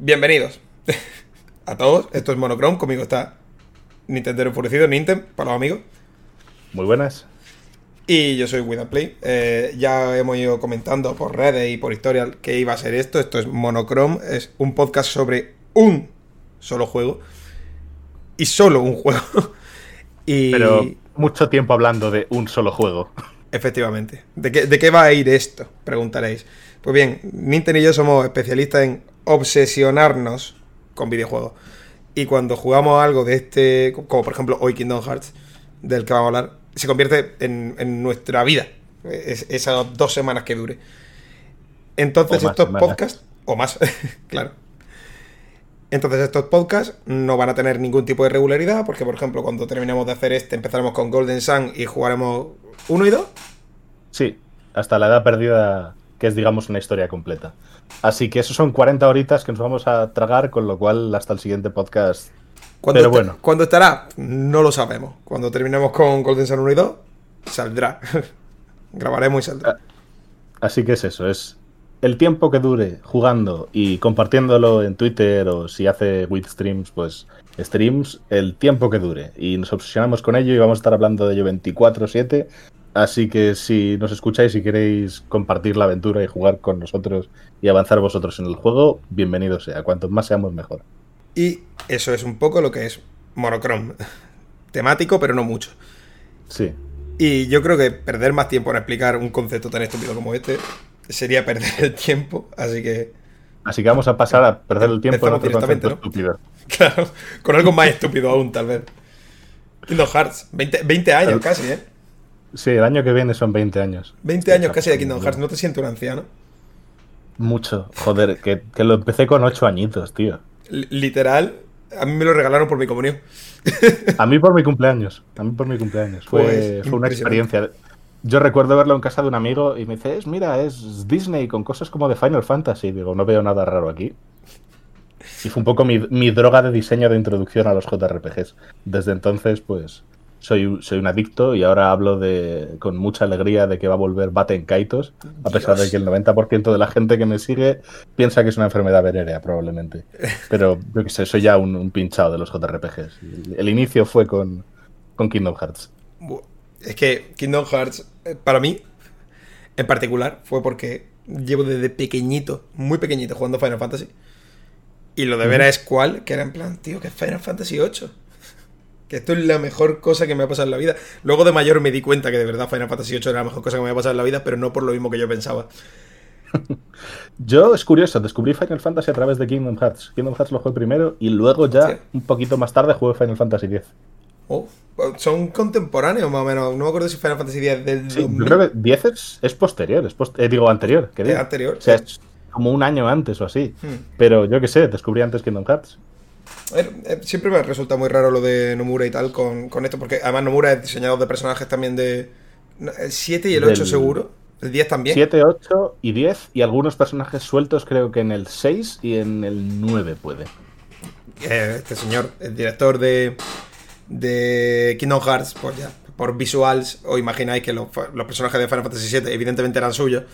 Bienvenidos a todos. Esto es Monochrome. Conmigo está Nintendo Enfurecido, Nintendo, para los amigos. Muy buenas. Y yo soy With Play. Eh, ya hemos ido comentando por redes y por historia que iba a ser esto. Esto es Monochrome. Es un podcast sobre un solo juego. Y solo un juego. y... Pero mucho tiempo hablando de un solo juego. Efectivamente. ¿De qué, ¿De qué va a ir esto? Preguntaréis. Pues bien, Nintendo y yo somos especialistas en obsesionarnos con videojuegos. Y cuando jugamos algo de este, como por ejemplo hoy Kingdom Hearts, del que vamos a hablar, se convierte en, nuestra vida. esas dos semanas que dure. Entonces estos podcasts, o más, claro. Entonces estos podcasts no van a tener ningún tipo de regularidad, porque por ejemplo cuando terminemos de hacer este empezaremos con Golden Sun y jugaremos uno y dos. Sí, hasta la edad perdida que es, digamos, una historia completa. Así que eso son 40 horitas que nos vamos a tragar, con lo cual hasta el siguiente podcast. Pero bueno. ¿Cuándo estará? No lo sabemos. Cuando terminemos con Golden Sun 1 y 2, saldrá. Grabaremos y saldrá. Así que es eso, es el tiempo que dure jugando y compartiéndolo en Twitter o si hace with streams, pues streams, el tiempo que dure. Y nos obsesionamos con ello y vamos a estar hablando de ello 24/7 Así que si nos escucháis y queréis compartir la aventura y jugar con nosotros y avanzar vosotros en el juego, bienvenido sea. Cuanto más seamos, mejor. Y eso es un poco lo que es Monochrome. Temático, pero no mucho. Sí. Y yo creo que perder más tiempo en explicar un concepto tan estúpido como este sería perder el tiempo, así que... Así que vamos a pasar a perder el tiempo en otro concepto estúpido. Claro, con algo más estúpido aún, tal vez. Kingdom Hearts, 20, 20 años casi, ¿eh? Sí, el año que viene son 20 años. 20 años casi de Kingdom Hearts, ¿no te siento un anciano? Mucho, joder, que, lo empecé con 8 añitos, tío. literal, a mí me lo regalaron por mi comunión. a mí por mi cumpleaños, a mí por mi cumpleaños. Fue, pues, fue una experiencia. Yo recuerdo verlo en casa de un amigo y me dice, mira, es Disney con cosas como de Final Fantasy. Digo, no veo nada raro aquí. Y fue un poco mi, mi droga de diseño de introducción a los JRPGs. Desde entonces, pues, soy, soy un adicto y ahora hablo de, con mucha alegría de que va a volver Baten Kaitos, a pesar de que el 90% de la gente que me sigue piensa que es una enfermedad venérea, probablemente. Pero yo que sé, soy ya un, pinchado de los JRPGs. El inicio fue con, con Kingdom Hearts. Es que Kingdom Hearts, eh, para mí, en particular, fue porque llevo desde pequeñito, muy pequeñito, jugando Final Fantasy. Y lo de ver a Squall, que era en plan, tío, que es Final Fantasy 8 que esto es la mejor cosa que me ha pasado en la vida. Luego de mayor me di cuenta que de verdad Final Fantasy VIII era la mejor cosa que me ha pasado en la vida, pero no por lo mismo que yo pensaba. Yo es curioso, descubrí Final Fantasy a través de Kingdom Hearts. Kingdom Hearts lo jugué primero y luego ya un poquito más tarde jugué Final Fantasy X. Oh, son contemporáneos más o menos. No me acuerdo si Final Fantasy X del sí, Yo creo que 10 es, posterior, es eh, digo anterior. Es anterior. O sea, es como un año antes o así. Hmm. Pero yo qué sé, descubrí antes Kingdom Hearts. Eh, siempre me resulta muy raro lo de Nomura y tal con, esto, porque además Nomura es diseñador de personajes también de. El 7 y el 8 seguro. El 10 también. 7, 8 y 10. Y algunos personajes sueltos, creo que en el 6 y en el 9 puede. Eh, este señor, el director de, de Kingdom Hearts, pues ya, por visuals, os imagináis que los, los personajes de Final Fantasy VII evidentemente eran suyos.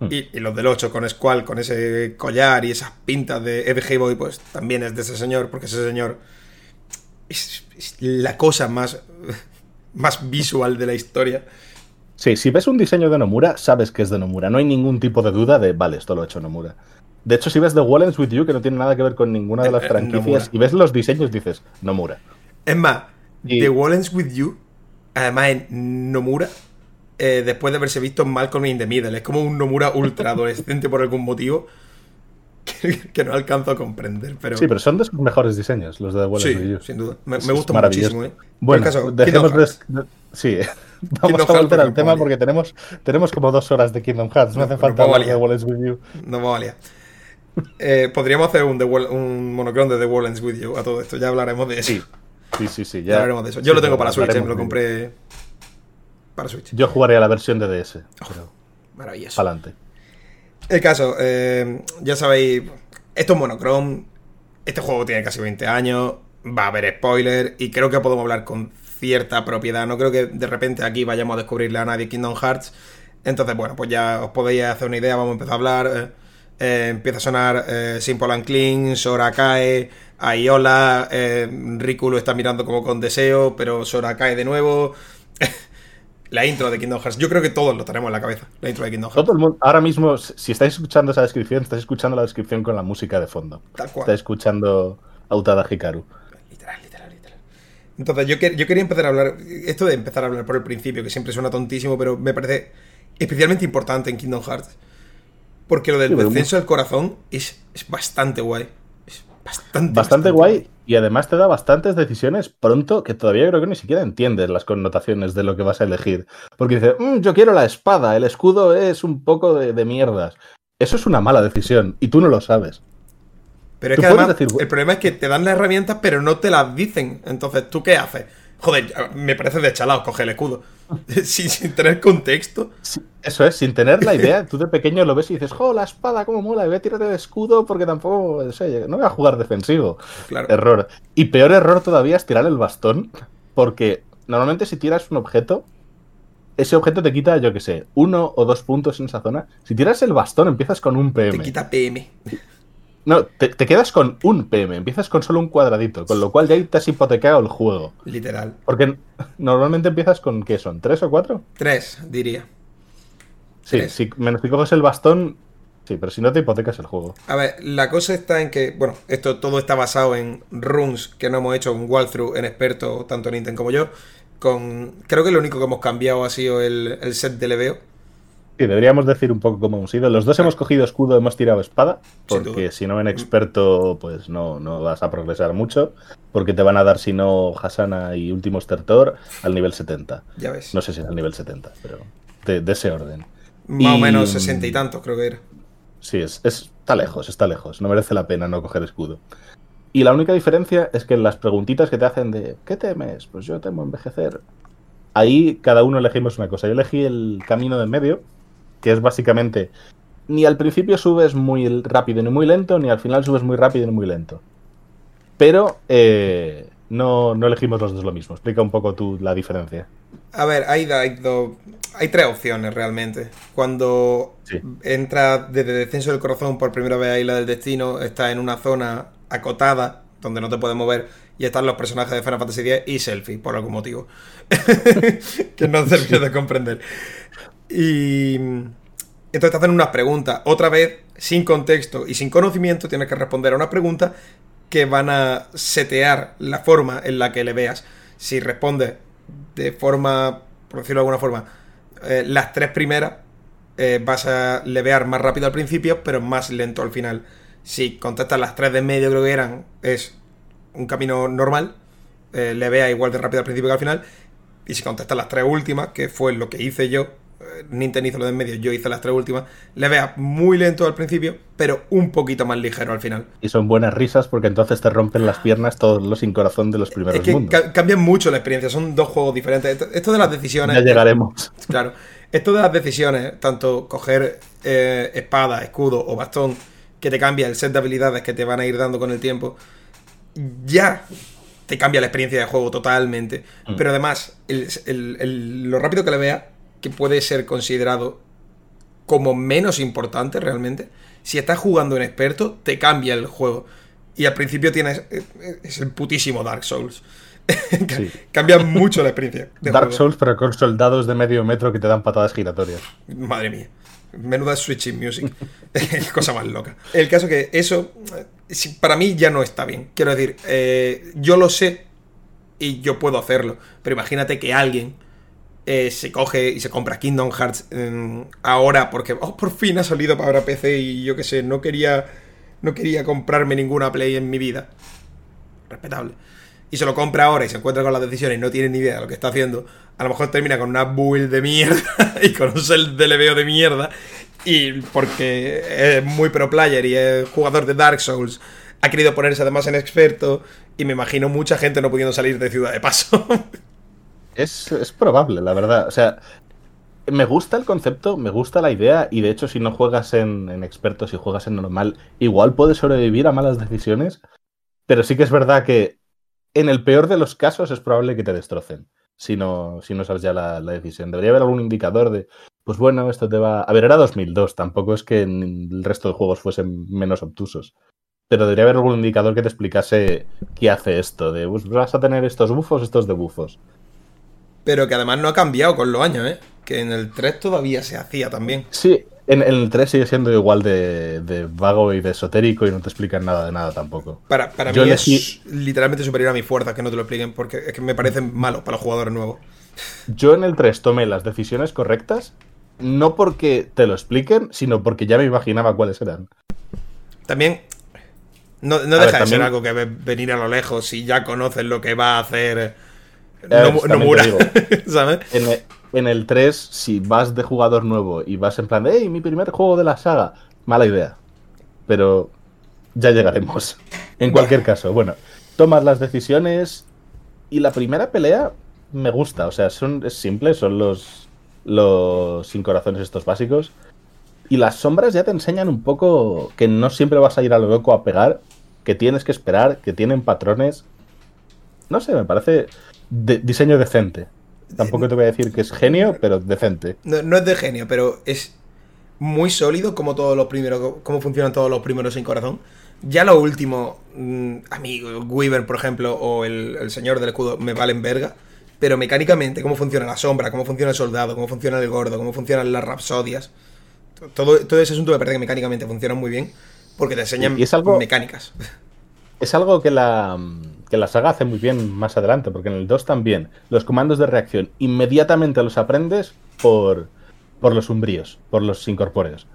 Hmm. Y, los del 8 con Squall, con ese collar y esas pintas de Ed Boy, pues también es de ese señor, porque ese señor es, la cosa más, más visual de la historia. Sí, si ves un diseño de Nomura, sabes que es de Nomura. No hay ningún tipo de duda de, vale, esto lo ha hecho Nomura. De hecho, si ves The Wallens With You, que no tiene nada que ver con ninguna de las eh, eh, franquicias, y ves los diseños, dices, Nomura. Es más, The Wallens With You, además en Nomura, eh, después de haberse visto Malcolm in the Middle. Es como un Nomura ultra adolescente por algún motivo que, no alcanzo a comprender. Pero... Sí, pero son de sus mejores diseños, los de The Sí, sin duda. Me, me gusta muchísimo. ¿eh? Bueno, dejemos de... Sí, vamos a volver al tema porque tenemos, tenemos como dos horas de Kingdom Hearts. No, hace falta hablar de Wallens With You. No me valía. Eh, podríamos hacer un, un monocrón de The Wallens With You a todo esto. Ya hablaremos de eso. Sí, sí, sí. ya, hablaremos de eso. Yo lo tengo para Switch, eh, me lo compré para Switch. Yo jugaría la versión de DS. maravilloso. Adelante. El caso, eh, ya sabéis, esto es monochrome. Este juego tiene casi 20 años. Va a haber spoiler. Y creo que podemos hablar con cierta propiedad. No creo que de repente aquí vayamos a descubrirle a nadie Kingdom Hearts. Entonces, bueno, pues ya os podéis hacer una idea. Vamos a empezar a hablar. eh, empieza a sonar eh, Simple and Clean, Sora cae, Aiola, eh, Riku lo está mirando como con deseo, pero Sora cae de nuevo. la intro de Kingdom Hearts. Yo creo que todos lo tenemos en la cabeza, la intro de Kingdom Hearts. Todo el mundo, ahora mismo, si estáis escuchando esa descripción, estáis escuchando la descripción con la música de fondo. Tal cual. Estáis escuchando Autada Hikaru. Literal, literal, literal. Entonces, yo, que- yo quería empezar a hablar. Esto de empezar a hablar por el principio, que siempre suena tontísimo, pero me parece especialmente importante en Kingdom Hearts. Porque lo del Sí, descenso del corazón es, es bastante guay. Bastante, Bastante guay y además te da bastantes decisiones pronto que todavía creo que ni siquiera entiendes las connotaciones de lo que vas a elegir. Porque dices, "Mm, yo quiero la espada, el escudo es un poco de, de mierdas. Eso es una mala decisión y tú no lo sabes. Pero es que además, decir, el problema es que te dan las herramientas, pero no te las dicen. Entonces, ¿tú qué haces? Joder, me parece de chalado coger el escudo. sin, sin tener contexto. Eso es, sin tener la idea, tú de pequeño lo ves y dices, ¡jo, la espada, cómo mola! y Voy a tirar el escudo porque tampoco, no sé, no voy a jugar defensivo. Claro. Error. Y peor error todavía es tirar el bastón, porque normalmente si tiras un objeto, ese objeto te quita, yo qué sé, uno o dos puntos en esa zona. Si tiras el bastón, empiezas con un PM. Te quita PM. No, te, te quedas con un PM, empiezas con solo un cuadradito, con lo cual ya ahí te has hipotecado el juego. Literal. Porque normalmente empiezas con, ¿qué son? ¿Tres o cuatro? Tres, diría. Sí, Tres. si, menos si coges el bastón, sí, pero si no te hipotecas el juego. A ver, la cosa está en que, bueno, esto todo está basado en runs que no hemos hecho un walkthrough en experto, tanto Nintendo como yo. Con, creo que lo único que hemos cambiado ha sido el, el set de leveo. Sí, deberíamos decir un poco cómo hemos ido. Los dos hemos cogido escudo, hemos tirado espada, porque si no en experto, pues no, no vas a progresar mucho, porque te van a dar, si no, Hasana y último estertor al nivel 70. Ya ves. No sé si es al nivel 70, pero de, de ese orden. Más o menos sesenta y tantos, creo que era. Sí, es, es- está lejos, está lejos. No merece la pena no coger escudo. Y la única diferencia es que en las preguntitas que te hacen de ¿qué temes? Pues yo temo envejecer. Ahí cada uno elegimos una cosa. Yo elegí el camino de en medio, que es básicamente ni al principio subes muy rápido ni muy lento, ni al final subes muy rápido ni muy lento. Pero eh, no, no elegimos los dos lo mismo. Explica un poco tú la diferencia. A ver, hay, hay, hay tres opciones realmente. Cuando Sí. entra desde Descenso del Corazón por primera vez a Isla del Destino, está en una zona acotada donde no te puedes mover y están los personajes de Final Fantasy X y Selfie, por algún motivo. que no termino de comprender. Y entonces te hacen unas preguntas. Otra vez, sin contexto y sin conocimiento, tienes que responder a unas preguntas que van a setear la forma en la que le veas. Si respondes de forma, por decirlo de alguna forma, eh, las tres primeras, eh, vas a levear más rápido al principio, pero más lento al final. Si contestas las tres de medio, creo que eran, es un camino normal, eh, levea igual de rápido al principio que al final. Y si contestas las tres últimas, que fue lo que hice yo, Nintendo hizo lo de en medio, yo hice las tres últimas, levea muy lento al principio, pero un poquito más ligero al final. Y son buenas risas porque entonces te rompen las piernas todos los sin corazón de los primeros Es que mundos. ca- cambian mucho la experiencia, son dos juegos diferentes. Esto, esto de las decisiones. Ya llegaremos. Claro. Esto de las decisiones, tanto coger eh, espada, escudo o bastón, que te cambia el set de habilidades que te van a ir dando con el tiempo, ya te cambia la experiencia de juego totalmente. Mm. Pero además, el- el- el- lo rápido que le vea, que puede ser considerado como menos importante realmente, si estás jugando en experto, te cambia el juego. Y al principio tienes. eh, eh, Es el putísimo Dark Souls. Sí. Cambia mucho la experiencia. Dark juego. Souls, pero con soldados de medio metro que te dan patadas giratorias. Madre mía. Menuda switching music. Cosa más loca. El caso que eso, eh, para mí ya no está bien. Quiero decir, eh, yo lo sé y yo puedo hacerlo. Pero imagínate que alguien eh, se coge y se compra Kingdom Hearts eh, ahora porque, oh, por fin ha salido para PC y yo qué sé, no quería, no quería comprarme ninguna Play en mi vida. Respetable. Y se lo compra ahora y se encuentra con las decisiones y no tiene ni idea de lo que está haciendo. A lo mejor termina con una build de mierda y con un set de leveo de mierda. Y porque es muy pro player y es jugador de Dark Souls, ha querido ponerse además en experto. Y me imagino mucha gente no pudiendo salir de ciudad de paso. Es, es probable, la verdad. O sea, me gusta el concepto, me gusta la idea, y de hecho, si no juegas en, en experto, si juegas en normal, igual puedes sobrevivir a malas decisiones. Pero sí que es verdad que en el peor de los casos es probable que te destrocen. Si no, si no sabes ya la, decisión. Debería haber algún indicador de, pues bueno, esto te va... A ver, era 2002, tampoco es que el resto de juegos fuesen menos obtusos. Pero debería haber algún indicador que te explicase qué hace esto, de pues vas a tener estos bufos, estos de bufos. Pero que además no ha cambiado con los años, ¿eh? Que en el 3 todavía se hacía también. Sí, en, el 3 sigue siendo igual de, vago y de esotérico y no te explican nada de nada tampoco. Para, para mí es literalmente superior a mi fuerza que no te lo expliquen porque es que me parecen malos para los jugadores nuevos. Yo en el 3 tomé las decisiones correctas no porque te lo expliquen, sino porque ya me imaginaba cuáles eran. También no, deja de ser algo que venir a lo lejos y ya conoces lo que va a hacer no, mura, ¿sabes? En el, 3, si vas de jugador nuevo y vas en plan de, hey, mi primer juego de la saga, mala idea. Pero ya llegaremos. En cualquier caso, bueno, tomas las decisiones y la primera pelea me gusta. O sea, son, es simple, son los, los sin corazones estos básicos. Y las sombras ya te enseñan un poco que no siempre vas a ir a lo loco a pegar, que tienes que esperar, que tienen patrones. No sé, me parece diseño decente. Tampoco te voy a decir que es genio, pero decente. No, es de genio, pero es muy sólido como todos los primeros, cómo funcionan todos los primeros sin corazón. Ya lo último, mm, amigo, Weaver, por ejemplo, o el, Señor del Escudo, me valen verga. Pero mecánicamente, cómo funciona la sombra, cómo funciona el soldado, cómo funciona el gordo, cómo funcionan las rapsodias. Todo, todo ese asunto me parece que mecánicamente funciona muy bien. Porque te enseñan mecánicas. Es algo que la, que la saga hace muy bien más adelante, porque en el 2 también los comandos de reacción inmediatamente los aprendes por, por los umbríos, por los incorpóreos.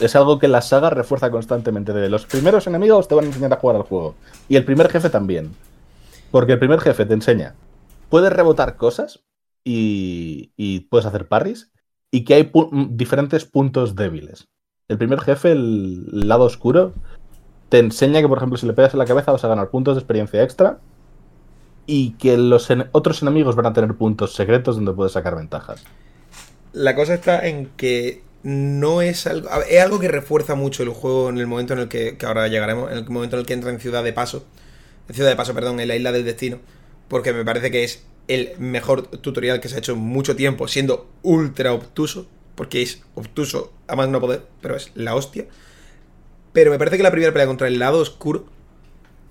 Es algo que la saga refuerza constantemente. De los primeros enemigos te van a enseñar a jugar al juego. Y el primer jefe también. Porque el primer jefe te enseña. Puedes rebotar cosas y, y puedes hacer parries. Y que hay diferentes puntos débiles. El primer jefe, el lado oscuro, te enseña que, por ejemplo, si le pegas en la cabeza vas a ganar puntos de experiencia extra y que los otros enemigos van a tener puntos secretos donde puedes sacar ventajas. La cosa está en que no es algo. Es algo que refuerza mucho el juego en el momento en el que, ahora llegaremos, en el momento en el que entra en Ciudad de Paso. En Ciudad de Paso, perdón, en la Isla del Destino. Porque me parece que es el mejor tutorial que se ha hecho en mucho tiempo, siendo ultra obtuso. Porque es obtuso a más no poder, pero es la hostia. Pero me parece que la primera pelea contra el lado oscuro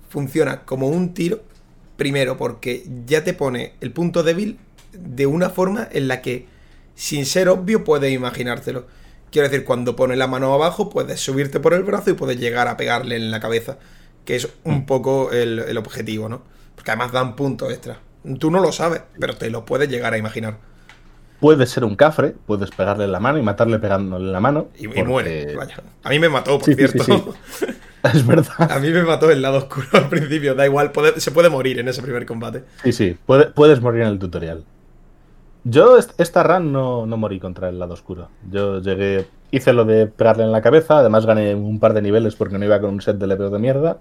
funciona como un tiro. Primero, porque ya te pone el punto débil de una forma en la que, sin ser obvio, puedes imaginártelo. Quiero decir, cuando pone la mano abajo, puedes subirte por el brazo y puedes llegar a pegarle en la cabeza. Que es un mm. poco el, el objetivo, ¿no? Porque además dan puntos extra. Tú no lo sabes, pero te lo puedes llegar a imaginar. Puedes ser un cafre, puedes pegarle en la mano y matarle pegándole en la mano. Y, muere. Vaya. A mí me mató, por cierto. es verdad. A mí me mató el lado oscuro al principio. Da igual, se puede morir en ese primer combate. Sí, sí, puedes morir en el tutorial. Yo esta run no, no, morí contra el lado oscuro. Yo llegué, hice lo de pegarle en la cabeza, además gané un par de niveles porque no iba con un set de leveo de mierda,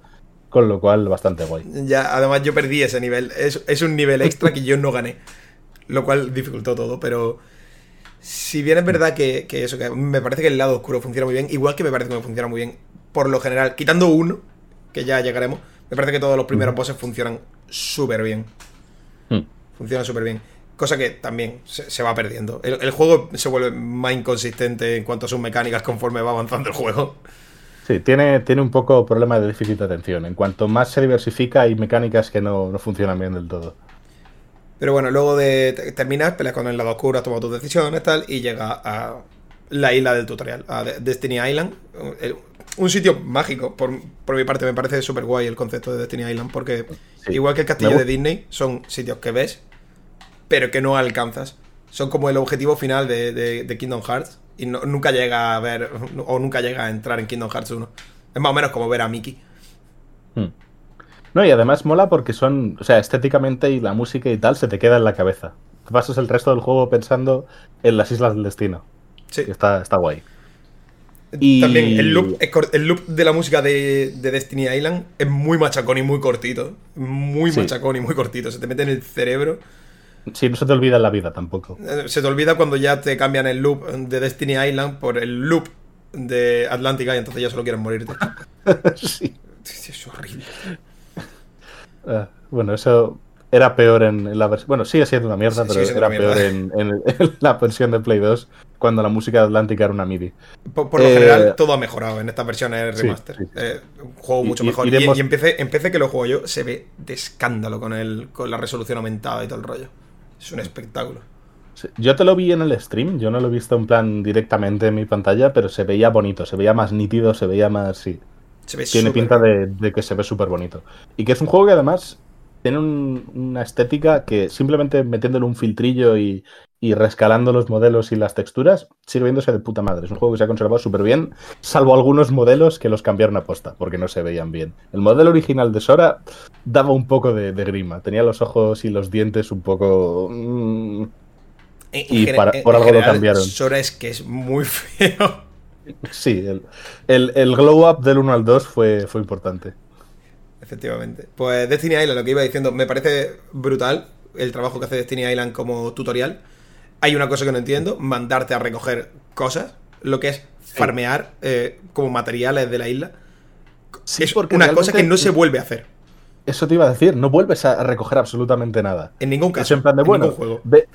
con lo cual bastante guay. Ya, además yo perdí ese nivel. Es, es un nivel extra que yo no gané lo cual dificultó todo, pero si bien es verdad que, eso, que me parece que el lado oscuro funciona muy bien, igual que me parece que me funciona muy bien, por lo general, quitando uno, que ya llegaremos, me parece que todos los primeros bosses funcionan súper bien. Hmm. Funcionan súper bien. Cosa que también se, va perdiendo. El, juego se vuelve más inconsistente en cuanto a sus mecánicas conforme va avanzando el juego. Sí, tiene, tiene un poco problema de déficit de atención. En cuanto más se diversifica, hay mecánicas que no, no funcionan bien del todo. Pero bueno, luego de terminar, peleas con el lado oscuro, toma tus decisiones tal, y llega a la isla del tutorial, a Destiny Island. Un sitio mágico, por, mi parte me parece súper guay el concepto de Destiny Island, porque igual que el castillo de Disney, son sitios que ves, pero que no alcanzas. Son como el objetivo final de, Kingdom Hearts, y nunca llega a ver, o nunca llega a entrar en Kingdom Hearts 1. Es más o menos como ver a Mickey. Hmm. No, y además mola porque son, o sea, estéticamente y la música y tal se te queda en la cabeza. Te pasas el resto del juego pensando en las islas del destino. Sí. Está, está guay. Y... También el loop, el loop de la música de, Destiny Island es muy machacón y muy cortito. Muy machacón y muy cortito. Se te mete en el cerebro. Sí, no se te olvida en la vida tampoco. Eh, se te olvida cuando ya te cambian el loop de Destiny Island por el loop de Atlantica y entonces ya solo quieren morirte. sí. Es horrible. Ah, bueno, eso. era peor en, la versión. Bueno, sigue siendo una mierda, pero era peor en, la versión de Play 2 cuando la música de Atlántica era una MIDI. Por, lo general, eh, todo ha mejorado en estas versiones remaster. Eh, un juego mucho mejor. Y, y, empecé, que lo juego yo, se ve de escándalo con, el, con la resolución aumentada y todo el rollo. Es un espectáculo. Yo te lo vi en el stream, yo no lo he visto en plan directamente en mi pantalla, pero se veía bonito, se veía más nítido, se veía más. Sí. Tiene pinta de, que se ve súper bonito. Y que es un juego que además tiene una estética que simplemente metiéndole un filtrillo y, rescalando los modelos y las texturas, sigue viéndose de puta madre. Es un juego que se ha conservado súper bien, salvo algunos modelos que los cambiaron a posta, porque no se veían bien. El modelo original de Sora daba un poco de, grima, tenía los ojos y los dientes un poco... Mm, y por algo lo cambiaron. Sora es que es muy feo. Sí, el, el, glow up del 1 al 2 fue, fue importante. Efectivamente. Pues Destiny Island, lo que iba diciendo, me parece brutal el trabajo que hace Destiny Island como tutorial. Hay una cosa que no entiendo, mandarte a recoger cosas, lo que es farmear eh, como materiales de la isla. Sí, es porque una cosa que no se vuelve a hacer. Eso te iba a decir, no vuelves a recoger absolutamente nada. En ningún caso. en plan de, bueno, juego. Ve,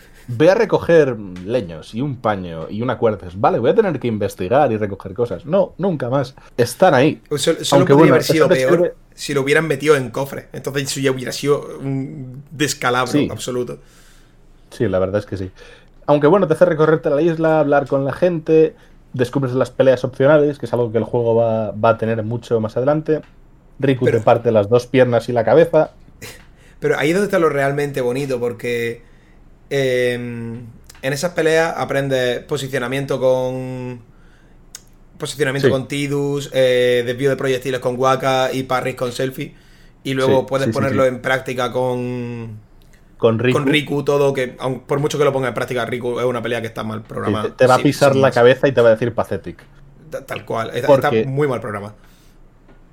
a recoger leños y un paño y una cuerda. Vale, voy a tener que investigar y recoger cosas. No, nunca más. Están ahí. Pues solo, Aunque, podría haber sido peor si lo hubieran metido en cofre. Entonces eso ya hubiera sido un descalabro absoluto. Sí, la verdad es que sí. Aunque bueno, te hace recorrerte la isla, hablar con la gente, descubres las peleas opcionales, que es algo que el juego va, va a tener mucho más adelante. Riku te parte las dos piernas y la cabeza. Pero ahí es donde está lo realmente bonito, porque em, en esas peleas aprendes posicionamiento con. Posicionamiento con Tidus, eh, desvío de proyectiles con Waka y parries con Selfie. Y luego puedes ponerlo en práctica con. Con Riku. Con Riku, todo que, por mucho que lo ponga en práctica, Riku es una pelea que está mal programada. te, va a pisar la cabeza y te va a decir pathetic. Tal cual, está muy mal programada.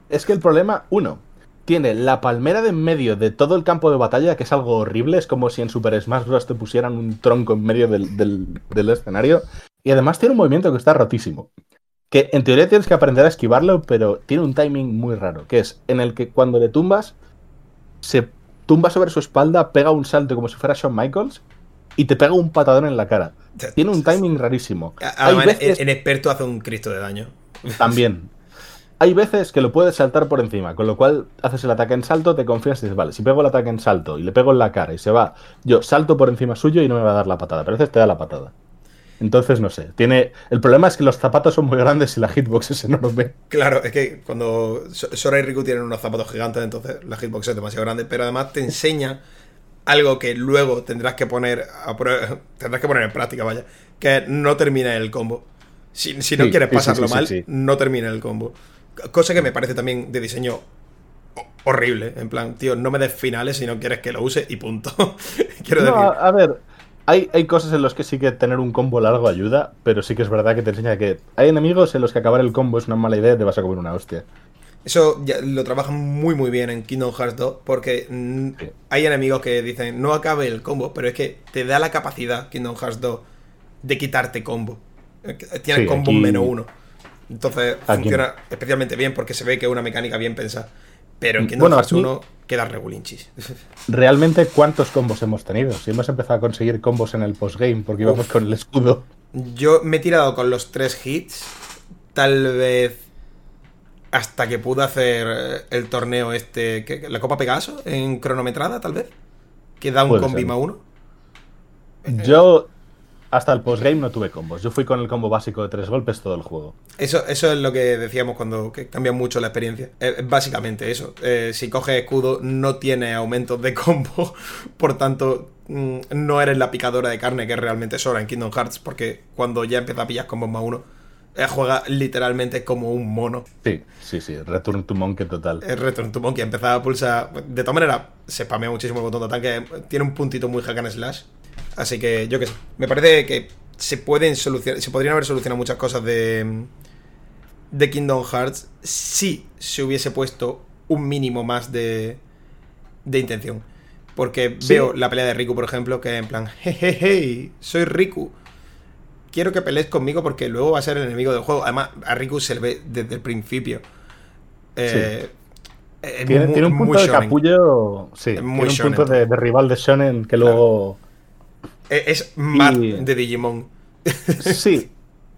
Es que el problema, uno, tiene la palmera de en medio de todo el campo de batalla, que es algo horrible. Es como si en Super Smash Bros. te pusieran un tronco en medio del, escenario. Y además tiene un movimiento que está rotísimo. Que en teoría tienes que aprender a esquivarlo, pero tiene un timing muy raro. Que es en el que cuando le tumbas, se tumba sobre su espalda, pega un salto como si fuera Shawn Michaels y te pega un patadón en la cara. Tiene un timing rarísimo. Además, en experto hace un cristo de daño. También. Hay veces que lo puedes saltar por encima, con lo cual haces el ataque en salto, te confías y dices, vale, si pego el ataque en salto y le pego en la cara y se va, yo salto por encima suyo y no me va a dar la patada, pero a veces te da la patada. Entonces, no sé. Tiene... El problema es que los zapatos son muy grandes y la hitbox es enorme. Claro, es que cuando Sora y Riku tienen unos zapatos gigantes, entonces la hitbox es demasiado grande, pero además te enseña algo que luego tendrás que poner a tendrás que poner en práctica, vaya, que no termina el combo. Si, no quieres pasarlo mal, no termina el combo. Cosa que me parece también de diseño horrible. En plan, tío, no me des finales si no quieres que lo use y punto. Quiero decir. A ver, hay, hay, cosas en las que sí que tener un combo largo ayuda, pero sí que es verdad que te enseña que hay enemigos en los que acabar el combo es una mala idea y te vas a comer una hostia. Eso ya lo trabajan muy muy bien en Kingdom Hearts 2 porque hay enemigos que dicen no acabe el combo, pero es que te da la capacidad Kingdom Hearts 2 de quitarte combo. Eh, tiene combo menos uno. Entonces funciona especialmente bien porque se ve que es una mecánica bien pensada. Pero en Kingdom Hearts 1 queda regulinchis. Realmente, ¿cuántos combos hemos tenido? Si hemos empezado a conseguir combos en el postgame porque íbamos con el escudo. Yo me he tirado con los tres hits. Tal vez hasta que pude hacer el torneo este, la Copa Pegaso en cronometrada, tal vez. Que da un combi más uno. Yo hasta el postgame no tuve combos. Yo fui con el combo básico de tres golpes todo el juego. Eso, eso es lo que decíamos cuando cambia mucho la experiencia. Es básicamente eso. Eh, si coges escudo, no tiene aumentos de combo. Por tanto, mm, no eres la picadora de carne que es realmente Sora en Kingdom Hearts. Porque cuando ya empieza a pillar combos más uno, eh, juega literalmente como un mono. Sí, sí, sí. Return to Monkey total. Es Return to Monkey. Empezaba a pulsar. De todas maneras, se spamea muchísimo el botón de ataque. Tiene un puntito muy hack and slash Así que yo qué sé. Me parece que se pueden solucionar. Se podrían haber solucionado muchas cosas de. De Kingdom Hearts si se hubiese puesto un mínimo más de. de intención. Porque veo la pelea de Riku, por ejemplo, que en plan, jejeje, soy Riku. Quiero que pelees conmigo porque luego va a ser el enemigo del juego. Además, a Riku se le ve desde el principio. Eh, tiene, tiene, un punto de capullo. Sí, tiene un punto de, rival de Shonen que luego. Es, Matt de Digimon. Sí,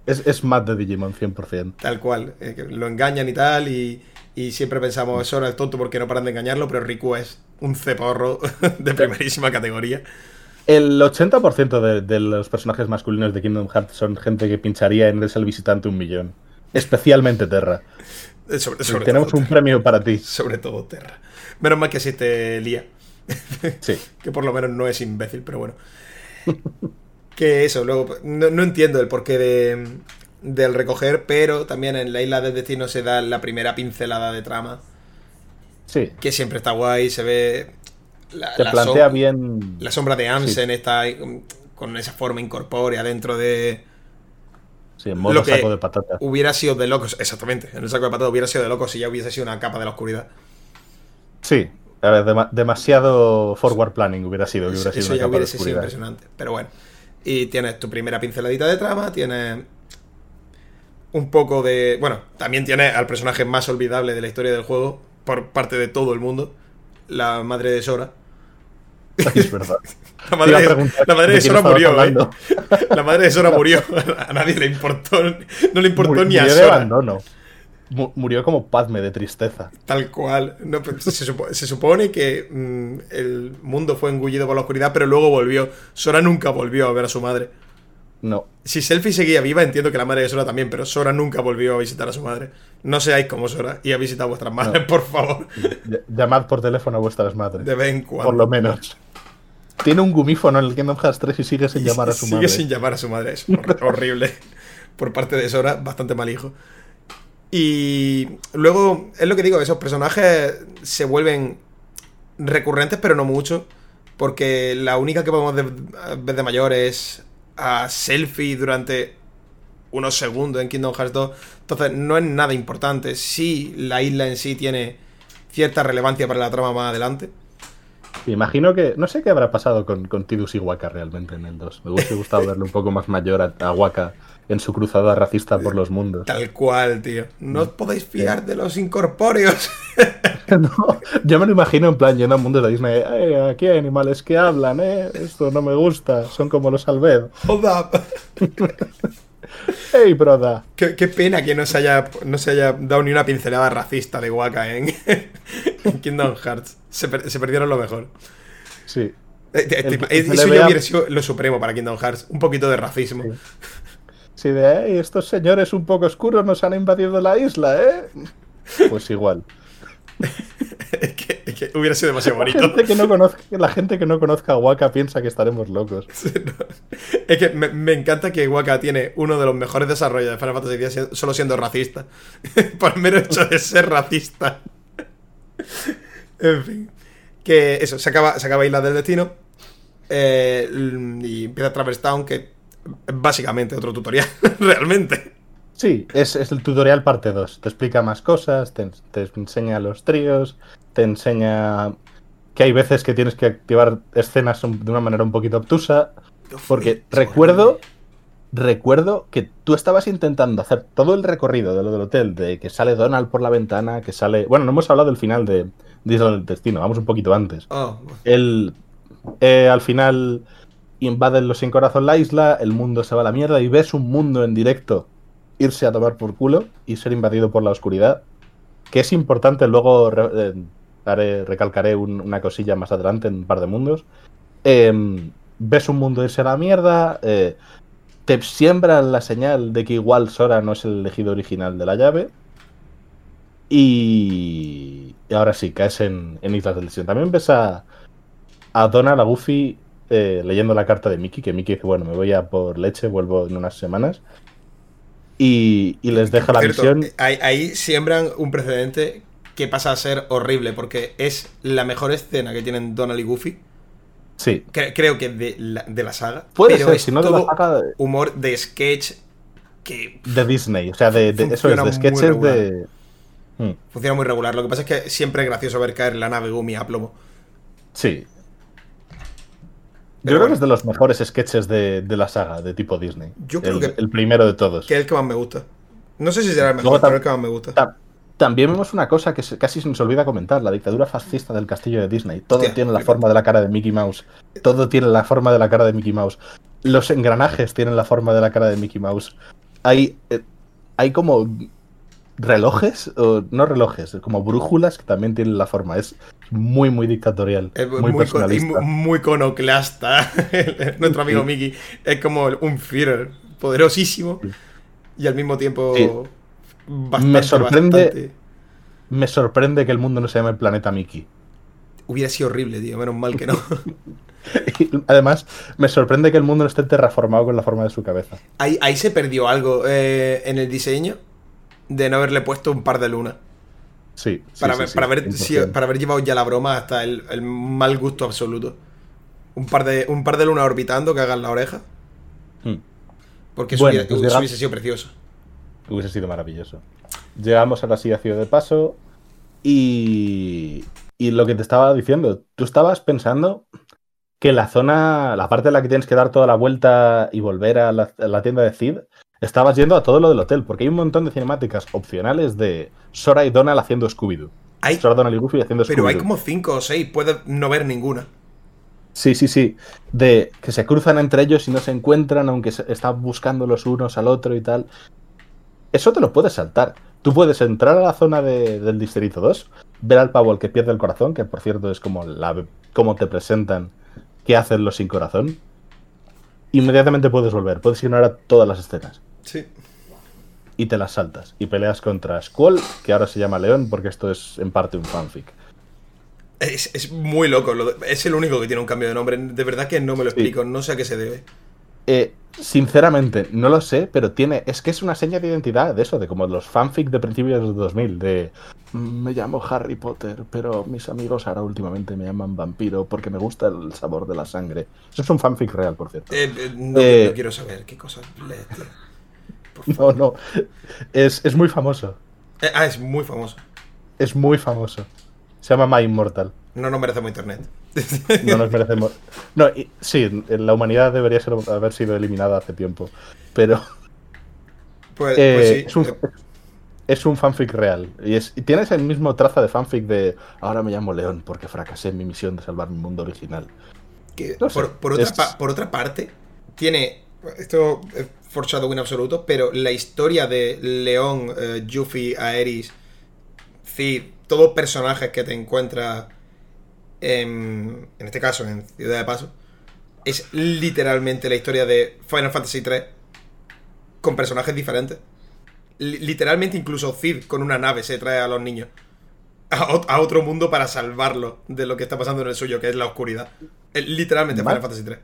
es, es Matt de Digimon, 100%. Tal cual. lo engañan y tal, y, y siempre pensamos, eso era el tonto porque no paran de engañarlo, pero Riku es un ceporro de primerísima categoría. El 80% de, de, los personajes masculinos de Kingdom Hearts son gente que pincharía en el visitante un millón. Especialmente Terra. Eh, sobre, Tenemos un premio para ti. Sobre todo Terra. Menos mal que existe Lía. Sí. que por lo menos no es imbécil, pero bueno. Que eso, luego. No, entiendo el porqué de, del recoger, pero también en la isla del destino se da la primera pincelada de trama. Sí. Que siempre está guay, se ve la, plantea bien. La sombra de Amsen está con esa forma incorpórea dentro de. Sí, en modo saco de patata. Hubiera sido de locos, exactamente. En el saco de patata hubiera sido de locos si ya hubiese sido una capa de la oscuridad. Sí, a ver, demasiado forward planning hubiera sido. Hubiera sido Eso ya hubiese sido impresionante. Pero bueno. Y tienes tu primera pinceladita de trama, tienes un poco de. Bueno, también tienes al personaje más olvidable de la historia del juego, por parte de todo el mundo, la madre de Sora. Es verdad. La madre, de, Sora murió, ¿eh? La madre de Sora murió. A nadie le importó. No le importó ni a Sora. De abandono. Murió como Padme de tristeza. Tal cual. Pues, se, supone, que mm, el mundo fue engullido por la oscuridad, pero luego volvió. Sora nunca volvió a ver a su madre. No. Si Selfie seguía viva, entiendo que la madre de Sora también, pero Sora nunca volvió a visitar a su madre. No seáis como Sora y a visitar a vuestras madres, por favor. Llamad por teléfono a vuestras madres. De vez en cuando. Por lo menos. Tiene un gumífono en el Kingdom Hearts 3 y sigue sin llamar a su madre. Sigue sin llamar a su madre. Es horrible. por parte de Sora, bastante mal hijo. Y luego, es lo que digo, esos personajes se vuelven recurrentes, pero no mucho. Porque la única que podemos ver de mayor es a Selfie durante unos segundos en Kingdom Hearts 2. Entonces, no es nada importante. Sí, la isla en sí tiene cierta relevancia para la trama más adelante. Imagino que. No sé qué habrá pasado con, con Tidus y Waka realmente en el 2. Me hubiese gustado verle un poco más mayor a, Waka en su cruzada racista por los mundos. Tal cual, tío. No os podéis fiar de los incorpóreos. no, yo me lo imagino en plan yendo a mundo de Disney. Eh, aquí hay animales que hablan, ¿eh? Esto no me gusta. Son como los Albedo. Hold up. ¡Hey, broda! Qué, pena que no se, haya, no se haya dado ni una pincelada racista de Waka en, Kingdom Hearts. Se, perdieron lo mejor. Sí. Eh, eso ya hubiera sido lo supremo para Kingdom Hearts. Un poquito de racismo. Sí, de estos señores un poco oscuros nos han invadido la isla, ¿eh? Pues igual. es, que, hubiera sido demasiado bonito. La gente que no conozca, la gente que no conozca a Waka piensa que estaremos locos. Es que me, encanta que Waka tiene uno de los mejores desarrollos de Final Fantasy X solo siendo racista. Por el mero hecho de ser racista. en fin. Que eso, se acaba, se acaba Isla del Destino. Eh, y empieza Traverse Town, que es básicamente otro tutorial, realmente. Sí, es, el tutorial parte 2. Te explica más cosas, te, enseña los tríos, te enseña que hay veces que tienes que activar escenas de una manera un poquito obtusa. Porque recuerdo, recuerdo que tú estabas intentando hacer todo el recorrido de lo del hotel, de que sale Donald por la ventana, que sale... Bueno, no hemos hablado del final de, Isla del Destino, vamos un poquito antes. Oh. El, eh, al final invaden los sin corazón la isla, el mundo se va a la mierda y ves un mundo en directo irse a tomar por culo y ser invadido por la oscuridad. Que es importante, luego eh, recalcaré una cosilla más adelante en un par de mundos. Em, ves un mundo irse a la mierda, eh, te siembran la señal de que igual Sora no es el elegido original de la llave. Y, ahora sí, caes en, Islas del Destino. También ves a, a Donald, a Goofy, eh, leyendo la carta de Mickey, que Mickey dice, bueno, me voy a por leche, vuelvo en unas semanas y, les deja la misión. Ahí, siembran un precedente que pasa a ser horrible, porque es la mejor escena que tienen Donald y Goofy. Sí. creo que de la, de la saga. Puede pero ser, si no de la saga. Humor de sketch que. De Disney, o sea, de, eso es, de sketches de. Hmm. Funciona muy regular. Lo que pasa es que siempre es gracioso ver caer la nave Gumi a plomo. Sí, yo creo que es de los mejores sketches de, la saga de tipo Disney. Yo creo el, que. El primero de todos. Que es el que más me gusta. No sé si será el mejor, pero el que más me gusta. también vemos una cosa que casi se nos olvida comentar, la dictadura fascista del castillo de Disney. Todo tiene la forma de la cara de Mickey Mouse. Todo tiene la forma de la cara de Mickey Mouse. Los engranajes tienen la forma de la cara de Mickey Mouse. Hay, eh, hay como relojes, o no relojes, como brújulas que también tienen la forma. Es muy, muy dictatorial. Es muy, muy personalista. muy conoclasta. Nuestro amigo Mickey es como un Führer poderosísimo y al mismo tiempo me sorprende. Me sorprende que el mundo no se llame el planeta Mickey. Hubiera sido horrible, tío. Menos mal que no. Además, me sorprende que el mundo no esté terraformado con la forma de su cabeza. Ahí, ahí se perdió algo eh, en el diseño de no haberle puesto un par de lunas. Sí. para, ver, para, haber llevado ya la broma hasta el, mal gusto absoluto. Un par, de, un par de lunas orbitando que hagan la oreja. Hmm. Porque eso, pues hubiese sido precioso. Hubiese sido maravilloso. Llegamos a la silla de paso y, y lo que te estaba diciendo, tú estabas pensando que la zona, la parte en la que tienes que dar toda la vuelta y volver a la, tienda de Cid, estabas yendo a todo lo del hotel, porque hay un montón de cinemáticas opcionales de Sora y Donald haciendo Scooby-Doo. Sora, Donald y Goofy haciendo Scooby-Doo. Pero hay como cinco o seis, puedes no ver ninguna. Sí, sí, sí. De que se cruzan entre ellos y no se encuentran, aunque están buscando los unos al otro y tal. Eso te lo puedes saltar. Tú puedes entrar a la zona del Distrito 2, ver al pavo al que pierde el corazón, que por cierto es como, la, como te presentan qué hacen los sin corazón. Inmediatamente puedes volver, puedes ignorar todas las escenas. Sí. Y te las saltas. Y peleas contra Squall, que ahora se llama León, porque esto es en parte un fanfic. Es, muy loco, es el único que tiene un cambio de nombre. De verdad que no me lo explico, no sé a qué se debe. Eh, sinceramente, no lo sé, pero tiene. Es que es una seña de identidad de eso, de como los fanfic de principios de los 2000, de. Mm, me llamo Harry Potter, pero mis amigos ahora últimamente me llaman vampiro porque me gusta el sabor de la sangre. Eso es un fanfic real, por cierto. Eh, eh, no, quiero saber qué cosas No, no. Es, es muy famoso. ah, es muy famoso. Es muy famoso. Se llama My Immortal. No nos merecemos internet. No nos merecemos. No, sí, la humanidad debería haber sido eliminada hace tiempo. Pero. Pues, pues eh, sí. Es un, fanfic real. Y, es, tienes el mismo traza de fanfic de ahora me llamo León porque fracasé en mi misión de salvar mi mundo original. por, otra, parte, tiene. Esto es foreshadowing absoluto, pero la historia de León, uh, Yuffie, Aeris, Cid, todos personajes que te encuentras en, este caso en Ciudad de Paso, es literalmente la historia de Final Fantasy III con personajes diferentes. literalmente incluso Cid con una nave se trae a los niños a, otro mundo para salvarlo de lo que está pasando en el suyo, que es la oscuridad. literalmente Final Fantasy III.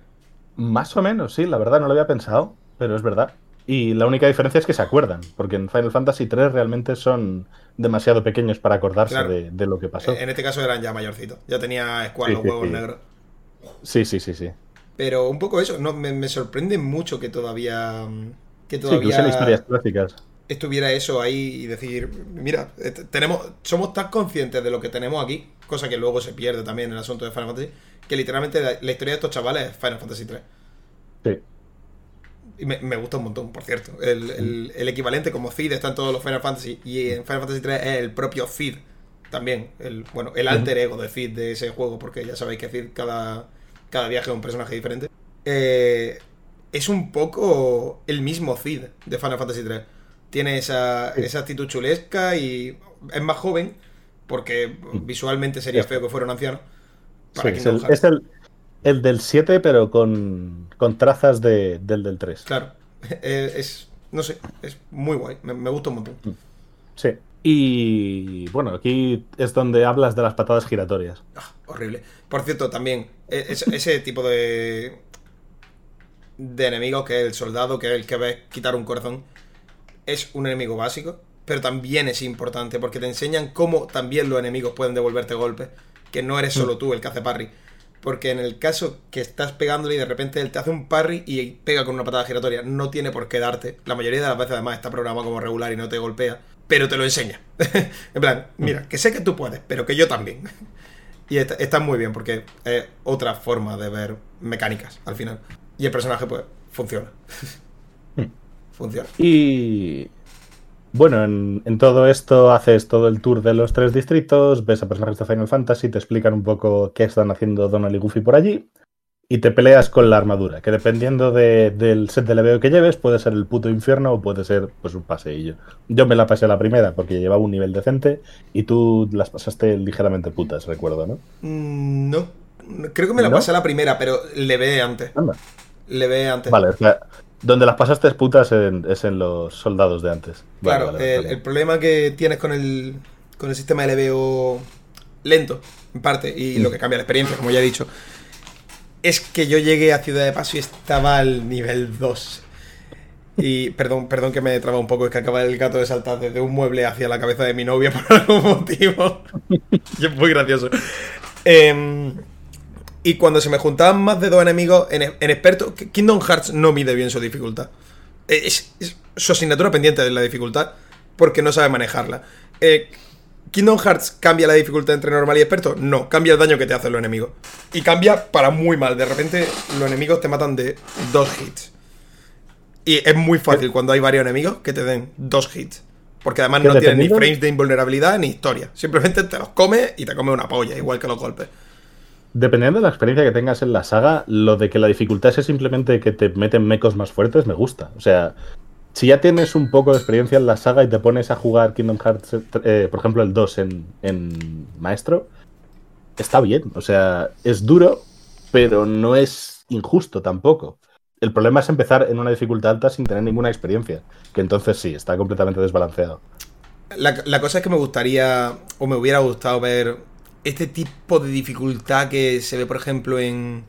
Más o menos, sí, la verdad no lo había pensado, pero es verdad. Y la única diferencia es que se acuerdan, porque en Final Fantasy III realmente son demasiado pequeños para acordarse de, lo que pasó. En este caso eran ya mayorcitos, ya tenía Squall los huevos negros. Sí, sí, sí, sí. Pero un poco eso, no, me, sorprende mucho que todavía. Que todavía. Sí, historias clásicas. Estuviera eso ahí y decir, mira, eh, tenemos, somos tan conscientes de lo que tenemos aquí, cosa que luego se pierde también en el asunto de Final Fantasy, que literalmente la, la historia de estos chavales es Final Fantasy 3. Sí. Y me, gusta un montón, por cierto. El, equivalente como Cid está en todos los Final Fantasy. Y en Final Fantasy 3 es el propio Cid también. El, bueno, el alter ego de Cid de ese juego, porque ya sabéis que Cid cada, cada viaje es un personaje diferente. Eh, es un poco el mismo Cid de Final Fantasy 3. Tiene esa, esa actitud chulesca y es más joven, porque visualmente sería feo que fuera un anciano. es el, el del 7, pero con, con trazas de, del del 3. Claro. Eh, es, no sé, es muy guay. Me, me gusta un montón. Mm. Sí. Y bueno, aquí es donde hablas de las patadas giratorias. Ah, horrible. Por cierto, también, e, ese tipo de. de enemigo que es el soldado, que es el que ves quitar un corazón, es un enemigo básico, pero también es importante porque te enseñan cómo también los enemigos pueden devolverte golpes, que no eres solo mm. tú el que hace parry. Porque en el caso que estás pegándole y de repente él te hace un parry y pega con una patada giratoria, no tiene por qué darte. La mayoría de las veces además está programado como regular y no te golpea, pero te lo enseña. en plan, mira, que sé que tú puedes, pero que yo también. y está, muy bien porque es otra forma de ver mecánicas al final. Y el personaje pues funciona. funciona. Y Bueno, en, todo esto haces todo el tour de los tres distritos, ves a personajes de Final Fantasy, te explican un poco qué están haciendo Donald y Goofy por allí y te peleas con la armadura, que dependiendo del set de leveo que lleves, puede ser el puto infierno o puede ser pues un paseillo. Yo me la pasé la primera porque llevaba un nivel decente y tú las pasaste ligeramente putas, recuerdo, ¿no? Mm, no, creo que me la pasé la primera, pero le ve antes. Le ve antes. Vale, o sea, donde las pasaste putas es en los soldados de antes. Claro, el, problema que tienes con el, con el sistema leveo lento, en parte, y lo que cambia la experiencia, como ya he dicho es que yo llegué a Ciudad de Paso y estaba al nivel 2. Y perdón, perdón que me traba un poco, es que acaba el gato de saltar desde un mueble hacia la cabeza de mi novia por algún motivo. es muy gracioso. Em, y cuando se me juntaban más de dos enemigos en, experto, Kingdom Hearts no mide bien su dificultad. Es, su asignatura pendiente de la dificultad porque no sabe manejarla. Eh, ¿Kingdom Hearts cambia la dificultad entre normal y experto? No, cambia el daño que te hacen los enemigos. Y cambia para muy mal. De repente los enemigos te matan de dos hits. Y es muy fácil cuando hay varios enemigos que te den dos hits. Porque además no tienen ni frames de invulnerabilidad ni historia. Simplemente te los come y te come una polla, igual que los golpes. Dependiendo de la experiencia que tengas en la saga, lo de que la dificultad es simplemente que te meten mecos más fuertes me gusta. O sea, si ya tienes un poco de experiencia en la saga y te pones a jugar Kingdom Hearts, eh, por ejemplo, el 2 en, Maestro, está bien. O sea, es duro, pero no es injusto tampoco. El problema es empezar en una dificultad alta sin tener ninguna experiencia, que entonces sí, está completamente desbalanceado. La, la cosa es que me gustaría, o me hubiera gustado ver este tipo de dificultad que se ve, por ejemplo, en,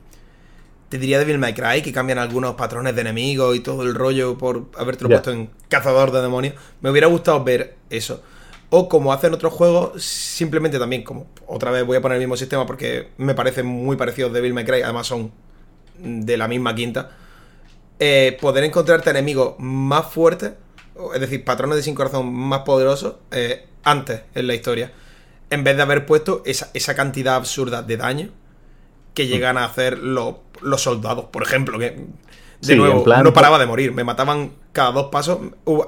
te diría Devil May Cry, que cambian algunos patrones de enemigos y todo el rollo por haberte puesto en cazador de demonios. Me hubiera gustado ver eso. O como hacen otros juegos, simplemente también, como otra vez voy a poner el mismo sistema porque me parecen muy parecidos Devil May Cry, además son de la misma quinta. Eh, poder encontrarte enemigos más fuertes, es decir, patrones de sin corazón más poderosos, eh, antes en la historia. En vez de haber puesto esa, esa cantidad absurda de daño que mm. llegan a hacer los los soldados, por ejemplo, que de nuevo no paraba de morir, me mataban cada dos pasos.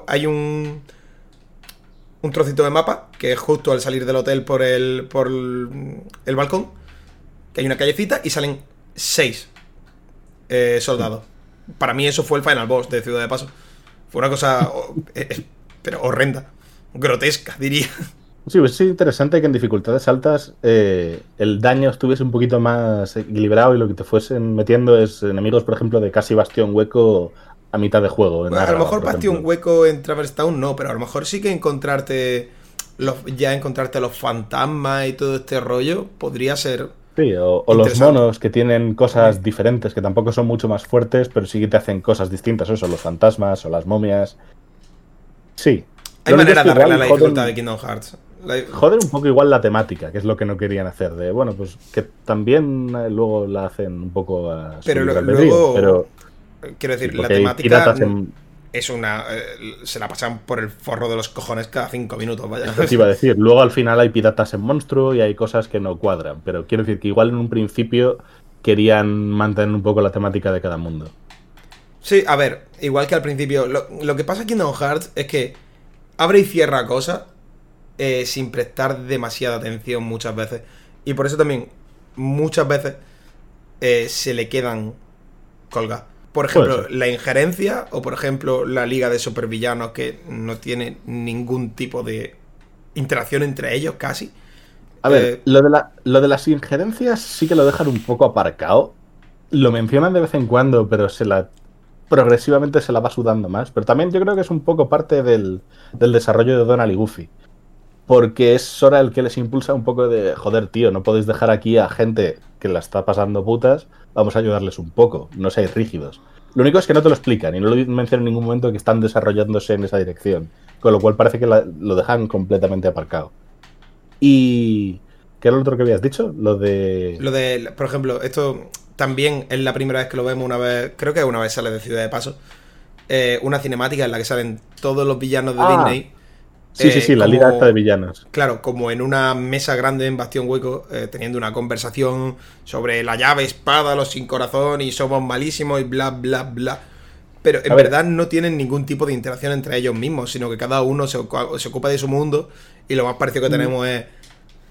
hay un un trocito de mapa que es justo al salir del hotel por el por el, balcón, que hay una callecita y salen seis eh, soldados. Para mí eso fue el final boss de Ciudad de Paso. Fue una cosa eh, eh, pero horrenda, grotesca, diría. Sí, pues es interesante que en dificultades altas eh, el daño estuviese un poquito más equilibrado y lo que te fuesen metiendo es enemigos, por ejemplo, de casi bastión hueco a mitad de juego. a lo mejor bastión hueco en Traverse Town no, pero a lo mejor sí que encontrarte los, ya encontrarte los fantasmas y todo este rollo podría ser. Sí, o, los monos que tienen cosas diferentes, que tampoco son mucho más fuertes, pero sí que te hacen cosas distintas, eso, los fantasmas o las momias. Sí. Hay manera de arreglar la dificultad de Kingdom Hearts. Joder un poco igual la temática, que es lo que no querían hacer. De bueno, pues que también eh, luego la hacen un poco a Pero luego. Pero, quiero decir, la temática. Es una. Eh, se la pasan por el forro de los cojones cada cinco minutos, vaya. Te iba a decir. Luego al final hay piratas en monstruo y hay cosas que no cuadran. Pero quiero decir que igual en un principio querían mantener un poco la temática de cada mundo. Sí, a ver, igual que al principio. Lo, lo que pasa aquí en Kingdom Hearts es que abre y cierra cosas eh, sin prestar demasiada atención muchas veces. Y por eso también muchas veces eh, se le quedan colgadas. Por ejemplo, la injerencia o por ejemplo la liga de supervillanos que no tiene ningún tipo de interacción entre ellos casi. A ver, eh, lo, de la, lo de las injerencias sí que lo dejan un poco aparcado. Lo mencionan de vez en cuando, pero se la progresivamente se la va sudando más. Pero también yo creo que es un poco parte del, del desarrollo de Donald y Goofy porque es hora el que les impulsa un poco de, joder, tío, no podéis dejar aquí a gente que la está pasando putas, vamos a ayudarles un poco, no seáis rígidos. Lo único es que no te lo explican y no lo mencionan en ningún momento que están desarrollándose en esa dirección, con lo cual parece que lo dejan completamente aparcado. Y... ¿Qué era lo otro que habías dicho? Lo de... Lo de, por ejemplo, esto también es la primera vez que lo vemos una vez, creo que una vez sale de Ciudad de Paso, eh, una cinemática en la que salen todos los villanos de ah. Disney Sí, sí, sí, la liga de villanos. Claro, como en una mesa grande en Bastión Hueco, eh, teniendo una conversación sobre la llave, espada, los sin corazón y somos malísimos y bla, bla, bla. pero en verdad no tienen ningún tipo de interacción entre ellos mismos, sino que cada uno se, ocupa de su mundo y lo más parecido que mm. tenemos es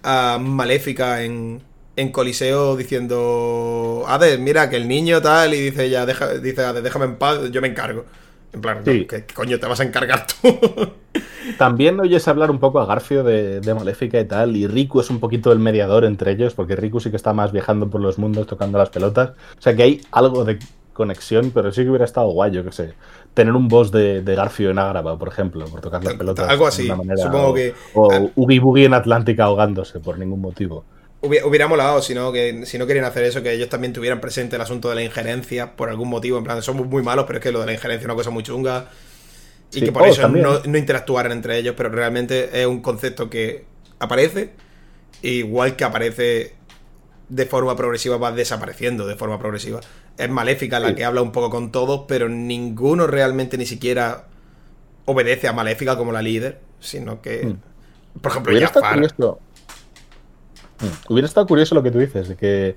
a Maléfica en, en Coliseo diciendo, Ade, mira que el niño tal, y dice ya, deja, dice déjame en paz, yo me encargo. En plan, ¿qué, coño te vas a encargar tú? También oyes hablar un poco a Garfio de, de, Maléfica y tal, y Riku es un poquito el mediador entre ellos, porque Riku sí que está más viajando por los mundos tocando las pelotas. O sea que hay algo de conexión, pero sí que hubiera estado guay, yo que sé. Tener un boss de, Garfio en Ágrava, por ejemplo, por tocar las pelotas. Algo así, supongo que. O Oogie Boogie en Atlántica ahogándose por ningún motivo. Hubiera, molado si no, que, si no querían hacer eso, que ellos también tuvieran presente el asunto de la injerencia por algún motivo. En plan, somos muy malos, pero es que lo de la injerencia es una cosa muy chunga. Y que por oh, eso no, no, interactuaran entre ellos, pero realmente es un concepto que aparece, igual que aparece de forma progresiva, va desapareciendo de forma progresiva. Es Maléfica la que habla un poco con todos, pero ninguno realmente ni siquiera obedece a Maléfica como la líder, sino que, hmm. por ejemplo, Jafar. Mm. Hubiera estado curioso lo que tú dices, de que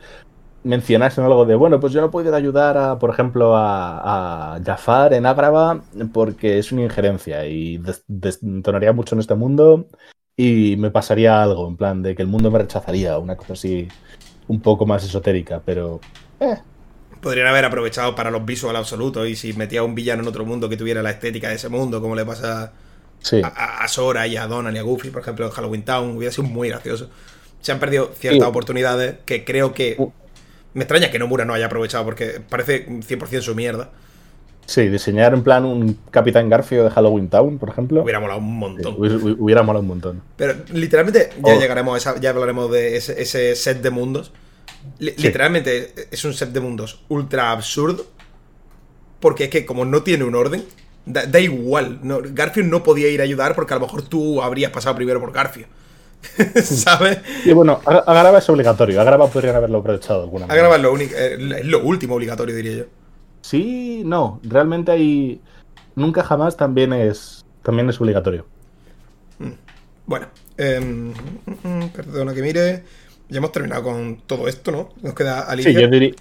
mencionasen algo de, bueno, pues yo no puedo ayudar a, por ejemplo, a, Jafar en Ágrava porque es una injerencia y detonaría mucho en este mundo y me pasaría algo, en plan de que el mundo me rechazaría, una cosa así un poco más esotérica, pero... Eh. Podrían haber aprovechado para los visual absolutos y si metía un villano en otro mundo que tuviera la estética de ese mundo, como le pasa a, Sora y a Donald y a Goofy, por ejemplo, en Halloween Town, hubiera sido muy gracioso se han perdido ciertas oportunidades que creo que. Me extraña que Nomura no haya aprovechado porque parece 100% su mierda. Sí, diseñar en plan un Capitán Garfio de Halloween Town, por ejemplo. Hubiera molado un montón. hubiera, molado un montón. Pero literalmente, ya oh. llegaremos a esa, ya hablaremos de ese, set de mundos. Literalmente es un set de mundos ultra absurdo. Porque es que como no tiene un orden, da, igual. No, Garfio no podía ir a ayudar porque a lo mejor tú habrías pasado primero por Garfio. ¿Sabes? Y bueno, Agrava es obligatorio. Agrava podrían haberlo aprovechado alguna vez. Agrava es lo, único, eh, es lo último obligatorio, diría yo. Sí, no. Realmente hay. Nunca jamás también es. También es obligatorio. Mm. Bueno. Eh, perdona que mire. Ya hemos terminado con todo esto, ¿no? Nos queda Alicia. Sí, yo diría.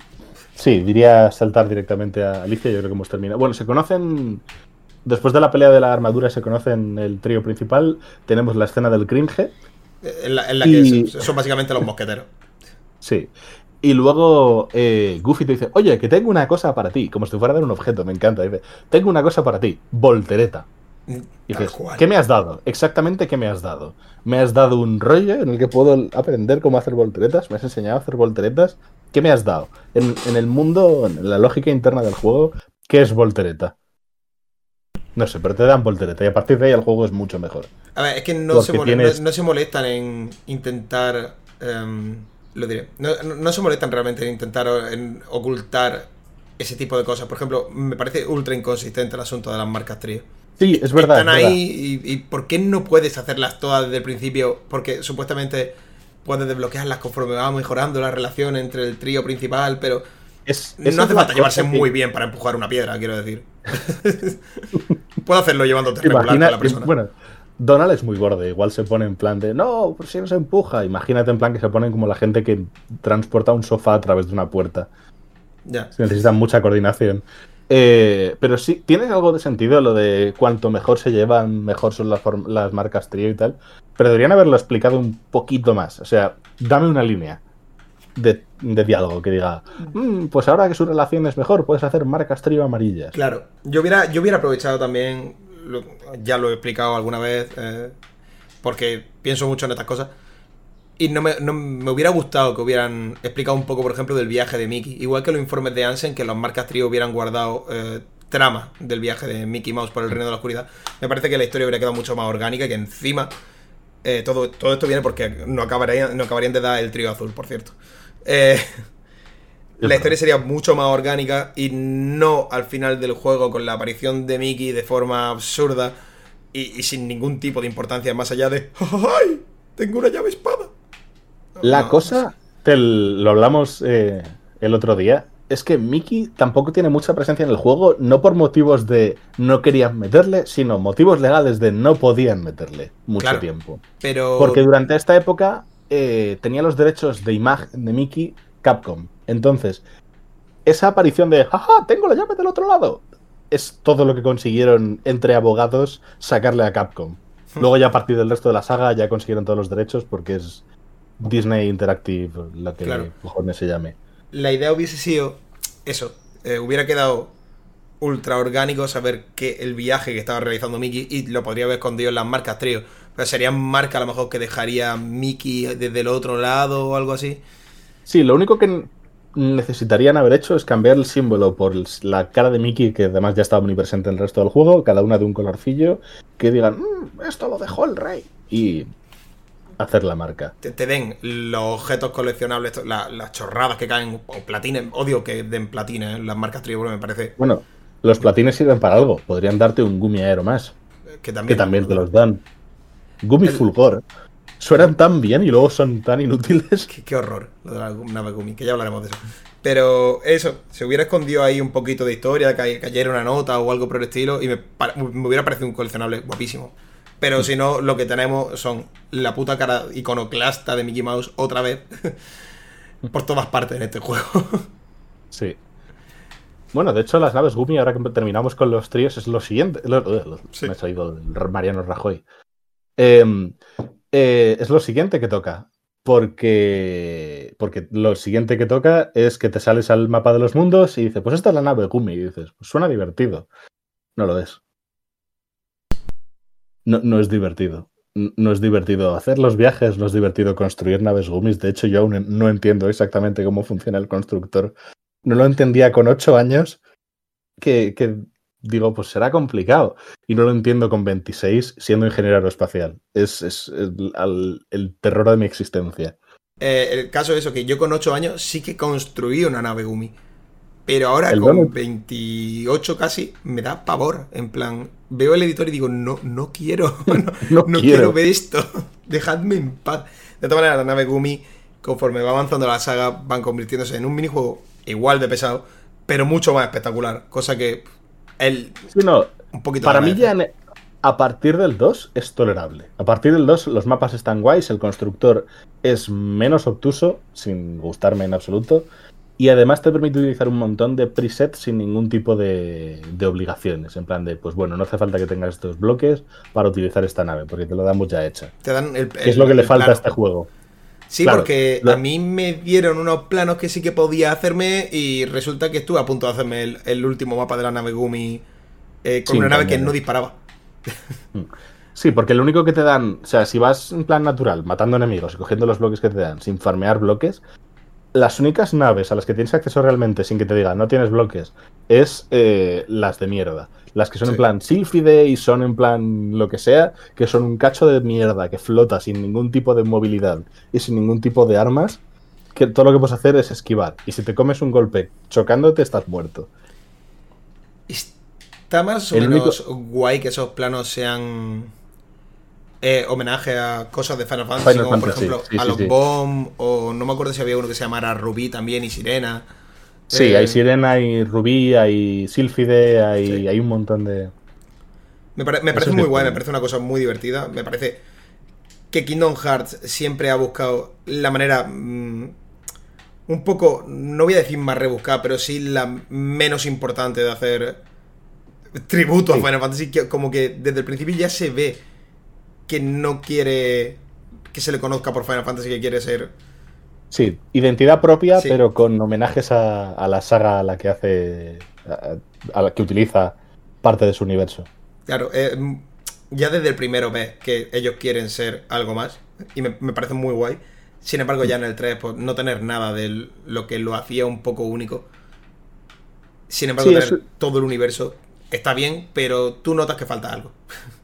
Sí, diría saltar directamente a Alicia. Yo creo que hemos terminado. Bueno, se conocen. Después de la pelea de la armadura se conocen el trío principal. Tenemos la escena del cringe en la, que son básicamente los mosqueteros. Sí. Y luego eh, Goofy te dice, oye, que tengo una cosa para ti, como si fuera de un objeto, me encanta. Dice, tengo una cosa para ti, voltereta. Mm, y dices, ¿qué me has dado? Exactamente, ¿qué me has dado? Me has dado un rollo en el que puedo aprender cómo hacer volteretas, me has enseñado a hacer volteretas. ¿Qué me has dado? En, en el mundo, en la lógica interna del juego, ¿qué es voltereta? No sé, pero te dan voltereta y a partir de ahí el juego es mucho mejor. A ver, es que no, se, no, se, molestan en intentar. Em, lo diré. No, se molestan realmente en intentar en ocultar ese tipo de cosas. Por ejemplo, me parece ultra inconsistente el asunto de las marcas trío. Sí, es verdad. Están ahí y, ¿por qué no puedes hacerlas todas desde el principio? Porque supuestamente puedes desbloquearlas conforme va mejorando la relación entre el trío principal, pero no hace falta llevarse muy bien para empujar una piedra, quiero decir. Puedo hacerlo llevándote regular la persona. Bueno, Donald es muy gordo, igual se pone en plan de no, pues si no se empuja. Imagínate en plan que se ponen como la gente que transporta un sofá a través de una puerta. Ya. necesitan mucha coordinación. Eh, pero sí, tiene algo de sentido lo de cuanto mejor se llevan, mejor son las, las marcas trío y tal. Pero deberían haberlo explicado un poquito más. O sea, dame una línea de, diálogo que diga, mm, pues ahora que su relación es mejor, puedes hacer marcas trío amarillas. Claro, yo hubiera, yo hubiera aprovechado también, ya lo he explicado alguna vez, eh, porque pienso mucho en estas cosas. Y no me, hubiera gustado que hubieran explicado un poco, por ejemplo, del viaje de Mickey. Igual que los informes de Ansen, que las marcas trío hubieran guardado eh, trama del viaje de Mickey Mouse por el reino de la oscuridad. Me parece que la historia hubiera quedado mucho más orgánica que encima eh, todo, todo esto viene porque no acabarían, no acabarían de dar el trío azul, por cierto. Eh, la historia sería mucho más orgánica y no al final del juego con la aparición de Mickey de forma absurda y, sin ningún tipo de importancia más allá de ¡Ay! Tengo una llave espada. La cosa, lo hablamos eh, el otro día, es que Mickey tampoco tiene mucha presencia en el juego, no por motivos de no querían meterle, sino motivos legales de no podían meterle mucho tiempo. Pero... Porque durante esta época eh, tenía los derechos de imagen de Mickey Capcom. Entonces, esa aparición de, jaja, tengo la llave del otro lado, es todo lo que consiguieron entre abogados sacarle a Capcom. Luego ya a partir del resto de la saga ya consiguieron todos los derechos porque es Disney Interactive, lo que cojones se llame. La idea hubiese sido eso, eh, hubiera quedado ultra orgánico saber que el viaje que estaba realizando Mickey y lo podría haber escondido en las marcas trío. Pero serían marcas a lo mejor que dejaría Mickey desde el otro lado o algo así. Sí, lo único que necesitarían haber hecho es cambiar el símbolo por la cara de Mickey, que además ya estaba omnipresente en el resto del juego, cada una de un colorcillo, que digan, mm, esto lo dejó el rey. Y hacer la marca. Te, den los objetos coleccionables, las chorradas que caen, o platines, odio que den platines en las marcas trío, me parece. Bueno, los platines sirven para algo. Podrían darte un Gumi Aero más. Que también, te los dan. Gumi Fulgor. Suenan tan bien y luego son tan inútiles. Qué, horror, lo de la nave Gumi, que ya hablaremos de eso. Pero eso, se hubiera escondido ahí un poquito de historia, que cayera una nota o algo por el estilo, y me, hubiera parecido un coleccionable guapísimo. Pero si no, lo que tenemos son la puta cara iconoclasta de Mickey Mouse otra vez por todas partes en este juego. Sí. Bueno, de hecho, las naves Gumi, ahora que terminamos con los tríos, es lo siguiente. Me ha salido el Mariano Rajoy. Em, eh, es lo siguiente que toca. Porque, porque lo siguiente que toca es que te sales al mapa de los mundos y dices, pues esta es la nave Gumi. Y dices, pues suena divertido. No lo es. No, no es divertido. No es divertido hacer los viajes, no es divertido construir naves Gumis. De hecho, yo aún no entiendo exactamente cómo funciona el constructor no lo entendía con ocho años, que, digo, pues será complicado. Y no lo entiendo con 26 siendo ingeniero aeroespacial. Es, el, terror de mi existencia. Eh, el caso es eso, que yo con ocho años sí que construí una nave Gumi. Pero ahora con 28 casi me da pavor. En plan, veo el editor y digo, no, no quiero, no, quiero. quiero ver esto. Dejadme en paz. De todas maneras, la nave Gumi, conforme va avanzando la saga, van convirtiéndose en un minijuego igual de pesado, pero mucho más espectacular. Cosa que él. un poquito Para mí, ya a partir del 2 es tolerable. A partir del 2 los mapas están guays, el constructor es menos obtuso, sin gustarme en absoluto. Y además te permite utilizar un montón de presets sin ningún tipo de, de, obligaciones. En plan de, pues bueno, no hace falta que tengas estos bloques para utilizar esta nave, porque te lo damos ya hecha. Te dan el, es lo que le falta a este juego. Sí, porque a mí me dieron unos planos que sí que podía hacerme y resulta que estuve a punto de hacerme el, último mapa de la nave Gumi eh, con una nave que no disparaba. Mm. Sí, porque lo único que te dan, o sea, si vas en plan natural, matando enemigos y cogiendo los bloques que te dan sin farmear bloques, las únicas naves a las que tienes acceso realmente sin que te digan no tienes bloques es eh, las de mierda. Las que son en plan sílfide y son en plan lo que sea, que son un cacho de mierda que flota sin ningún tipo de movilidad y sin ningún tipo de armas, que todo lo que puedes hacer es esquivar. Y si te comes un golpe chocándote, estás muerto. Está más o menos guay que esos planos sean eh, homenaje a cosas de Final Fantasy, como por ejemplo a los Bomb, o no me acuerdo si había uno que se llamara Rubí también y Sirena. Sí, hay eh, Sirena, hay Rubí, hay Sylphide, hay, hay un montón de. Me, parece muy guay, me parece una cosa muy divertida. Me parece que Kingdom Hearts siempre ha buscado la manera. Mm, un poco, no voy a decir más rebuscada, pero sí la menos importante de hacer tributo a Final Fantasy. como que desde el principio ya se ve que no quiere que se le conozca por Final Fantasy, que quiere ser Sí, identidad propia, pero con homenajes a, la saga a la que hace. A, la que utiliza parte de su universo. Claro, eh, ya desde el primero ves que ellos quieren ser algo más. Y me, parece muy guay. Sin embargo, ya en el 3, pues no tener nada de lo que lo hacía un poco único. Sin embargo, tener todo el universo está bien, pero tú notas que falta algo.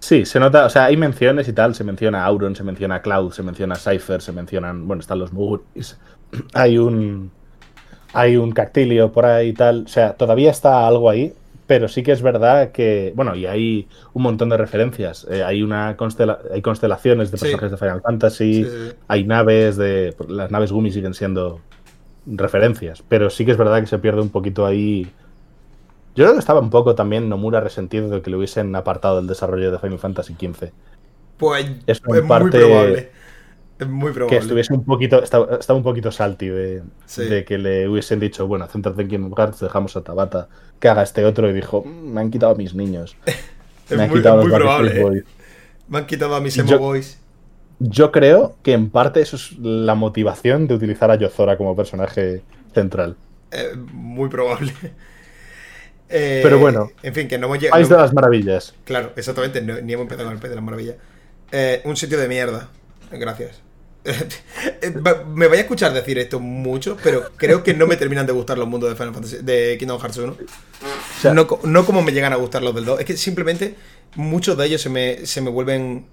Sí, se nota, o sea, hay menciones y tal, se menciona Auron, se menciona Cloud, se menciona Cypher, se mencionan, bueno, están los Muguris, hay un hay un Cactilio por ahí y tal, o sea, todavía está algo ahí, pero sí que es verdad que, bueno, y hay un montón de referencias, eh, hay una hay constelaciones de personajes de Final Fantasy, hay naves de las naves Gumi siguen siendo referencias, pero sí que es verdad que se pierde un poquito ahí yo creo que estaba un poco también Nomura resentido de que le hubiesen apartado del desarrollo de Final Fantasy XV. Pues es muy probable. Es muy probable. Que estuviese un poquito, estaba, un poquito salty de, de, que le hubiesen dicho, bueno, céntrate en Kingdom Hearts, dejamos a Tabata que haga este otro y dijo, mm, me han quitado a mis niños. me han quitado a los probable, ¿eh? Me han quitado a mis emo boys. Yo creo que en parte eso es la motivación de utilizar a Yozora como personaje central. Eh, muy probable. Pero eh, bueno. En fin, que no hemos llegado. País de las maravillas. Claro, exactamente. ni hemos empezado con el País de las maravillas. un sitio de mierda. Gracias. me voy a escuchar decir esto mucho, pero creo que no me terminan de gustar los mundos de Final Fantasy, de Kingdom Hearts 1. no, como me llegan a gustar los del 2. Es que simplemente muchos de ellos se me, se me vuelven.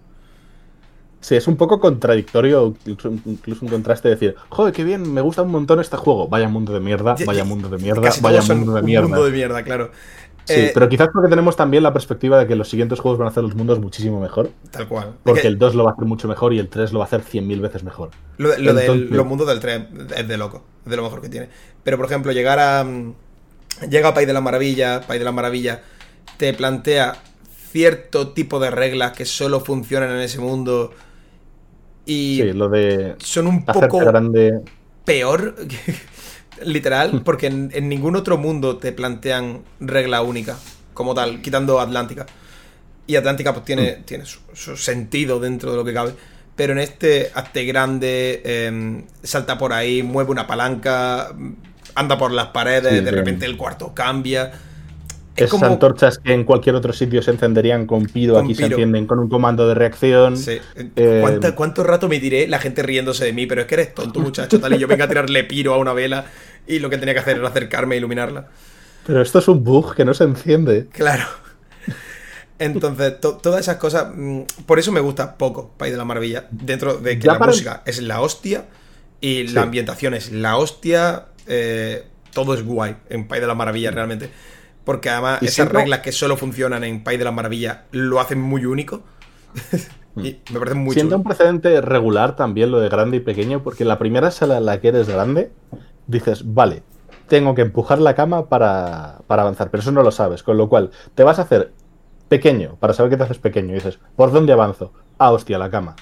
Sí, es un poco contradictorio, incluso, un contraste decir, joder, qué bien, me gusta un montón este juego. Vaya mundo de mierda, vaya mundo de mierda, vaya mundo de mierda. mundo de mierda, claro. Sí, eh, pero quizás porque tenemos también la perspectiva de que los siguientes juegos van a hacer los mundos muchísimo mejor. Tal cual. Porque el 2 lo va a hacer mucho mejor y el 3 lo va a hacer 100.000 veces mejor. Lo, de, los mundos del 3 es de loco, es de lo mejor que tiene. Pero por ejemplo, llegar a. Mm, llega a País de la Maravilla, País de la Maravilla te plantea cierto tipo de reglas que solo funcionan en ese mundo. Y sí, lo de. Son un poco. Grande... Peor. literal, porque en, ningún otro mundo te plantean regla única, como tal, quitando Atlántica. Y Atlántica pues tiene, mm. tiene su, sentido dentro de lo que cabe. Pero en este, hazte grande, em, salta por ahí, mueve una palanca, anda por las paredes, de repente el cuarto cambia. Esas antorchas que en cualquier otro sitio se encenderían con piro, aquí se encienden con un comando de reacción. Sí. Eh, ¿Cuánto, rato me diré la gente riéndose de mí? Pero es que eres tonto, muchacho, tal, y yo venga a tirarle piro a una vela y lo que tenía que hacer era acercarme e iluminarla. Pero esto es un bug que no se enciende. Claro. Entonces, todas esas cosas. Mm, por eso me gusta poco País de la Maravilla. Dentro de que la música es la hostia y la ambientación es la hostia. Eh, todo es guay en País de la Maravilla realmente. Porque además esas reglas que solo funcionan en País de la Maravilla lo hacen muy único. y me parece muy Siendo un precedente regular también lo de grande y pequeño, porque la primera sala en la que eres grande, dices, vale, tengo que empujar la cama para, para avanzar, pero eso no lo sabes, con lo cual te vas a hacer pequeño, para saber que te haces pequeño, y dices, ¿por dónde avanzo? Ah, hostia, la cama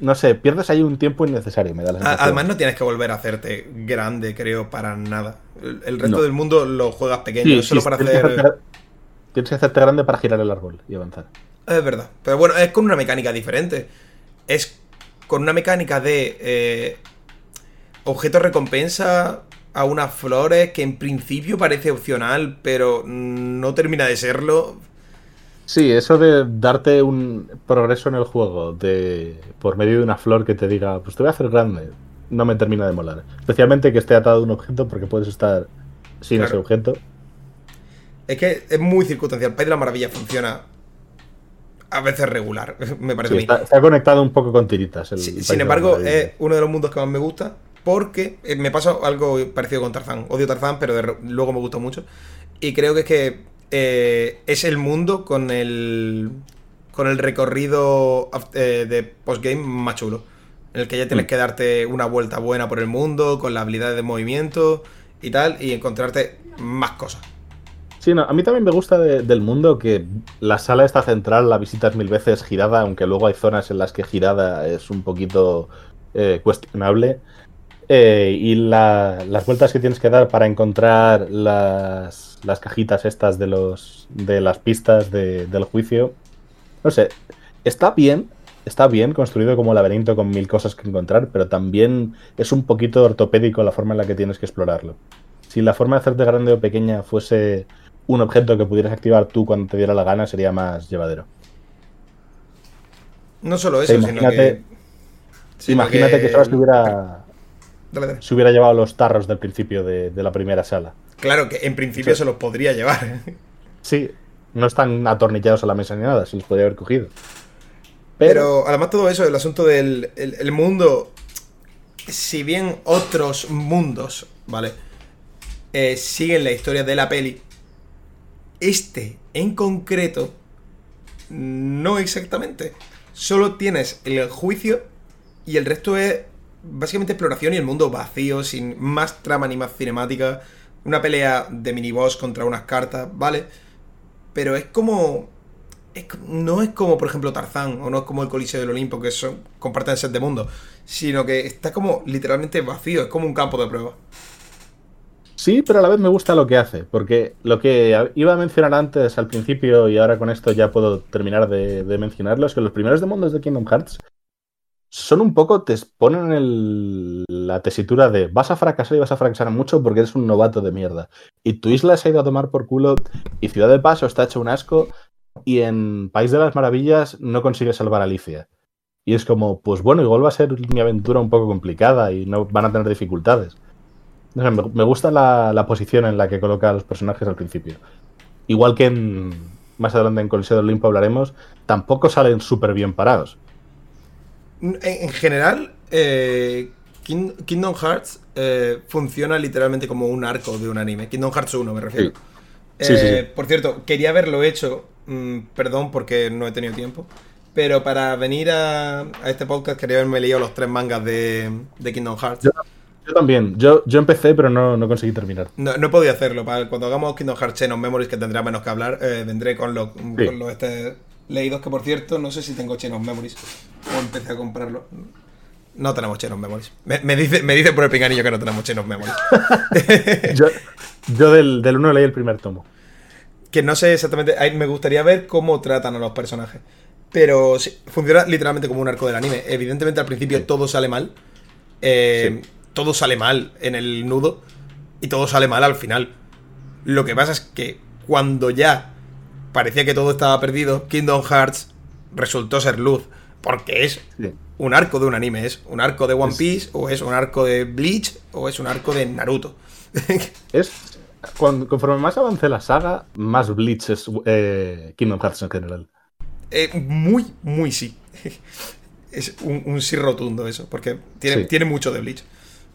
no sé, pierdes ahí un tiempo innecesario, me da la sensación. Además, no tienes que volver a hacerte grande, creo, para nada. El, resto del mundo lo juegas pequeño, solo para hacer... tienes que hacerte grande para girar el árbol y avanzar. Es verdad. Pero bueno, es con una mecánica diferente. Es con una mecánica de eh, objeto recompensa a unas flores que en principio parece opcional, pero no termina de serlo. Sí, eso de darte un progreso en el juego de por medio de una flor que te diga, pues te voy a hacer grande, no me termina de molar. Especialmente que esté atado a un objeto porque puedes estar sin ese objeto. Es que es muy circunstancial. País de la Maravilla funciona a veces regular, me parece sí, está, conectado un poco con tiritas. sin embargo, es uno de los mundos que más me gusta porque eh, me pasa algo parecido con Tarzán. Odio Tarzán, pero luego me gusta mucho. Y creo que es que eh, es el mundo con el con el recorrido eh, de postgame más chulo. En el que ya tienes mm. que darte una vuelta buena por el mundo, con la habilidad de movimiento y tal, y encontrarte más cosas. Sí, no, a mí también me gusta del mundo que la sala está central, la visitas mil veces girada, aunque luego hay zonas en las que girada es un poquito eh, cuestionable. y las vueltas que tienes que dar para encontrar las, las cajitas estas de los de las pistas del juicio. No sé, está bien, está bien construido como laberinto con mil cosas que encontrar, pero también es un poquito ortopédico la forma en la que tienes que explorarlo. Si la forma de hacerte grande o pequeña fuese un objeto que pudieras activar tú cuando te diera la gana, sería más llevadero. No solo eso, imagínate, sino que... Imagínate que, que hubiera, se hubiera llevado los tarros del principio de la primera sala. Claro que en principio se los podría llevar. Sí, no están atornillados a la mesa ni nada, se los podría haber cogido. Pero, además todo eso, el asunto del el, mundo, si bien otros mundos, ¿vale? Eh, siguen la historia de la peli, este en concreto, no exactamente. Solo tienes el juicio y el resto es básicamente exploración y el mundo vacío, sin más trama ni más cinemática una pelea de miniboss contra unas cartas, ¿vale? Pero es como no es como, por ejemplo, Tarzán o no es como el Coliseo del Olimpo, que son, comparten set de mundo, sino que está como literalmente vacío, es como un campo de prueba. Sí, pero a la vez me gusta lo que hace, porque lo que iba a mencionar antes al principio y ahora con esto ya puedo terminar de, mencionarlo, es que los primeros de mundos de Kingdom Hearts son un poco, te ponen la tesitura de vas a fracasar y vas a fracasar mucho porque eres un novato de mierda. Y tu isla se ha ido a tomar por culo y Ciudad de Paso está hecho un asco y en País de las Maravillas no consigues salvar a Alicia. Y es como, pues bueno, igual va a ser mi aventura un poco complicada y no van a tener dificultades me, gusta la, posición en la que coloca a los personajes al principio. Igual que en, más adelante en Coliseo del Olimpo hablaremos, tampoco salen súper bien parados. En, general, eh, Kingdom Hearts eh, funciona literalmente como un arco de un anime. Kingdom Hearts 1 me refiero. Eh, por cierto, quería haberlo hecho, mm, perdón porque no he tenido tiempo, pero para venir a, este podcast quería haberme leído los tres mangas de, Kingdom Hearts. Yo también. Yo, yo empecé, pero no, no conseguí terminar. No, no he podido hacerlo. Para cuando hagamos Kingdom Hearts Chain of Memories, que tendrá menos que hablar, eh, vendré con los, este, leídos, que por cierto, no sé si tengo Chain of Memories o empecé a comprarlo. No tenemos Chain of Memories. Me, dice, me dice por el pinganillo que no tenemos Chain of Memories. yo, yo del, del 1 leí el primer tomo. Que no sé exactamente. Me gustaría ver cómo tratan a los personajes. Pero funciona literalmente como un arco del anime. Evidentemente al principio todo sale mal. Eh, todo sale mal en el nudo y todo sale mal al final. Lo que pasa es que cuando ya parecía que todo estaba perdido, Kingdom Hearts resultó ser luz. Porque es un arco de un anime, es un arco de One Piece, o es un arco de Bleach, o es un arco de Naruto. es. conforme más avance la saga, más Bleach es eh, Kingdom Hearts en general. Eh, muy, muy sí. es un, sí rotundo eso, porque tiene, tiene mucho de Bleach.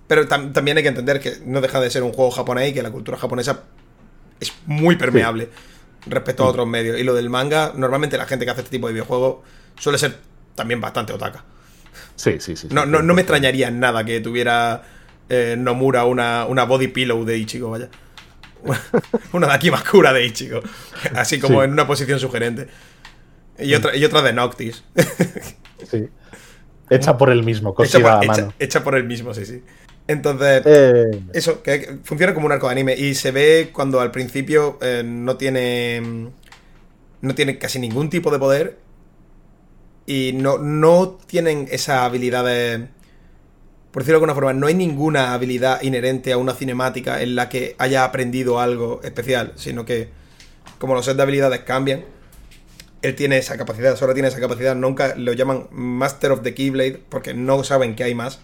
Pero también hay que entender que no deja de ser un juego japonés y que la cultura japonesa es muy permeable respecto a otros medios. Y lo del manga, normalmente la gente que hace este tipo de videojuegos suele ser también bastante otaka. Sí, sí, sí. No, no, no me extrañaría nada que tuviera eh, Nomura una, una body pillow de Ichigo, vaya. una de aquí más cura de Ichigo. Así como en una posición sugerente. Y otra, y otra de Noctis. sí. Hecha por el mismo, cosida a mano. hecha por el mismo, sí, sí. Entonces, eh. eso, que funciona como un arco de anime. Y se ve cuando al principio eh, no tiene. No tiene casi ningún tipo de poder. Y no, no tienen esas habilidades. Por decirlo de alguna forma, no hay ninguna habilidad inherente a una cinemática en la que haya aprendido algo especial. Sino que, como los sets de habilidades cambian, él tiene esa capacidad, solo tiene esa capacidad. Nunca lo llaman Master of the Keyblade porque no saben que hay más.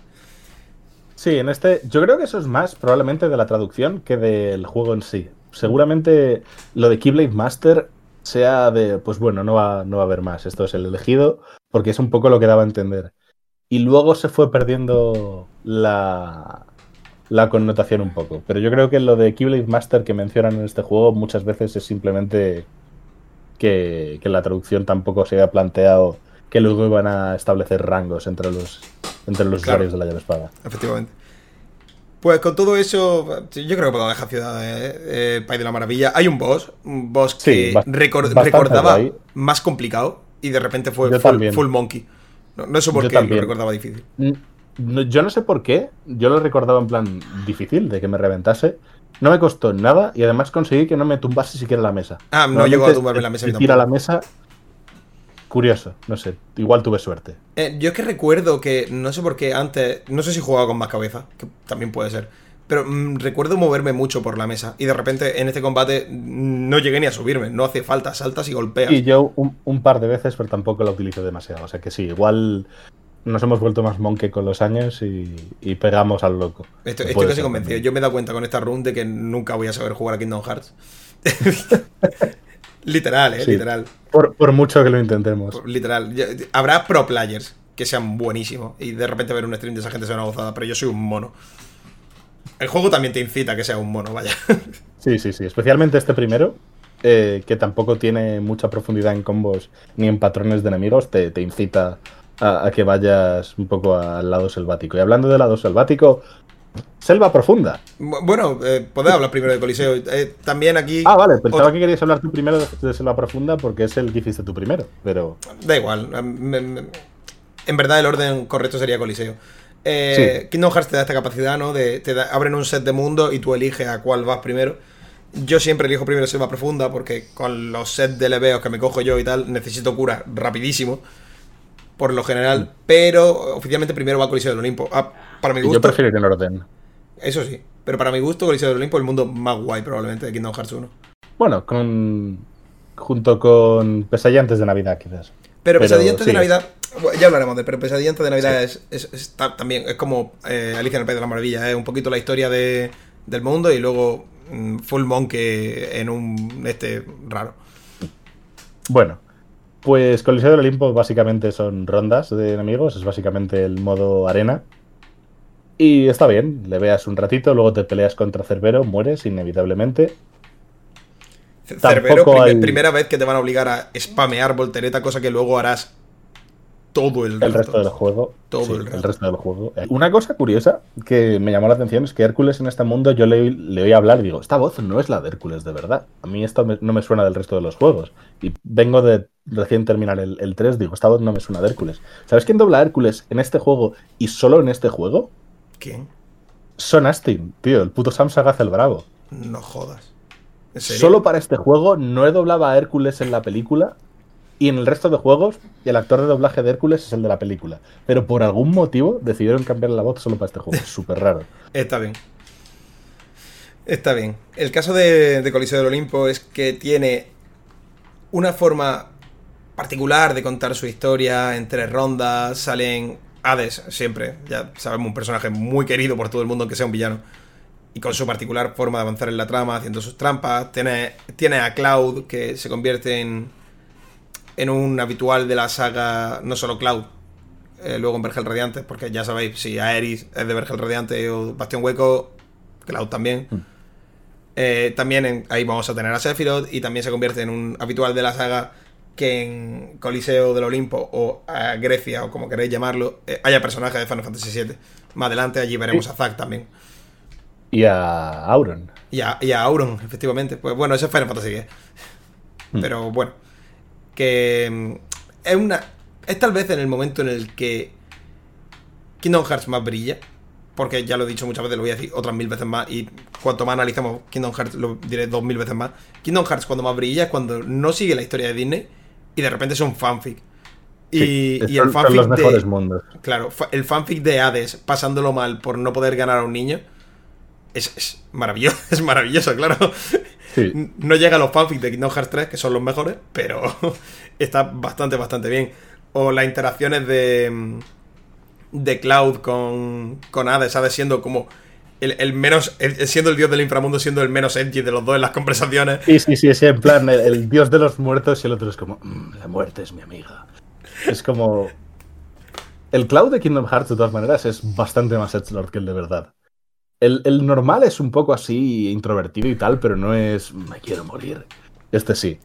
Sí, en este. Yo creo que eso es más probablemente de la traducción que del juego en sí. Seguramente lo de Keyblade Master sea de. Pues bueno, no va, no va a haber más. Esto es el elegido, porque es un poco lo que daba a entender. Y luego se fue perdiendo la, la connotación un poco. Pero yo creo que lo de Keyblade Master que mencionan en este juego muchas veces es simplemente que, la traducción tampoco se haya planteado que luego iban a establecer rangos entre los entre los usuarios de la llave espada. Efectivamente. Pues con todo eso, yo creo que puedo dejar Ciudad de eh, País de la Maravilla. Hay un boss, un boss que recordaba más complicado y de repente fue full, monkey. No, sé por qué lo recordaba difícil. yo no sé por qué, yo lo recordaba en plan difícil, de que me reventase. No me costó nada y además conseguí que no me tumbase siquiera la mesa. Ah, no llegó a tumbarme la mesa. Tira la mesa Curioso, no sé, igual tuve suerte. Eh, yo es que recuerdo que, no sé por qué antes, no sé si jugaba con más cabeza, que también puede ser, pero mm, recuerdo moverme mucho por la mesa y de repente en este combate mm, no llegué ni a subirme, no hace falta, saltas y golpeas. Y yo un, par de veces, pero tampoco la utilizo demasiado, o sea que sí, igual nos hemos vuelto más monkey con los años y, pegamos al loco. Estoy, estoy casi convencido, yo me he dado cuenta con esta run de que nunca voy a saber jugar a Kingdom Hearts. Literal, ¿eh? Literal. Por, mucho que lo intentemos. literal. Habrá pro players que sean buenísimos y de repente ver un stream de esa gente sea una gozada, pero yo soy un mono. El juego también te incita a que sea un mono, vaya. Sí, sí, sí. Especialmente este primero, eh, que tampoco tiene mucha profundidad en combos ni en patrones de enemigos, te, incita a, que vayas un poco al lado selvático. Y hablando del lado selvático, Selva Profunda. Bueno, eh, podés hablar primero de Coliseo. Eh, también aquí. Ah, vale, pensaba que querías hablar tú primero de, Selva Profunda porque es el que hiciste tú primero, pero. Da igual. En verdad, el orden correcto sería Coliseo. Eh, Kingdom Hearts te da esta capacidad, ¿no? De, te abren un set de mundo y tú eliges a cuál vas primero. Yo siempre elijo primero Selva Profunda porque con los sets de leveos que me cojo yo y tal, necesito cura rapidísimo. Por lo general. Mm. Pero oficialmente primero va Coliseo del Olimpo. Ah, para mi gusto. Yo prefiero que no orden. Eso sí. Pero para mi gusto, Coliseo del Olimpo es el mundo más guay probablemente de Kingdom Hearts 1. Bueno, con junto con Pesadillantes de Navidad, quizás. Pero, Pesadillantes de Navidad, ya hablaremos de, pero Pesadillantes de Navidad es, también, es como eh, Alicia en el País de la Maravilla, es un poquito la historia de, del mundo y luego mm, Full Monkey en un este raro. Bueno, pues Coliseo del Olimpo básicamente son rondas de enemigos, es básicamente el modo arena. Y está bien, le veas un ratito, luego te peleas contra Cerbero, mueres inevitablemente. Cerbero, primera vez que te van a obligar a spamear voltereta, cosa que luego harás todo el, el resto, del juego. Todo el, resto. del juego. Una cosa curiosa que me llamó la atención es que Hércules en este mundo yo le, le oí hablar y digo, esta voz no es la de Hércules de verdad. A mí esto no me suena del resto de los juegos. Y vengo de recién terminar el, el 3, digo, esta voz no me suena de Hércules. ¿Sabes quién dobla a Hércules en este juego y solo en este juego? ¿Quién? Son Astin, tío, el puto Sam Sagaz el Bravo. No jodas. Solo para este juego no he doblado a Hércules en la película y en el resto de juegos el actor de doblaje de Hércules es el de la película. Pero por algún motivo decidieron cambiar la voz solo para este juego. Súper raro. Está bien. Está bien. El caso de, de Coliseo del Olimpo es que tiene una forma particular de contar su historia en tres rondas. Salen Hades, siempre, ya sabemos, un personaje muy querido por todo el mundo, que sea un villano. Y con su particular forma de avanzar en la trama, haciendo sus trampas. Tiene, tiene a Cloud, que se convierte en, en un habitual de la saga, no solo Cloud, eh, luego en Vergel Radiante, porque ya sabéis, si Aeris es de Vergel Radiante o Bastión Hueco, Cloud también. Hmm. Eh, también ahí vamos a tener a Sephiroth y también se convierte en un habitual de la saga que en Coliseo del Olimpo o a Grecia o como queréis llamarlo eh, haya personajes de Final Fantasy VII. Más adelante allí veremos a Zack también. Y a Auron. Y a, Auron, efectivamente. Pues bueno, ese es Final Fantasy X. Hmm. Pero bueno, que mm, es una... Es tal vez en el momento en el que Kingdom Hearts más brilla. Porque ya lo he dicho muchas veces, lo voy a decir otras mil veces más. Y cuanto más analizamos Kingdom Hearts, lo diré dos mil veces más. Kingdom Hearts cuando más brilla es cuando no sigue la historia de Disney y de repente es un fanfic. Y, el fanfic los mejores mundos. Claro, el fanfic de Hades pasándolo mal por no poder ganar a un niño es, maravilloso, es maravilloso, claro. No llega a los fanfics de Kingdom Hearts 3, que son los mejores, pero está bastante, bastante bien. O las interacciones de, de Cloud con, con Hades, Hades siendo como el, menos, siendo el dios del inframundo, siendo el menos edgy de los dos en las conversaciones. Sí, sí, sí, es en plan el, dios de los muertos y el otro es como, mm, la muerte es mi amiga. Es como... El Cloud de Kingdom Hearts, de todas maneras, es bastante más edgelord que el de verdad. El, normal es un poco así, introvertido y tal, pero no es, me quiero morir. Este sí.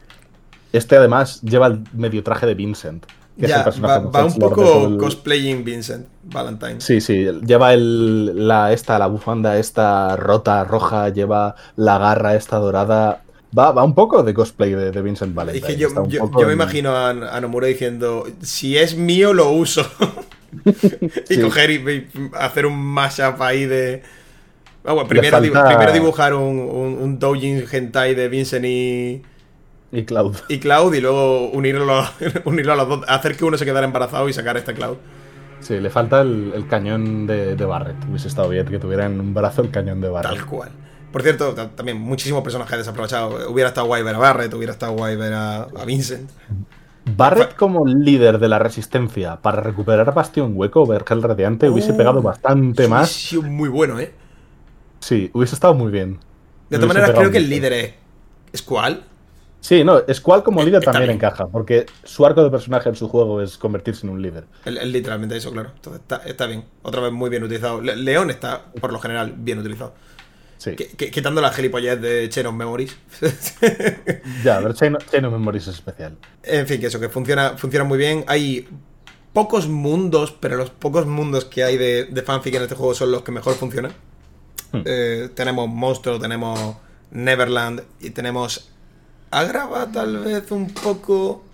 Este además lleva el medio traje de Vincent ya, va, un poco cosplaying Vincent Valentine. Sí, sí, lleva el, la, esta, la bufanda esta rota, roja, lleva la garra esta dorada. Va, va un poco de cosplay de, Vincent Valentine. yo, me imagino a, a, Nomura diciendo, si es mío lo uso. y coger y, hacer un mashup ahí de... Ah, bueno, primero, dibujar un, un, un doujin hentai de Vincent y y Cloud. Y Cloud, y luego unirlo, unirlo a los dos, hacer que uno se quedara embarazado y sacar este Cloud. Sí, le falta el, cañón de, Barret. Hubiese estado bien que tuviera en un brazo el cañón de Barret. Tal cual. Por cierto, también muchísimos personajes desaprovechados. Hubiera estado guay ver a Barret, hubiera estado guay ver a, Vincent. Barret como líder de la resistencia para recuperar Bastión Hueco o Vergel Radiante hubiese oh, pegado bastante más. sido muy bueno, ¿eh? Sí, hubiese estado muy bien. De todas maneras, creo que el líder es. ¿Es cuál? Sí, no, Squall como líder también encaja, porque su arco de personaje en su juego es convertirse en un líder. Es literalmente eso, claro. Entonces está, bien. Otra vez muy bien utilizado. León está, por lo general, bien utilizado. Sí. quitando la gilipollez de Chain of Memories. ya, pero Chain, of Memories es especial. En fin, que eso, que funciona, funciona muy bien. Hay pocos mundos, pero los pocos mundos que hay de, de fanfic en este juego son los que mejor funcionan. Hmm. Eh, tenemos Monstruo, tenemos Neverland y tenemos Agrava tal vez un poco...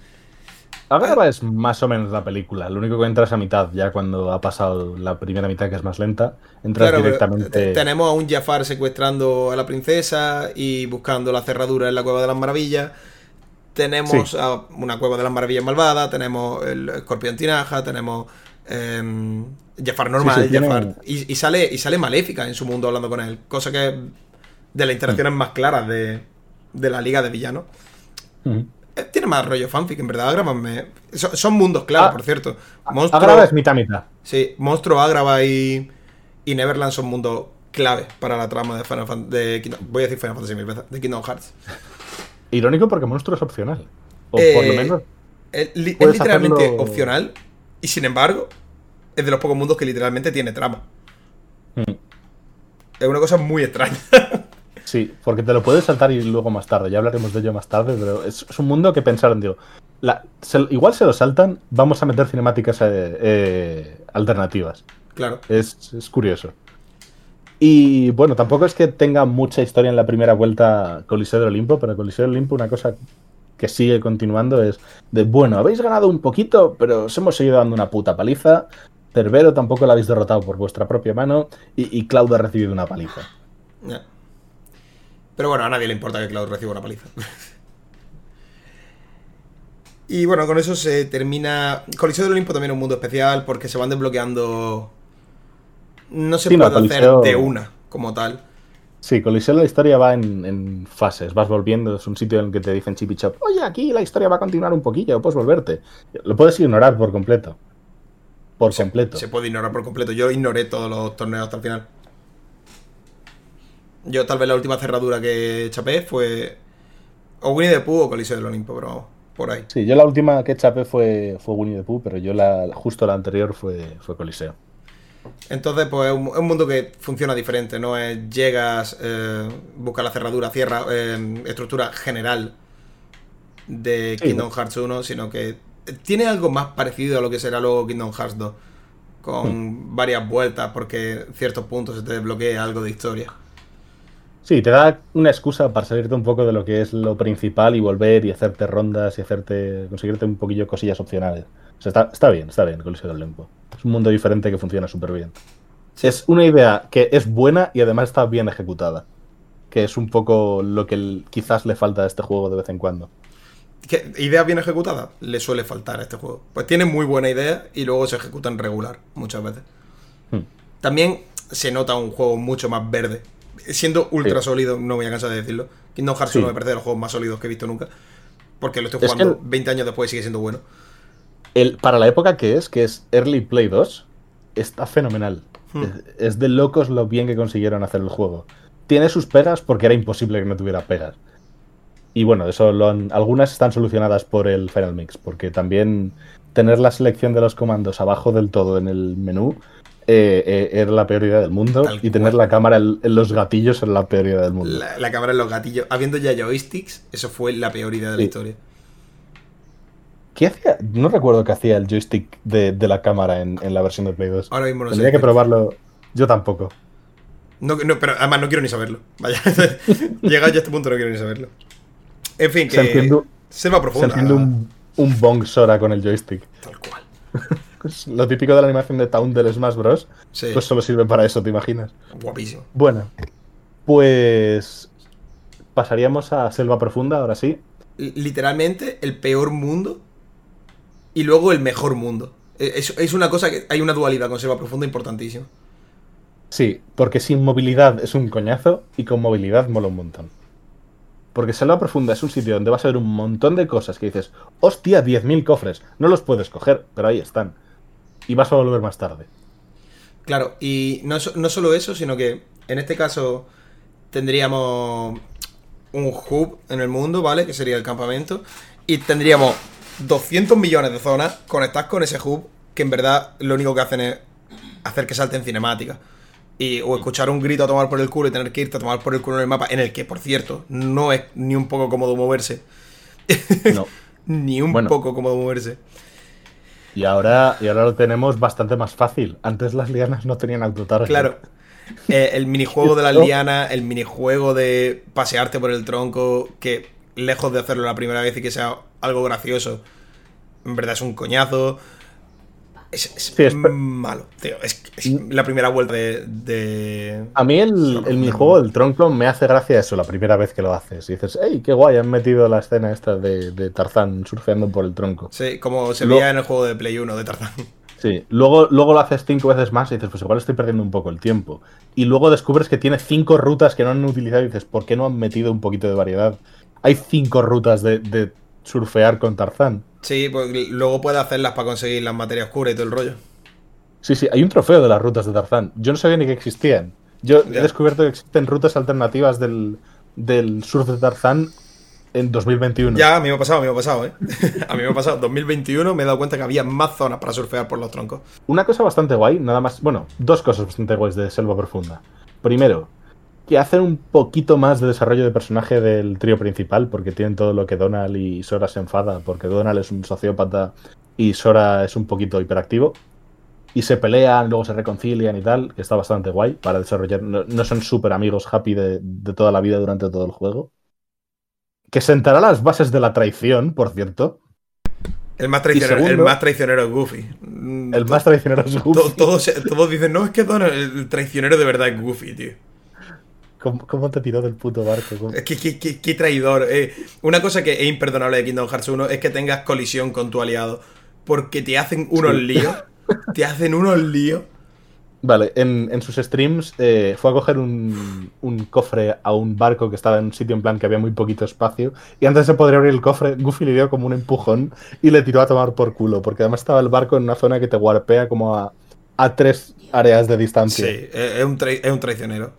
Agrava es más o menos la película, lo único que entras a mitad, ya cuando ha pasado la primera mitad que es más lenta, entras directamente... Tenemos a un Jafar secuestrando a la princesa y buscando la cerradura en la Cueva de las Maravillas. Tenemos a una Cueva de las Maravillas malvada, tenemos el escorpión tinaja, tenemos eh, Jafar normal, Jafar, y, sale, y sale Maléfica en su mundo hablando con él, cosa que de las interacciones mm. más claras de, de, la liga de villanos. Mm. Eh, tiene más rollo fanfic, en verdad. Agrava son, mundos claros, ah, por cierto. Monstruo, es mitad mitad. Sí, Monstruo, Agrava y, y Neverland son mundos clave para la trama de Final Fantasy. voy a decir Final Fantasy mil veces, de Kingdom Hearts. Irónico porque Monstruo es opcional. O por lo eh, menos. Es, literalmente opcional. Y sin embargo, es de los pocos mundos que literalmente tiene trama. Mm. Es una cosa muy extraña. sí, porque te lo puedes saltar y luego más tarde. Ya hablaremos de ello más tarde, pero es, un mundo que pensaron, digo, igual se lo saltan, vamos a meter cinemáticas eh, eh, alternativas. Claro. Es, es, curioso. Y bueno, tampoco es que tenga mucha historia en la primera vuelta Coliseo del Olimpo, pero Coliseo del Olimpo una cosa que sigue continuando es de, bueno, habéis ganado un poquito, pero os hemos seguido dando una puta paliza. Cerbero tampoco la habéis derrotado por vuestra propia mano y, y Cloud ha recibido una paliza. Pero bueno, a nadie le importa que Cloud reciba una paliza. y bueno, con eso se termina. Coliseo del Olimpo también es un mundo especial porque se van desbloqueando. No se puede hacer de una como tal. Sí, Coliseo la historia va en, fases, vas volviendo, es un sitio en el que te dicen chip chop, oye, aquí la historia va a continuar un poquillo, puedes volverte. Lo puedes ignorar por completo. Por completo. Se puede ignorar por completo. Yo ignoré todos los torneos hasta el final. Yo tal vez la última cerradura que chapé fue o Winnie the Pooh o Coliseo del Olimpo, pero por ahí. Sí, yo la última que chapé fue, fue Winnie the Pooh, pero yo la justo la anterior fue, fue Coliseo. Entonces, pues es un, mundo que funciona diferente, ¿no? Es, llegas, eh, buscas la cerradura, cierra, eh, estructura general de Kingdom Hearts 1, sino que tiene algo más parecido a lo que será luego Kingdom Hearts 2, con hmm. varias vueltas, porque en ciertos puntos se te desbloquea algo de historia. Sí, te da una excusa para salirte un poco de lo que es lo principal y volver y hacerte rondas y hacerte conseguirte un poquillo cosillas opcionales. O sea, está, está bien, está bien Coliseo del Lempo. Es un mundo diferente que funciona súper bien. Es una idea que es buena y además está bien ejecutada. Que es un poco lo que quizás le falta a este juego de vez en cuando. ¿Qué, ¿Idea bien ejecutada? Le suele faltar a este juego. Pues tiene muy buena idea y luego se ejecutan regular muchas veces. Hmm. También se nota un juego mucho más verde siendo ultra sólido, no voy a cansar de decirlo. Kingdom Hearts 1 me parece de los juegos más sólidos que he visto nunca. Porque lo estoy jugando 20 años después y sigue siendo bueno. El, para la época que es, que es Early Play 2, está fenomenal. Hmm. Es, de locos lo bien que consiguieron hacer el juego. Tiene sus pegas porque era imposible que no tuviera pegas. Y bueno, eso lo algunas están solucionadas por el Final Mix, porque también tener la selección de los comandos abajo del todo en el menú eh, eh, era la peor idea del mundo y tener la cámara en, los gatillos era la peor idea del mundo. La, cámara en los gatillos, habiendo ya joysticks, eso fue la peor idea de la historia. ¿Qué hacía? No recuerdo qué hacía el joystick de, la cámara en, la versión de Play 2. Ahora mismo no Tendría que probarlo. Yo tampoco. No, pero además no quiero ni saberlo. Vaya, llegado ya a este punto no quiero ni saberlo. En fin, que se, va profunda. Se un, un bong Sora con el joystick. Tal cual. lo típico de la animación de Town del Smash Bros. Pues solo sirve para eso, ¿te imaginas? Guapísimo. Bueno, pues pasaríamos a Selva Profunda, ahora sí. Literalmente el peor mundo y luego el mejor mundo. E, es, una cosa que hay una dualidad con Selva Profunda importantísima. Sí, porque sin movilidad es un coñazo y con movilidad mola un montón. Porque Selva Profunda es un sitio donde vas a ver un montón de cosas que dices, hostia, 10.000 cofres, no los puedes coger, pero ahí están y vas a volver más tarde. Claro, y no, no solo eso, sino que en este caso tendríamos un hub en el mundo, ¿vale? Que sería el campamento. Y tendríamos 200 millones de zonas conectadas con ese hub, que en verdad lo único que hacen es hacer que salten cinemática. Y, o escuchar un grito a tomar por el culo y tener que irte a tomar por el culo en el mapa, en el que, por cierto, no es ni un poco cómodo moverse. No. ni un poco cómodo moverse. Y ahora, y ahora lo tenemos bastante más fácil. Antes las lianas no tenían autotarget. Claro. Eh, el minijuego de la liana, el minijuego de pasearte por el tronco, que lejos de hacerlo la primera vez y que sea algo gracioso, en verdad es un coñazo. Es, malo, tío. Es, la primera vuelta de. a mí el, el minijuego del me hace gracia eso, la primera vez que lo haces. Y dices, ¡hey, qué guay! Han metido la escena esta de, Tarzán surfeando por el tronco. Sí, como se veía en el juego de Play 1 de Tarzán. Sí, luego, luego lo haces cinco veces más y dices, pues igual estoy perdiendo un poco el tiempo. Y luego descubres que tiene cinco rutas que no han utilizado y dices, ¿por qué no han metido un poquito de variedad? Hay cinco rutas de surfear con Tarzán. Sí, pues luego puede hacerlas para conseguir las materias oscuras y todo el rollo. Sí, sí, hay un trofeo de las rutas de Tarzán. Yo no sabía ni que existían. Yo he descubierto que existen rutas alternativas del, del surf de Tarzán en 2021. Ya, a mí me ha pasado, a mí me ha pasado, ¿eh? a mí me ha pasado. 2021 me he dado cuenta que había más zonas para surfear por los troncos. Una cosa bastante guay, nada más. Bueno, dos cosas bastante guays de Selva Profunda. Primero, que hacen un poquito más de desarrollo de personaje del trío principal, porque tienen todo lo que Donald y Sora se enfada, porque Donald es un sociópata y Sora es un poquito hiperactivo. Y se pelean, luego se reconcilian y tal, que está bastante guay para desarrollar. No, son súper amigos happy de, toda la vida durante todo el juego. Que sentará las bases de la traición, por cierto. El más traicionero, el más traicionero es Goofy. El más traicionero es Goofy. Todos, todos dicen, no, es que Donald, el traicionero de verdad es Goofy, tío. ¿Cómo, te tiró del puto barco? ¿Qué, qué, qué, traidor. Eh, una cosa que es imperdonable de Kingdom Hearts 1 es que tengas colisión con tu aliado. Porque te hacen unos líos. te hacen unos líos. Vale, en, sus streams eh, fue a coger un, un, cofre a un barco que estaba en un sitio en plan que había muy poquito espacio. Y antes de poder abrir el cofre, Goofy le dio como un empujón y le tiró a tomar por culo. Porque además estaba el barco en una zona que te warpea como a, a tres áreas de distancia. Sí, es un, es un traicionero.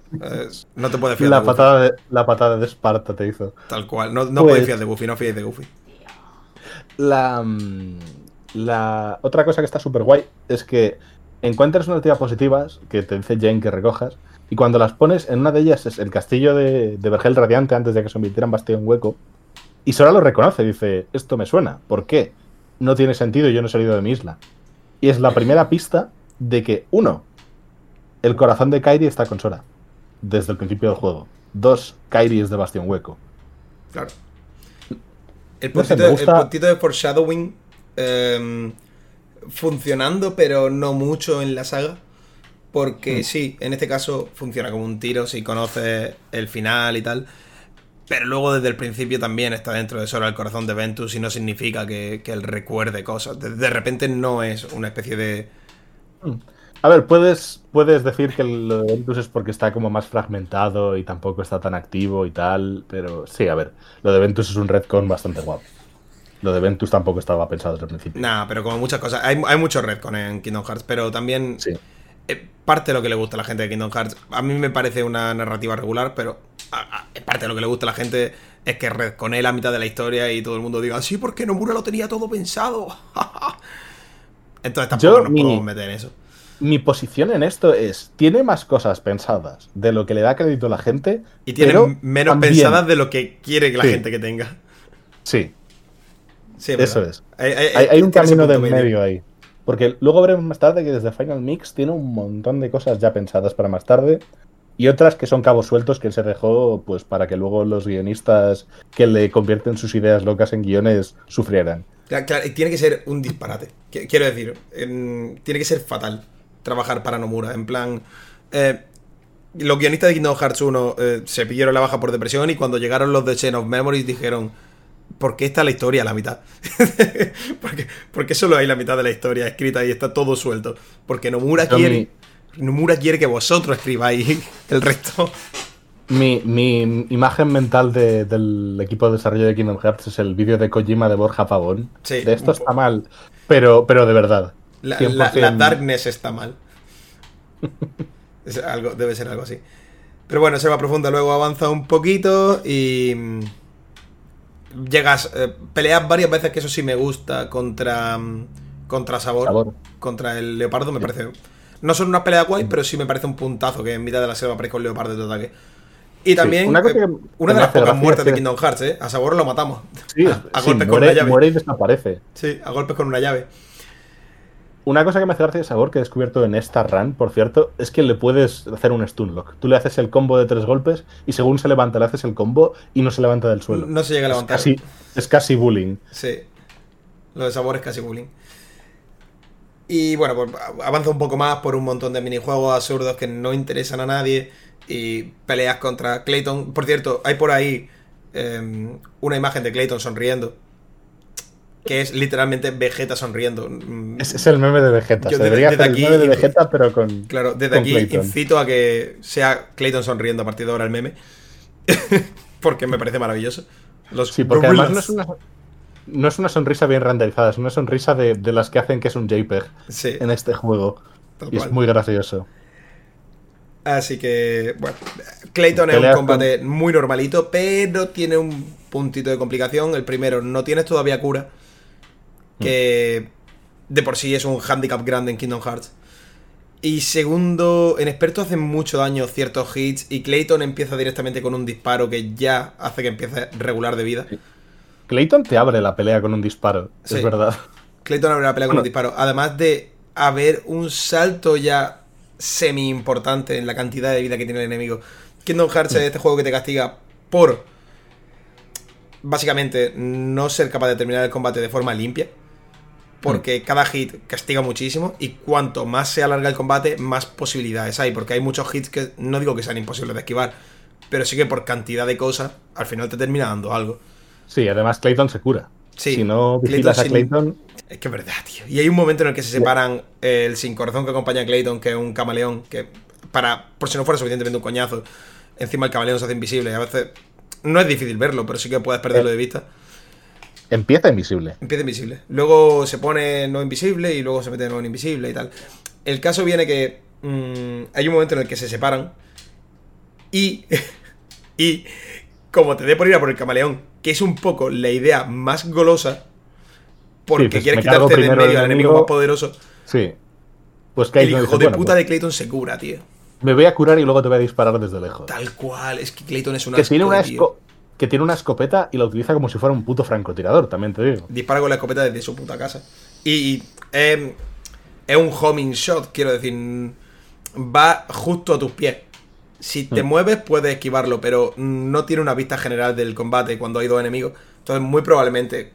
no te puedes fiar la de patada de, La patada de Esparta te hizo. Tal cual. No, no puedes pues fiar de Goofy, no fíes de Goofy. La, mm, la otra cosa que está súper guay es que encuentras unas actividades positivas que te dice Jane que recojas y cuando las pones, en una de ellas es el castillo de, de Vergel Radiante antes de que se convirtiera en Bastión Hueco. Y Sora lo reconoce, dice, esto me suena. ¿Por qué? No tiene sentido, yo no he salido de mi isla. Y es la primera pista de que, uno, el corazón de Kairi está con Sora desde el principio del juego. Dos, Kairi es de Bastión Hueco. Claro. El puntito, de foreshadowing em, funcionando, pero no mucho en la saga. Porque hmm. sí, en este caso funciona como un tiro si conoces el final y tal. Pero luego desde el principio también está dentro de Sora el corazón de Ventus y no significa que, que él recuerde cosas. de repente no es una especie de a ver, puedes, puedes decir que lo de Ventus es porque está como más fragmentado y tampoco está tan activo y tal, pero sí, a ver, lo de Ventus es un redcon bastante guapo. Lo de Ventus tampoco estaba pensado desde el principio. Nah, pero como muchas cosas. Hay, hay mucho redcon en Kingdom Hearts, pero también eh, parte de lo que le gusta a la gente de Kingdom Hearts. A mí me parece una narrativa regular, pero parte de lo que le gusta a la gente es que redconé la mitad de la historia y todo el mundo diga, sí, porque Nomura lo tenía todo pensado. Entonces tampoco nos podemos meter en eso mi posición en esto es, tiene más cosas pensadas de lo que le da crédito a la gente. Y tiene menos pensadas de lo que quiere que la gente que tenga. Sí. Eso es. Hay, un camino de medio, ahí. Porque luego veremos más tarde que desde Final Mix tiene un montón de cosas ya pensadas para más tarde. Y otras que son cabos sueltos que él se dejó pues para que luego los guionistas que le convierten sus ideas locas en guiones sufrieran. Claro, tiene que ser un disparate. Quiero decir, tiene que ser fatal trabajar para Nomura. En plan, eh, los guionistas de Kingdom Hearts 1 eh, se pidieron la baja por depresión y cuando llegaron los de Chain of Memories dijeron, ¿por qué está la historia a la mitad? porque, porque solo hay la mitad de la historia escrita y está todo suelto. Porque Nomura quiere... Nomura quiere que vosotros escribáis el resto. Mi, imagen mental del equipo de desarrollo de Kingdom Hearts es el vídeo de Kojima de Borja Pavón. De esto está mal, pero, pero de verdad. La, darkness está mal. algo, debe ser algo así. Pero bueno, se va profunda, luego avanza un poquito y. Mm, llegas. Eh, peleas varias veces, que eso sí me gusta, contra. Mm, contra sabor, Contra el leopardo, me parece. No son una pelea guay, pero sí me parece un puntazo que en mitad de la selva aparezca un leopardo de ataque. Y también, una, eh, de las pocas muertes de Kingdom Hearts, ¿eh? A Sabor lo matamos. Sí, a, golpes con una llave. Muere y desaparece. Sí, a golpes con una llave. Una cosa que me hace gracia de sabor que he descubierto en esta run, por cierto, es que le puedes hacer un stun lock. Tú le haces el combo de tres golpes y según se levanta le haces el combo y no se levanta del suelo. No se llega a levantar. Es casi, es casi bullying. Sí. Lo de sabor es casi bullying. Y bueno, pues avanza un poco más por un montón de minijuegos absurdos que no interesan a nadie. Y peleas contra Clayton. Por cierto, hay por ahí em, una imagen de Clayton sonriendo que es literalmente Vegeta sonriendo. Es, es el meme de Vegeta. Se debería hacer el meme de Vegeta, pero con. Claro, desde aquí incito a que sea Clayton sonriendo a partir de ahora el meme. porque me parece maravilloso. Los sí, porque además no es, una, no es una sonrisa bien renderizada, es una sonrisa de, de las que hacen que es un JPEG en este juego. y es muy gracioso. Así que, bueno, Clayton es un combate muy normalito, pero tiene un puntito de complicación. El primero, no tienes todavía cura que de por sí es un handicap grande en Kingdom Hearts. Y segundo, en experto hacen mucho daño ciertos hits y Clayton empieza directamente con un disparo que ya hace que empiece regular de vida. Clayton te abre la pelea con un disparo, es verdad. Clayton abre la pelea con un disparo. Además de haber un salto ya semi importante en la cantidad de vida que tiene el enemigo. Kingdom Hearts es este juego que te castiga por básicamente no ser capaz de terminar el combate de forma limpia porque mm. cada hit castiga muchísimo y cuanto más se alarga el combate, más posibilidades hay, porque hay muchos hits que no digo que sean imposibles de esquivar, pero sí que por cantidad de cosas, al final te termina dando algo. Sí, además Clayton se cura. si no vigilas a Clayton... Es que es verdad, tío. Y hay un momento en el que se separan el sin corazón que acompaña a Clayton, que es un camaleón, que para, por si no fuera suficientemente un coñazo, encima el camaleón se hace invisible y a veces no es difícil verlo, pero sí que puedes perderlo de vista. Empieza invisible. Empieza invisible. Luego se pone no invisible y luego se mete nuevo en invisible y tal. El caso viene que mm, hay un momento en el que se separan y, y como te dé por ir a por el camaleón, que es un poco la idea más golosa, porque pues quieres quitarte de en medio al enemigo más poderoso. Sí. Pues el hijo de puta pues de Clayton se cura, tío. Me voy a curar y luego te voy a disparar desde lejos. Tal cual, es que Clayton es una. Que tiene una, que tiene una escopeta y la utiliza como si fuera un puto francotirador, también te digo. Dispara con la escopeta desde su puta casa. Y, em, es un homing shot, quiero decir. Va justo a tus pies. Si te mm. mueves, puedes esquivarlo, pero no tiene una vista general del combate cuando hay dos enemigos. Entonces, muy probablemente,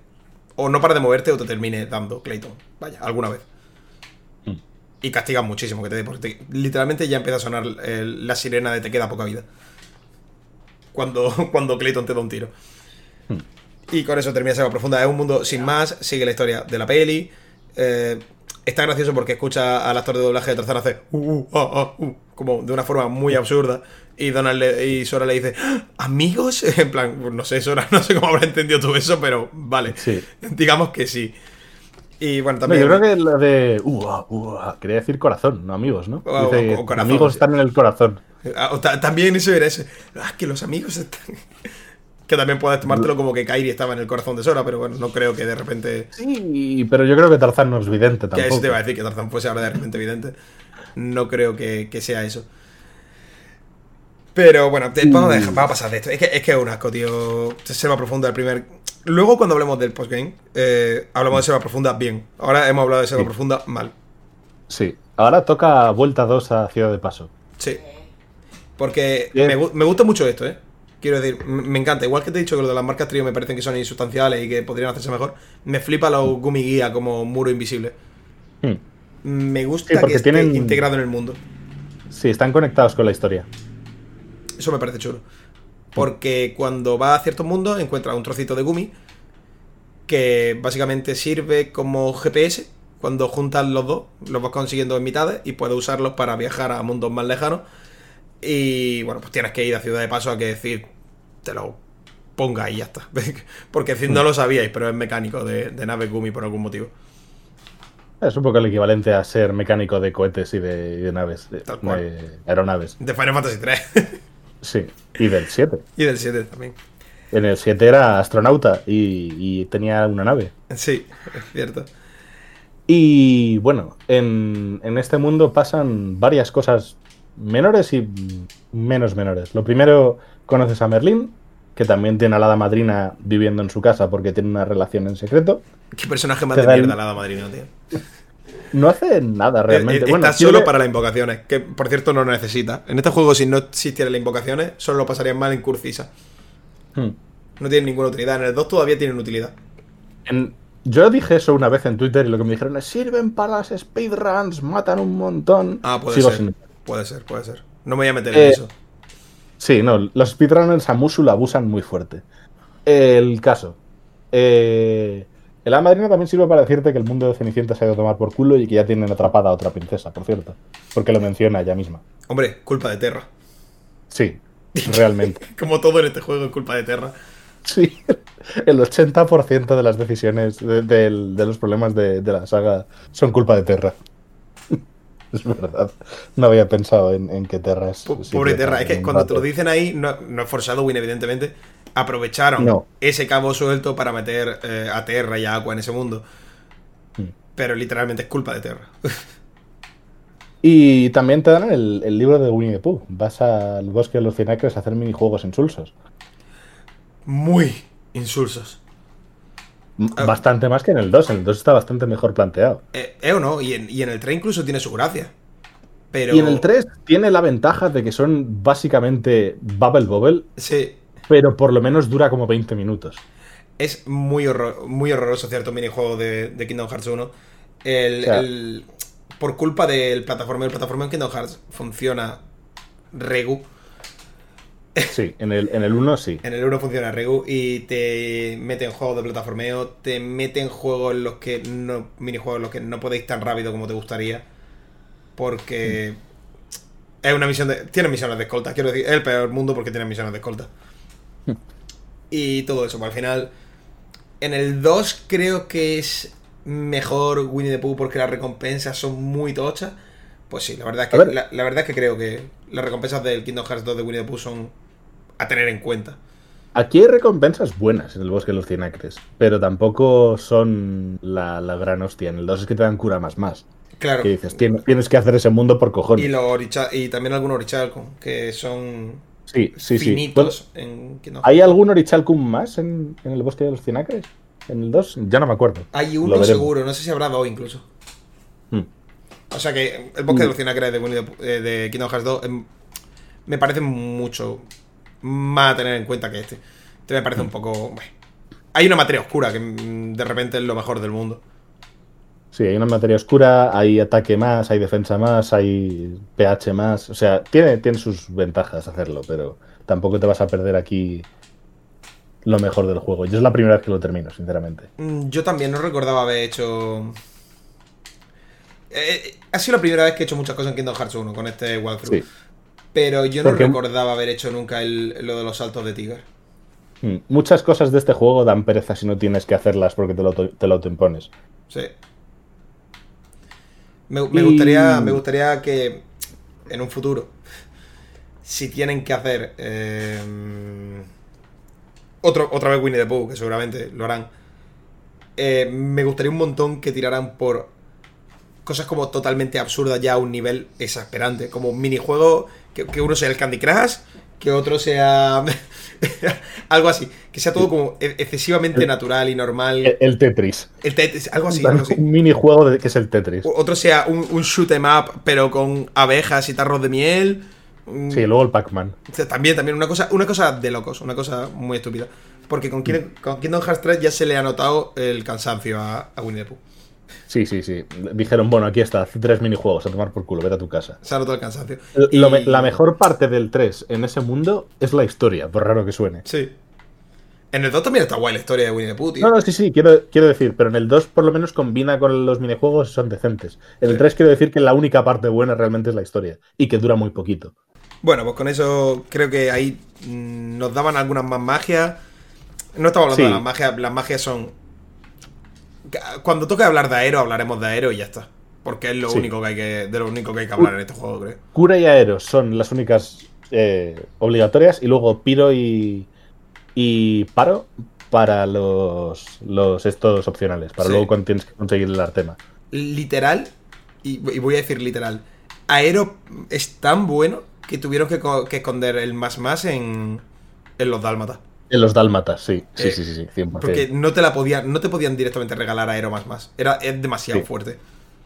o no para de moverte o te termine dando Clayton. Vaya, alguna vez. Mm. Y castiga muchísimo que te dé, porque literalmente ya empieza a sonar la sirena de te queda poca vida cuando, cuando Clayton te da un tiro. Hmm. Y con eso termina Saga Profunda. Es un mundo sin más, sigue la historia de la peli. Eh, está gracioso porque escucha al actor de doblaje de Tarzán hacer uh, uh, ah, ah, uh, como de una forma muy absurda. Y Donald y Sora le dice, ¡Ah! ¿amigos? En plan, no sé, Sora, no sé cómo habrá entendido tú eso, pero vale. Sí. Digamos que sí. Y bueno, también. yo creo que lo de. quería decir corazón, no amigos, ¿no? amigos están en el corazón. Ah, también eso era ese. Ah, que los amigos están. que también puedes tomártelo como que Kairi estaba en el corazón de Sora, pero bueno, no creo que de repente. Sí, pero yo creo que Tarzan no es vidente tampoco. Que eso te iba a decir, que Tarzan fuese ahora de repente vidente. No creo que, sea eso. Pero bueno, vamos, a dejar, vamos a pasar de esto. Es que es, que es un asco, tío. Selva profunda el primer. Luego, cuando hablemos del postgame, eh, hablamos de Selva profunda bien. Ahora hemos hablado de Selva profunda mal. Sí. Ahora toca vuelta 2 a Ciudad de Paso. Sí. Porque me, me, gusta mucho esto, ¿eh? Quiero decir, me encanta. Igual que te he dicho que lo de las marcas trío me parecen que son insustanciales y que podrían hacerse mejor. Me flipa los Gumi Guía como muro invisible. Hmm. Me gusta que esté integrado en el mundo. Sí, están conectados con la historia. Eso me parece chulo. Porque cuando va a ciertos mundos encuentra un trocito de Gumi que básicamente sirve como GPS. Cuando juntas los dos, los vas consiguiendo en mitades y puedes usarlos para viajar a mundos más lejanos y bueno, pues tienes que ir a Ciudad de Paso a que decir, te lo ponga y ya está. Porque no lo sabíais, pero es mecánico de, nave Gumi por algún motivo. Es un poco el equivalente a ser mecánico de cohetes y de, naves, de, aeronaves. De Final Fantasy 3. sí, y del 7. Y del 7 también. En el 7 era astronauta y, y, tenía una nave. Sí, es cierto. Y bueno, en, en, este mundo pasan varias cosas menores y menos menores. Lo primero, conoces a Merlín, que también tiene a la hada madrina viviendo en su casa porque tiene una relación en secreto. ¿Qué personaje más de mierda la hada madrina, tío? No hace nada realmente. Eh, está solo para las invocaciones, que por cierto no necesita. En este juego, si no existieran las invocaciones, solo lo pasarían mal en Curcisa. Hmm. No tienen ninguna utilidad. En el 2 todavía tienen utilidad. Yo dije eso una vez en Twitter y lo que me dijeron es: sirven para las speedruns, matan un montón. Ah, puede ser. Puede ser, puede ser. No me voy a meter en eh, eso. Sí, no, los speedrunners a Musu la abusan muy fuerte. El caso. Eh, el madrina también sirve para decirte que el mundo de Cenicienta se ha ido a tomar por culo y que ya tienen atrapada a otra princesa, por cierto. Porque lo menciona ella misma. Hombre, culpa de Terra. Sí, realmente. Como todo en este juego es culpa de Terra. Sí, el 80% de las decisiones, de, los problemas de, la saga son culpa de Terra. Es verdad. No había pensado en, que Terra es. Pobre Terra, es que cuando te lo dicen ahí, no, no es foreshadowing, evidentemente, aprovecharon ese cabo suelto para meter eh, a Terra y a Aqua en ese mundo. Hmm. Pero literalmente es culpa de Terra. y también te dan el, libro de Winnie the Pooh. Vas al bosque de los cinacres a hacer minijuegos insulsos. Muy insulsos. Bastante más que en el 2. En el 2 está bastante mejor planteado. Eh, eh o no, y en, y en el 3 incluso tiene su gracia. Pero... Y en el 3 tiene la ventaja de que son básicamente Bubble Bobble. Sí pero por lo menos dura como 20 minutos. Es muy, muy horroroso cierto minijuego de, de Kingdom Hearts 1. El, por culpa del plataforma, el plataforma en Kingdom Hearts funciona Regu. Sí, en el, en el 1 sí. En el 1 funciona Regu y te mete en juegos de plataformeo, te mete en juegos en los que no. minijuegos en los que no podéis tan rápido como te gustaría. Porque. Mm. Es una misión de. Tiene misiones de escolta. Quiero decir, es el peor mundo porque tiene misiones de escolta y todo eso. Al final, en el 2 creo que es mejor Winnie the Pooh porque las recompensas son muy tochas. Pues sí, la verdad es que, la, verdad es que creo que las recompensas del Kingdom Hearts 2 de Winnie the Pooh son a tener en cuenta. Aquí hay recompensas buenas en el bosque de los Cinacres, pero tampoco son la, gran hostia. En el 2 es que te dan cura más más. Claro. Que dices, tienes, que hacer ese mundo por cojones. Y, y también algunos Orichalco, que son Sí, sí, sí. ¿Hay algún Orichalcum más en, el bosque de los Cinacres? ¿En el 2? Ya no me acuerdo. Hay uno seguro, no sé si habrá dos incluso. Hmm. O sea que el bosque de los hmm. Cinacres de, de, Kingdom Hearts 2 em, me parece mucho más a tener en cuenta que este. Este me parece un hmm. poco. Hay una materia oscura que mm, de repente es lo mejor del mundo. Sí, hay una materia oscura, hay ataque más, hay defensa más, hay pH más. O sea, tiene, tiene sus ventajas hacerlo, pero tampoco te vas a perder aquí lo mejor del juego. Yo es la primera vez que lo termino, sinceramente. Mm, yo también no recordaba haber hecho. Eh, eh, ha sido la primera vez que he hecho muchas cosas en Kingdom Hearts 1 con este walkthrough. Pero yo no recordaba haber hecho nunca lo de los saltos de Tiger. Mm, muchas cosas de este juego dan pereza si no tienes que hacerlas porque te lo, te lo autoimpones. Sí. Me, gustaría, me gustaría que en un futuro, si tienen que hacer eh, otro, otra vez Winnie the Pooh, que seguramente lo harán, eh, me gustaría un montón que tiraran por cosas como totalmente absurdas ya a un nivel exasperante, como minijuego que, que uno sea el Candy Crush que otro sea algo así, que sea todo como e-, excesivamente natural y normal. El, Tetris. El Tetris, algo así. Un minijuego de, que es el Tetris. Otro sea un, un shoot em up, pero con abejas y tarros de miel. Sí, luego el Pac-Man. También, también, una cosa, una cosa de locos, una cosa muy estúpida. Porque con, Kingdom Hearts 3 ya se le ha notado el cansancio a, a Winnie the Pooh. Sí, sí, sí. Dijeron, bueno, aquí está, tres minijuegos a tomar por culo, vete a tu casa. Se ha el cansancio. La mejor parte del 3 en ese mundo es la historia, por raro que suene. Sí. En el 2 también está guay la historia de Winnie the Pooh, tío. No, no, sí, sí, quiero, quiero decir, pero en el 2 por lo menos combina con los minijuegos y son decentes. En el 3 quiero decir que la única parte buena realmente es la historia y que dura muy poquito. Bueno, pues con eso creo que ahí mm, nos daban algunas más magias. No estamos hablando de las magias, las magias son cuando toque hablar de Aero, hablaremos de Aero y ya está. Porque es lo único que hay que, de lo único que hay que hablar en este juego, creo. Cura y Aero son las únicas eh, obligatorias. Y luego Piro y, y Paro para los, los estos opcionales. Para luego cuando tienes que conseguir el artema. Literal, y, voy a decir literal. Aero es tan bueno que tuvieron que, esconder el más más en, en los dálmatas. En los dálmatas, sí. Sí, eh, sí, sí, Porque no te la podían, no te podían directamente regalar Aero más más. Era, es demasiado fuerte.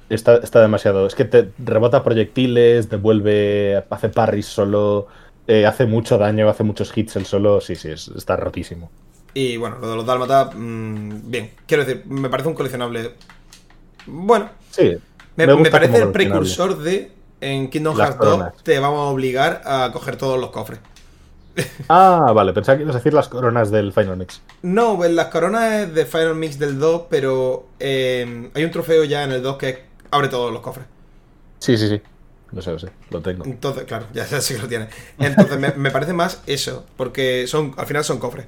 está, está demasiado. Es que te rebota proyectiles, devuelve, hace parries solo, eh, hace mucho daño, hace muchos hits el solo. Sí, sí, está rotísimo. Y bueno, lo de los Dálmata, mm, bien. Quiero decir, me parece un coleccionable. Bueno. Sí. Me, parece el precursor de. En Kingdom Hearts 2 te vamos a obligar a coger todos los cofres. Ah, vale, pensaba que ibas a decir las coronas del Final Mix. No, pues las coronas de Final Mix del 2, pero eh, hay un trofeo ya en el 2 que abre todos los cofres. Sí, sí, sí. Lo sé, lo sé, lo tengo. Entonces, claro, ya sé que lo tiene. Entonces, me, parece más eso, porque son al final son cofres.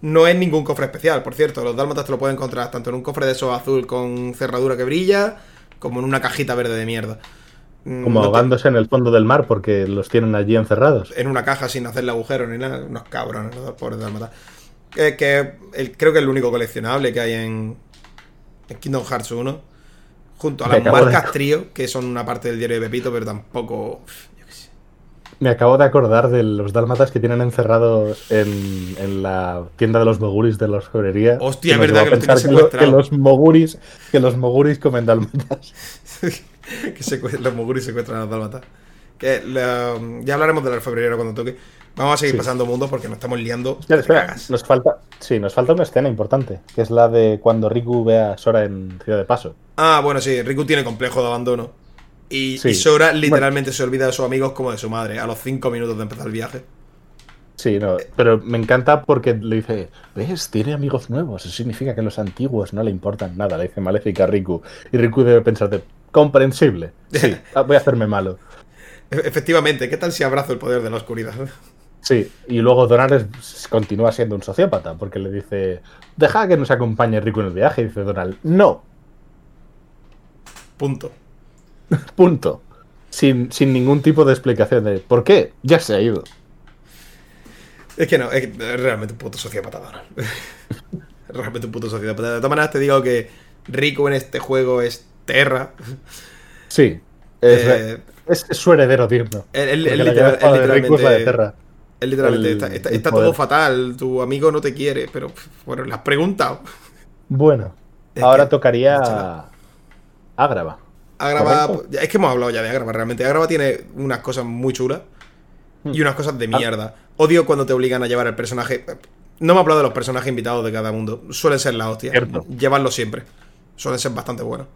No es ningún cofre especial, por cierto. Los dálmatas te lo pueden encontrar tanto en un cofre de esos azul con cerradura que brilla, como en una cajita verde de mierda. Mm, como ahogándose en el fondo del mar porque los tienen allí encerrados. En una caja sin hacerle agujero ni nada. Unos cabrones, los pobres dálmatas. Que, que creo que es el único coleccionable que hay en, en Kingdom Hearts 1. Junto a las marcas trío, que son una parte del diario de Pepito, pero tampoco. Me acabo de acordar de los dálmatas que tienen encerrados en, la tienda de los moguris de la orfebrería. Hostia, es verdad que, que, los moguris, que los moguris comen dálmatas. que los moguris secuestran a los dálmatas. Que ya hablaremos del orfebrería cuando toque. Vamos a seguir pasando mundos porque nos estamos liando. nos falta, sí, nos falta una escena importante, que es la de cuando Riku ve a Sora en Ciudad de Paso. Ah, bueno, sí, Riku tiene complejo de abandono. Y, Sora literalmente se olvida de sus amigos como de su madre, a los cinco minutos de empezar el viaje. Sí, no, pero me encanta porque le dice, ¿ves? Tiene amigos nuevos, eso significa que los antiguos no le importan nada, le dice Maléfica a Riku. Y Riku debe pensar de, comprensible. Sí, voy a hacerme malo. Efectivamente, ¿qué tal si abrazo el poder de la oscuridad? Sí, y luego Donald continúa siendo un sociópata, porque le dice, deja que nos acompañe Rico en el viaje, y dice Donald, no. Punto. Punto. Sin, ningún tipo de explicación de por qué, ya se ha ido. Es que no, es realmente un puto sociópata, Donald. realmente un puto sociópata. De todas maneras, te digo que Rico en este juego es Terra. Sí. Es, eh, su heredero digno. El, literalmente. De Terra. Es literalmente, está, todo fatal, tu amigo no te quiere, pero bueno, le has preguntado. Bueno, ahora tocaría Agrava. Agrava, es que hemos hablado ya de Agrava, realmente. Agrava tiene unas cosas muy chulas y hmm. unas cosas de ah. mierda. Odio cuando te obligan a llevar el personaje. No me hablado de los personajes invitados de cada mundo. Suelen ser la hostia. Llevarlos siempre. Suelen ser bastante buenos.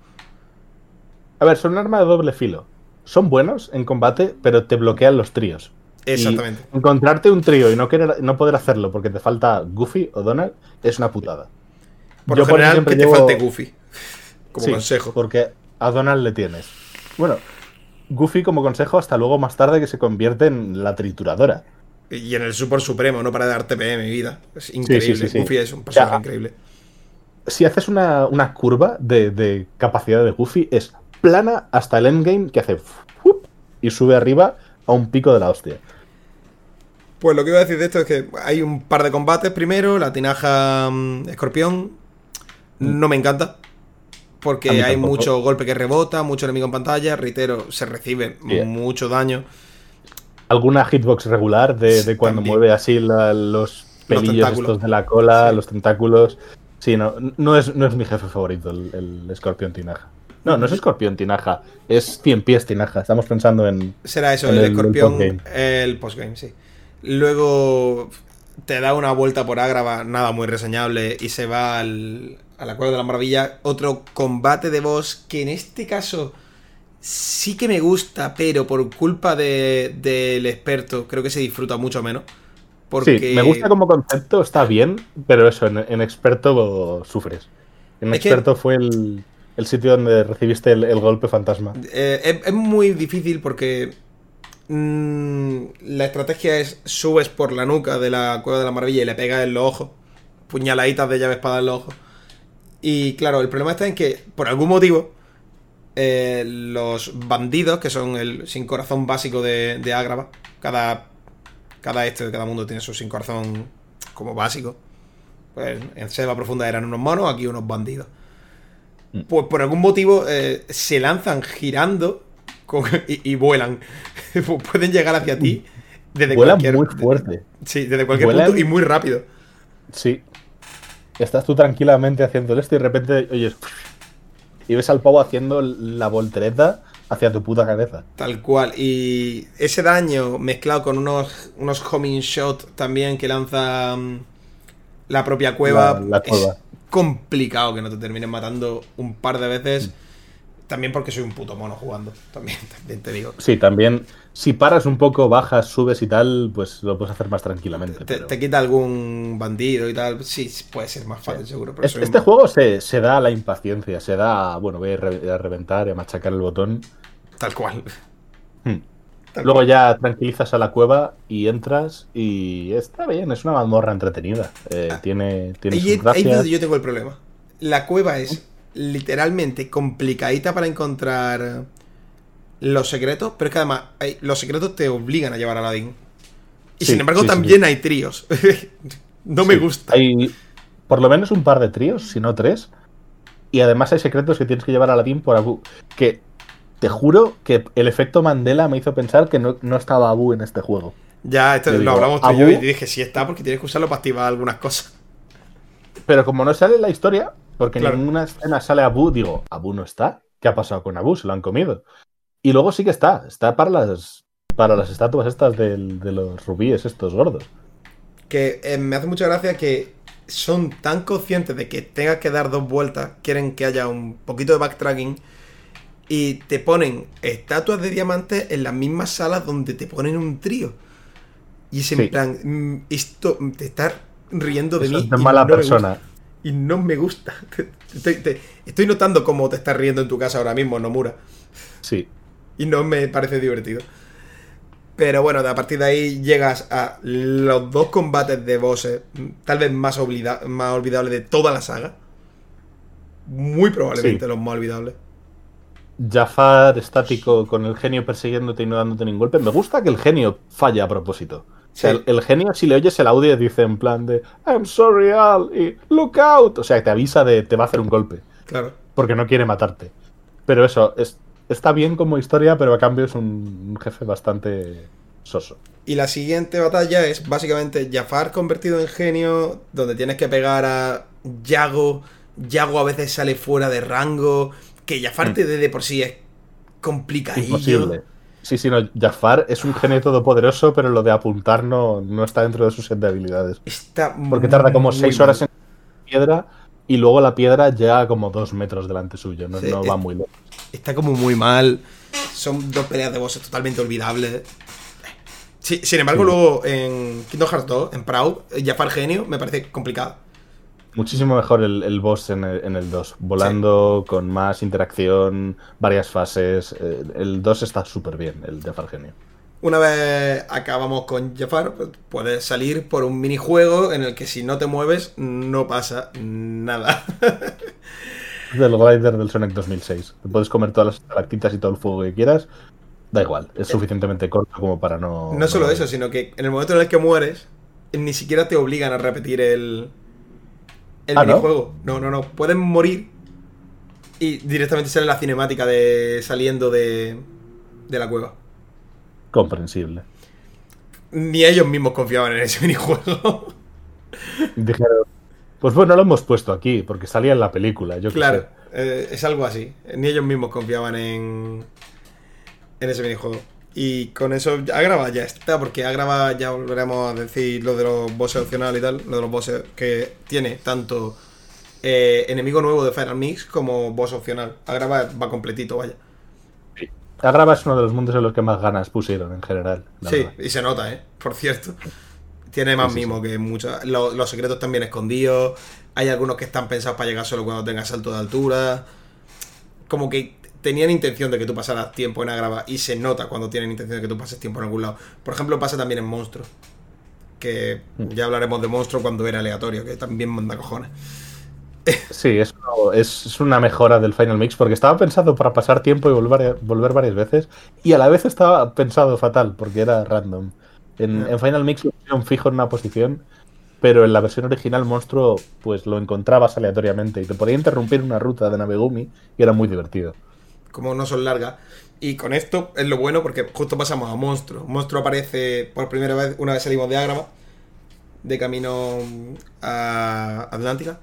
A ver, son un arma de doble filo. Son buenos en combate, pero te bloquean los tríos. Exactamente. encontrarte un trío y no, querer, no poder hacerlo porque te falta Goofy o Donald es una putada. Por lo general, que te falte Goofy. Como consejo. Porque a Donald le tienes. Bueno, Goofy como consejo hasta luego más tarde que se convierte en la trituradora. Y en el Super Supremo, no para dar TPM, mi vida. Es increíble. Goofy es un personaje increíble. Si haces una, curva de, capacidad de Goofy, es plana hasta el endgame que hace y sube arriba a un pico de la hostia. Pues lo que iba a decir de esto es que hay un par de combates primero, la tinaja mm, escorpión mm. no me encanta. Porque hay mucho golpe que rebota, mucho enemigo en pantalla, reitero, se recibe mucho daño. Alguna hitbox regular de, cuando mueve así los pelillos estos de la cola, los tentáculos. Sí, no, no, es, no es mi jefe favorito el escorpión tinaja. No, no es escorpión tinaja, es 100 pies tinaja. Estamos pensando en. Será eso, el, escorpión, el postgame, sí. Luego te da una vuelta por Ágrava, nada muy reseñable, y se va al, a la Cueva de la Maravilla. Otro combate de boss que en este caso sí que me gusta, pero por culpa del experto creo que se disfruta mucho menos. Porque... Sí, me gusta como concepto, está bien, pero eso, en, experto sufres. En experto fue el, el sitio donde recibiste el, golpe fantasma. Eh, es, muy difícil porque mm, la estrategia es subes por la nuca de la Cueva de la Maravilla y le pegas en los ojos. Puñaladitas de llave espada en los ojos. Y claro, el problema está en que, por algún motivo, eh, los bandidos, que son el sin corazón básico de, de cada, cada este de cada mundo tiene su sin corazón como básico. Pues en Selva Profunda eran unos monos, aquí unos bandidos pues por algún motivo eh, se lanzan girando y, vuelan. Pueden llegar hacia ti desde vuelan cualquier muy fuerte. Sí, desde cualquier punto y muy rápido. Sí. Estás tú tranquilamente haciendo esto y de repente oyes. y ves al pavo haciendo la voltereta hacia tu puta cabeza. Tal cual. Y ese daño mezclado con unos, unos homing shot también que lanza mm, la propia cueva, es complicado que no te termines matando un par de veces. También porque soy un puto mono jugando. También, también te digo. Sí, también. Si paras un poco, bajas, subes y tal, pues lo puedes hacer más tranquilamente. Te, quita algún bandido y tal. Sí, puede ser más fácil, seguro. este juego se, da la impaciencia, se da, bueno, voy a, reventar y a machacar el botón. Tal cual. Hmm. Luego ya tranquilizas a la cueva y entras y está bien, es una mazmorra entretenida. Eh, ah. tiene, tiene sus yo tengo el problema. La cueva es literalmente complicadita para encontrar los secretos, pero es que además los secretos te obligan a llevar a Aladdin. Y sin embargo también hay tríos. no me gusta. Hay por lo menos un par de tríos, si no tres. Y además hay secretos que tienes que llevar a Aladdin por Abu. Que te juro que el efecto Mandela me hizo pensar que no, estaba Abu en este juego. Ya, esto lo hablamos tú y yo y dije, sí está, porque tienes que usarlo para activar algunas cosas. Pero como no sale en la historia, porque en ninguna escena sale Abu, digo, Abu no está. ¿Qué ha pasado con Abu? Se lo han comido. Y luego sí que está. Está para las, para las estatuas estas de los rubíes, estos gordos. Que eh, me hace mucha gracia que son tan conscientes de que tengas que dar dos vueltas, quieren que haya un poquito de backtracking y te ponen estatuas de diamantes en las mismas salas donde te ponen un trío. Y es en plan, mm, esto te está riendo de mí. Es mala persona y no me gusta. Estoy, notando cómo te estás riendo en tu casa ahora mismo, Nomura. Sí. Y no me parece divertido. Pero bueno, a partir de ahí llegas a los dos combates de bosses, tal vez más, más olvidables de toda la saga. Muy probablemente los más olvidables. Jafar estático con el genio persiguiéndote y no dándote ningún golpe. Me gusta que el genio falla a propósito el, genio, si le oyes el audio, dice en plan de I'm sorry, Al, y look out. O sea, te avisa de te va a hacer un golpe. Claro. Porque no quiere matarte. Pero eso, es, está bien como historia, pero a cambio es un, jefe bastante soso. Y la siguiente batalla es básicamente Jafar convertido en genio, donde tienes que pegar a Yago. Yago a veces sale fuera de rango. Que Jafar mm. te de, de por sí es complicadillo. Imposible. Sí, sí, no, Jafar es un genio todopoderoso, pero lo de apuntar no, no está dentro de sus set de habilidades. Está Porque tarda como seis horas en piedra y luego la piedra llega como dos metros delante suyo, no, va muy lejos. Está como muy mal. Son dos peleas de bosses totalmente olvidables. Sí, sin embargo, luego en Kingdom Hearts 2, en Proud, Jafar genio me parece complicado. Muchísimo mejor el, boss en el, 2, volando con más interacción, varias fases. Eh, el 2 está súper bien, el Jafar Genio. Una vez acabamos con Jafar, pues, puedes salir por un minijuego en el que si no te mueves no pasa nada. del Glider del Sonic 2006. Te puedes comer todas las estalactitas y todo el fuego que quieras. Da igual, es eh, suficientemente corto como para no... No solo eso, sino que en el momento en el que mueres, ni siquiera te obligan a repetir el, el ah, minijuego. ¿no? no, no, Pueden morir y directamente sale la cinemática de saliendo de, de la cueva. Comprensible. Ni ellos mismos confiaban en ese minijuego. Dijeron, pues bueno, lo hemos puesto aquí, porque salía en la película. Yo claro, eh, es algo así. Ni ellos mismos confiaban en, en ese minijuego. Y con eso Agrava ya está, porque Agrava ya volveremos a decir lo de los bosses opcionales y tal, lo de los bosses que tiene tanto eh, enemigo nuevo de Final Mix como boss opcional. Agrava va completito, vaya. Sí. Agrava es uno de los mundos en los que más ganas pusieron en general. Sí, y se nota, ¿eh? Por cierto. Tiene más mimo que muchos. Los, secretos también escondidos. Hay algunos que están pensados para llegar solo cuando tengas salto de altura. Como que tenían intención de que tú pasaras tiempo en Agrava y se nota cuando tienen intención de que tú pases tiempo en algún lado. Por ejemplo, pasa también en Monstruo. Que mm. ya hablaremos de Monstruo cuando era aleatorio, que también manda cojones. Sí, es, es, una mejora del Final Mix porque estaba pensado para pasar tiempo y volver, volver varias veces y a la vez estaba pensado fatal porque era random. En, en Final Mix un fijo en una posición, pero en la versión original Monstruo pues lo encontrabas aleatoriamente y te podía interrumpir una ruta de Navegumi y era muy divertido como no son largas. Y con esto es lo bueno porque justo pasamos a Monstruo. Monstruo aparece por primera vez una vez salimos de Ágrava, de camino a Atlántica.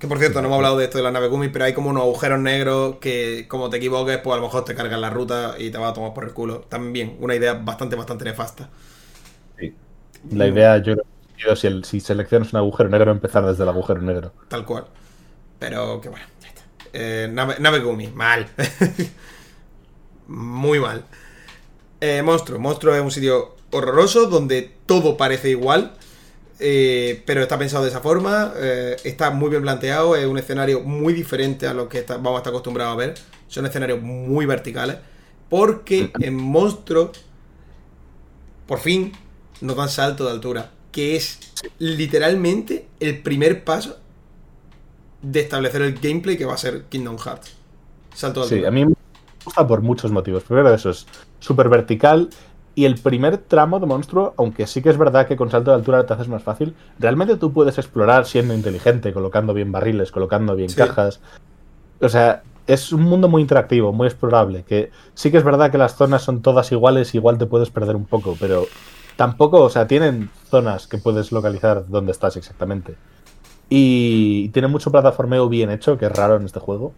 Que por cierto, no hemos hablado de esto de la nave Gumi, pero hay como unos agujeros negros que, como te equivoques, pues a lo mejor te cargan la ruta y te va a tomar por el culo. También, una idea bastante, bastante nefasta. Sí. La idea, yo creo si, si seleccionas un agujero negro, empezar desde el agujero negro. Tal cual. Pero que bueno. Eh, nave, nave Gumi, mal. Muy mal. Eh, Monstruo. Monstruo es un sitio horroroso donde todo parece igual. Eh, pero está pensado de esa forma, eh, está muy bien planteado, es un escenario muy diferente a lo que vamos a estar acostumbrados a ver. Son escenarios muy verticales. Porque en Monstruo, por fin, nos dan salto de altura. Que es literalmente el primer paso de establecer el gameplay que va a ser Kingdom Hearts. Salto de altura. Sí, a mí me gusta por muchos motivos. Primero, eso es súper vertical y el primer tramo de monstruo, aunque sí que es verdad que con salto de altura te haces más fácil, realmente tú puedes explorar siendo inteligente, colocando bien barriles, colocando bien cajas. O sea, es un mundo muy interactivo, muy explorable, que sí que es verdad que las zonas son todas iguales, igual te puedes perder un poco, pero tampoco, o sea, tienen zonas que puedes localizar donde estás exactamente. Y tiene mucho plataformeo bien hecho, que es raro en este juego.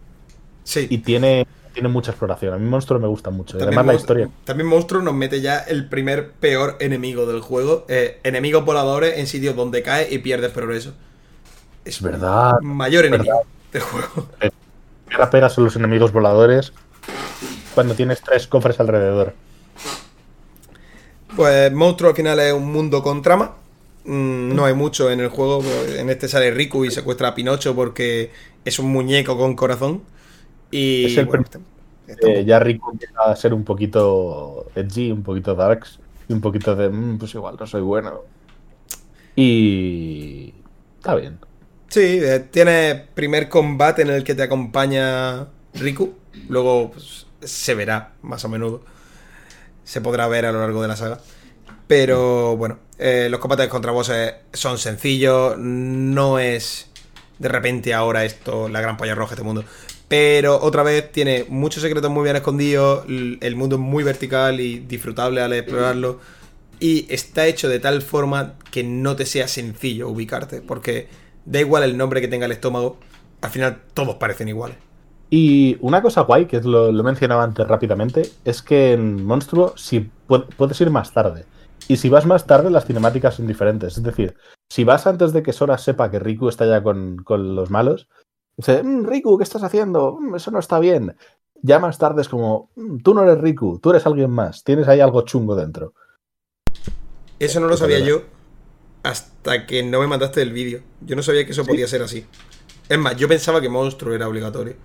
Sí. Y tiene tiene mucha exploración. A mí Monstruo me gusta mucho. además la historia. También Monstruo nos mete ya el primer peor enemigo del juego. Eh, enemigos voladores en sitios donde caes y pierdes progreso. Es verdad. Mayor enemigo del juego. La pega son los enemigos voladores cuando tienes tres cofres alrededor. Pues Monstruo al final es un mundo con trama. Mm, no hay mucho en el juego. En este sale Riku y secuestra a Pinocho porque es un muñeco con corazón. Y es el eh, ya Rico empieza a ser un poquito edgy, un poquito darks, y un poquito de, mm, pues igual no soy bueno. Y está bien. Sí, eh, tiene primer combate en el que te acompaña Riku, luego pues, se verá más a menudo, se podrá ver a lo largo de la saga. Pero bueno, eh, los combates contra bosses son sencillos, no es de repente ahora esto la gran polla roja de este mundo. Pero otra vez tiene muchos secretos muy bien escondidos, el mundo es muy vertical y disfrutable al explorarlo. Y está hecho de tal forma que no te sea sencillo ubicarte, porque da igual el nombre que tenga el estómago, al final todos parecen iguales. Y una cosa guay, que lo, lo mencionaba antes rápidamente, es que en Monstruo si puedes ir más tarde. Y si vas más tarde, las cinemáticas son diferentes. Es decir, si vas antes de que Sora sepa que Riku está ya con, con los malos, Dice, mm, Riku, ¿qué estás haciendo? Mm, eso no está bien. Ya más tarde es como, mm, tú no eres Riku, tú eres alguien más, tienes ahí algo chungo dentro. Eso no lo sabía yo hasta que no me mandaste el vídeo. Yo no sabía que eso podía ser así. Es más, yo pensaba que Monstruo era obligatorio.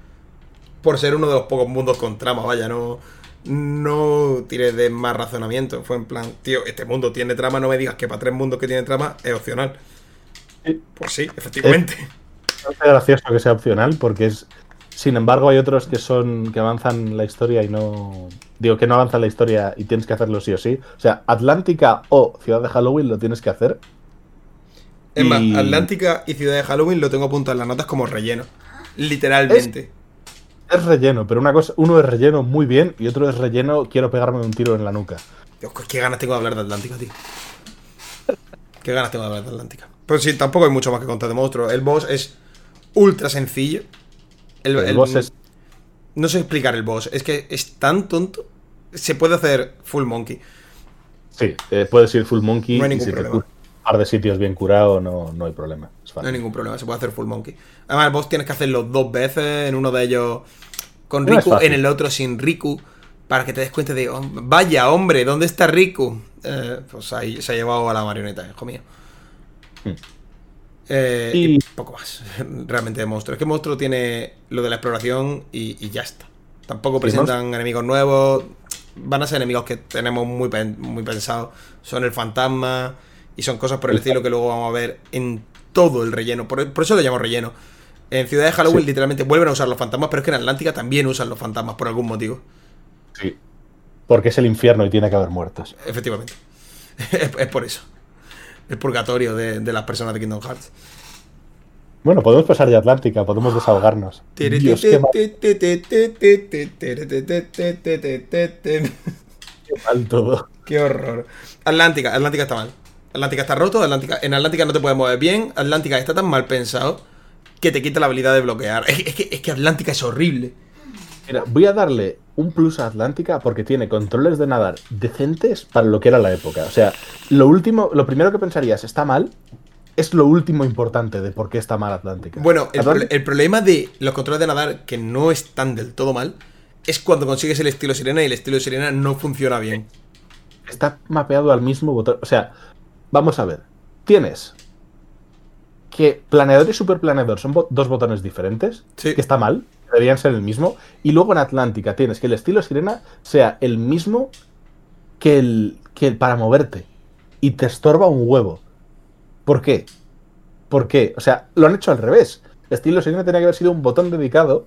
Por ser uno de los pocos mundos con trama, vaya, no, no tiré de más razonamiento. Fue en plan, tío, este mundo tiene trama, no me digas que para tres mundos que tienen trama es opcional. Pues sí, efectivamente es gracioso que sea opcional porque es. Sin embargo, hay otros que son. que avanzan la historia y no. Digo que no avanzan la historia y tienes que hacerlo sí o sí. O sea, Atlántica o Ciudad de Halloween lo tienes que hacer. Es más, Atlántica y Ciudad de Halloween lo tengo apuntado en las notas como relleno. Literalmente. Es, relleno, pero una cosa, uno es relleno muy bien y otro es relleno, quiero pegarme un tiro en la nuca. Dios, qué ganas tengo de hablar de Atlántica, tío. qué ganas tengo de hablar de Atlántica. Pero sí, tampoco hay mucho más que contar de monstruo. El boss es ultra sencillo. El, boss es... No sé explicar el boss, es que es tan tonto. Se puede hacer full monkey. Sí, eh, puedes ir full monkey. No hay ningún problema. Par de sitios bien curado, no, no hay problema. no hay ningún problema, se puede hacer full monkey. Además, boss tienes que hacerlo dos veces, en uno de ellos con Riku, en el otro sin Riku, para que te des cuenta de, oh, vaya hombre, ¿dónde está Riku? Eh, pues ahí se ha llevado a la marioneta, hijo mío. Hmm. Eh, y... poco más, realmente de monstruo. Es que monstruo tiene lo de la exploración y, ya está. Tampoco presentan enemigos nuevos. Van a ser enemigos que tenemos muy, muy pensados. Son el fantasma y son cosas por el estilo que luego vamos a ver en todo el relleno. Por, eso lo llamo relleno. En Ciudad de Halloween literalmente vuelven a usar los fantasmas, pero es que en Atlántica también usan los fantasmas por algún motivo. Sí. Porque es el infierno y tiene que haber muertos. Efectivamente. es por eso el purgatorio de, las personas de Kingdom Hearts. Bueno, podemos pasar de Atlántica, podemos desahogarnos. qué, mal todo. Qué horror. Atlántica, Atlántica está mal. Atlántica está roto, Atlántica, en Atlántica no te puedes mover bien, Atlántica está tan mal pensado que te quita la habilidad de bloquear. Es, que, es que Atlántica es horrible. Mira, voy a darle un plus a Atlántica porque tiene controles de nadar decentes para lo que era la época. O sea, lo último, lo primero que pensarías, está mal, es lo último importante de por qué está mal Atlántica. Bueno, el, problema de los controles de nadar, que no están del todo mal, es cuando consigues el estilo sirena y el estilo sirena no funciona bien. Está mapeado al mismo botón. O sea, vamos a ver. Tienes que planeador y superplaneador son dos botones diferentes, que está mal, deberían ser el mismo. Y luego en Atlántica tienes que el estilo sirena sea el mismo que el, que el para moverte. Y te estorba un huevo. ¿Por qué? ¿Por qué? O sea, lo han hecho al revés. El estilo sirena tenía que haber sido un botón dedicado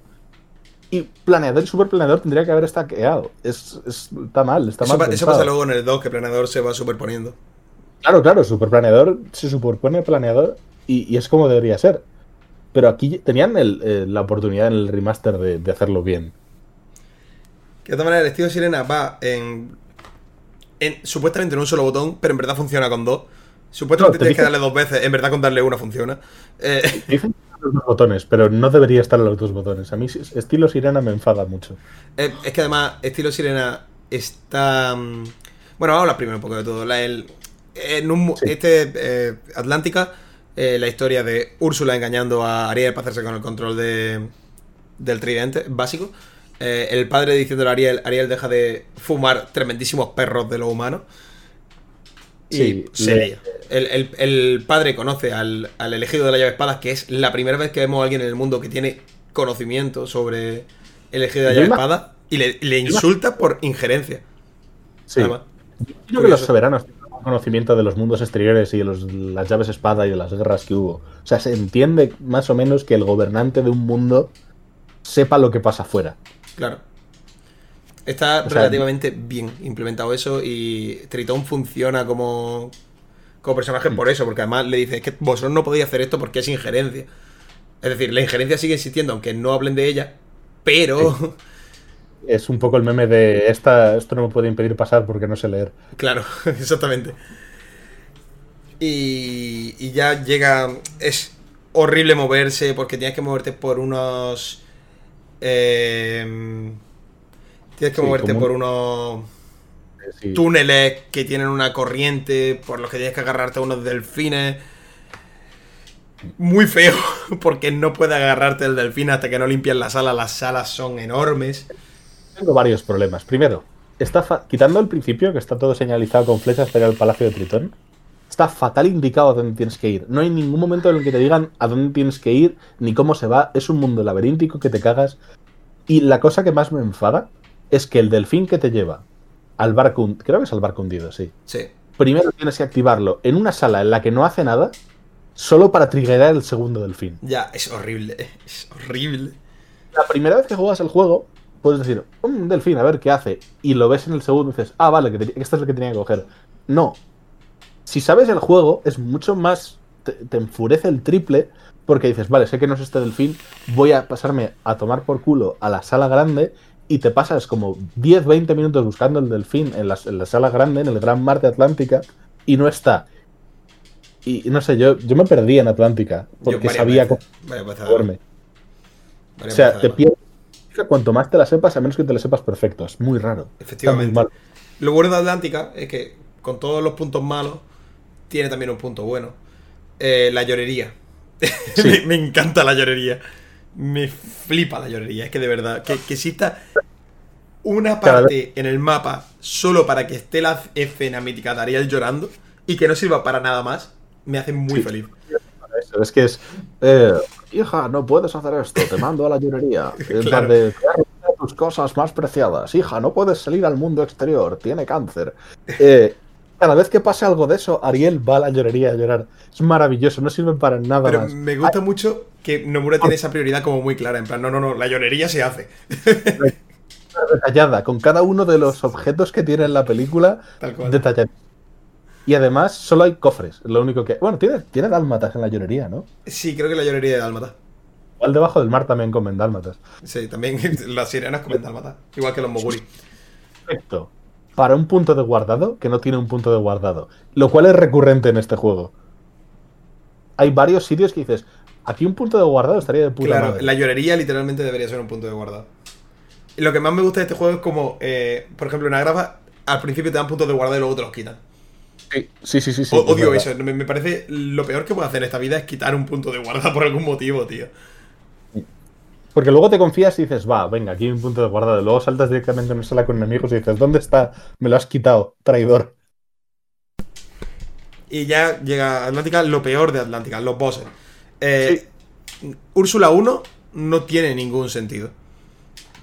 y planeador y superplaneador tendría que haber estaqueado. Es, está mal, está eso, mal. Eso pasa luego en el 2, que planeador se va superponiendo. Claro, claro, superplaneador se superpone planeador y, es como debería ser. Pero aquí tenían eh, la oportunidad en el remaster de, hacerlo bien. Que de todas maneras, el estilo sirena va en, Supuestamente en un solo botón, pero en verdad funciona con dos. Supuestamente tienes que darle dos veces, en verdad con darle una funciona. Eh... Dicen los dos botones, pero no debería estar los dos botones. A mí estilo sirena me enfada mucho. Eh, es que además, estilo sirena está. Mm, bueno, vamos a hablar primero un poco de todo. La, el, en un, Este eh, Atlántica eh, la historia de Úrsula engañando a Ariel para hacerse con el control de, del tridente básico. Eh, el padre diciendo a Ariel, Ariel deja de fumar tremendísimos perros de lo humano. Y sí, El, padre conoce al, elegido de la llave espada, que es la primera vez que vemos a alguien en el mundo que tiene conocimiento sobre el elegido de la llave espada, y le, insulta por injerencia. Sí. creo que los soberanos conocimiento de los mundos exteriores y de las llaves espada y de las guerras que hubo. O sea, se entiende más o menos que el gobernante de un mundo sepa lo que pasa afuera. Claro. Está relativamente bien implementado eso y Tritón funciona como, como personaje por eso, porque además le dice que vosotros no podéis hacer esto porque es injerencia. Es decir, la injerencia sigue existiendo aunque no hablen de ella, pero es un poco el meme de esta, esto no me puede impedir pasar porque no sé leer. Claro, exactamente. Y, y ya llega. Es horrible moverse porque tienes que moverte por unos. Eh, tienes que moverte por unos. túneles que tienen una corriente, por los que tienes que agarrarte a unos delfines. Muy feo, porque no puedes agarrarte el delfín hasta que no limpias la sala. Las salas son enormes. Tengo varios problemas. Primero, está quitando el principio, que está todo señalizado con flechas para el Palacio de Tritón, está fatal indicado a dónde tienes que ir. No hay ningún momento en el que te digan a dónde tienes que ir ni cómo se va. Es un mundo laberíntico que te cagas. Y la cosa que más me enfada es que el delfín que te lleva al barco, creo que es al barco hundido, sí. Sí. Primero tienes que activarlo en una sala en la que no hace nada, solo para triggerar el segundo delfín. Ya, es horrible, es horrible. La primera vez que juegas el juego, puedes decir, un delfín, a ver qué hace. Y lo ves en el segundo y dices, ah, vale, que esto es lo que tenía que coger. No. Si sabes el juego, es mucho más. Te, enfurece el triple. Porque dices, vale, sé que no es este delfín. Voy a pasarme a tomar por culo a la sala grande. Y te pasas como 10, 20 minutos buscando el delfín en la, sala grande, en el Gran Mar de Atlántica. Y no está. Y no sé, yo, yo me perdí en Atlántica. Porque sabía cómo. O sea, te pierdes cuanto más te la sepas, a menos que te la sepas perfecto. Es muy raro. Efectivamente. Lo bueno de Atlántica es que, con todos los puntos malos, tiene también un punto bueno. Eh, la llorería. me, encanta la llorería. Me flipa la llorería. Es que de verdad, que, que exista una parte en el mapa solo para que esté la escena mítica de Ariel llorando y que no sirva para nada más, me hace muy feliz. Es que es. Eh, hija, no puedes hacer esto, te mando a la llorería. claro. de tus cosas más preciadas. Hija, no puedes salir al mundo exterior, tiene cáncer. Eh, cada vez que pase algo de eso, Ariel va a la llorería a llorar. Es maravilloso, no sirve para nada Pero Me gusta mucho que Nomura tiene esa prioridad como muy clara. En plan, no, no, no, la llorería se hace. detallada, con cada uno de los objetos que tiene en la película, detallada. Y además solo hay cofres, lo único que... Bueno, tiene, tiene dálmatas en la llorería, ¿no? Sí, creo que la llorería de dálmata. Igual debajo del mar también comen dálmatas. Sí, también las sirenas comen dálmatas, igual que los moguri. Perfecto. Para un punto de guardado que no tiene un punto de guardado. Lo cual es recurrente en este juego. Hay varios sitios que dices, Aquí un punto de guardado estaría de puta Claro, madre. la llorería literalmente debería ser un punto de guardado. Y lo que más me gusta de este juego es como, eh, por ejemplo, en Agrafa, al principio te dan puntos de guardado y luego te los quitan. Sí, sí, sí. sí, sí, es odio eso. Me, me parece lo peor que puedo hacer en esta vida es quitar un punto de guardado por algún motivo, tío. Porque luego te confías y dices, va, venga, aquí hay un punto de guardado. Y luego saltas directamente a una sala con enemigos y dices, ¿dónde está? Me lo has quitado, traidor. Y ya llega Atlántica, lo peor de Atlántica, los bosses. Eh, Úrsula 1 no tiene ningún sentido.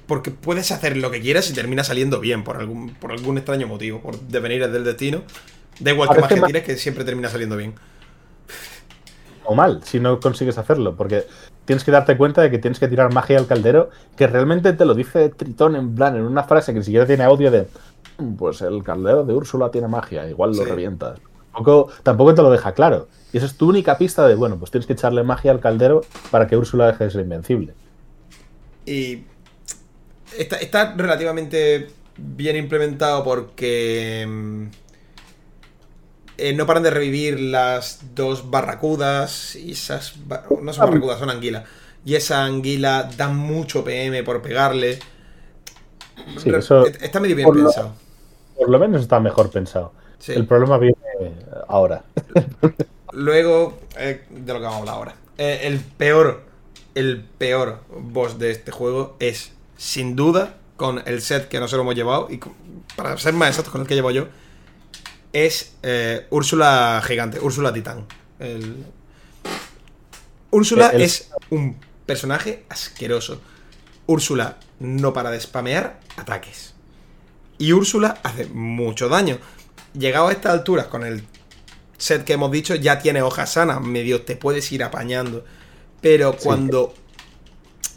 Porque puedes hacer lo que quieras y termina saliendo bien por algún, por algún extraño motivo, por devenires del destino. Da igual que magia ma- tires, que siempre termina saliendo bien. O mal, si no consigues hacerlo. Porque tienes que darte cuenta de que tienes que tirar magia al caldero, que realmente te lo dice Tritón en plan, en una frase que ni siquiera tiene audio de, "Mm, pues el caldero de Úrsula tiene magia, igual lo Sí. revientas. Tampoco, tampoco te lo deja claro. Y esa es tu única pista de, bueno, pues tienes que echarle magia al caldero para que Úrsula deje de ser invencible. Y está, está relativamente bien implementado porque mm, eh, no paran de revivir las dos barracudas y esas... ba- No son barracudas, son anguilas. Y esa anguila da mucho PM por pegarle. Sí, eso- Está medio bien por lo- pensado. Por lo menos está mejor pensado. Sí. El problema viene ahora. Luego, eh, de lo que vamos a hablar ahora. Eh, el peor, el peor boss de este juego es, sin duda, con el set que nosotros hemos llevado, y con- para ser más exactos con el que llevo yo, es eh, Úrsula Gigante, Úrsula Titán. El- Úrsula El- es un personaje asqueroso. Úrsula no para de spamear ataques. Y Úrsula hace mucho daño. Llegado a estas alturas, con el set que hemos dicho, ya tiene hojas sanas, medio te puedes ir apañando. Pero Sí. cuando.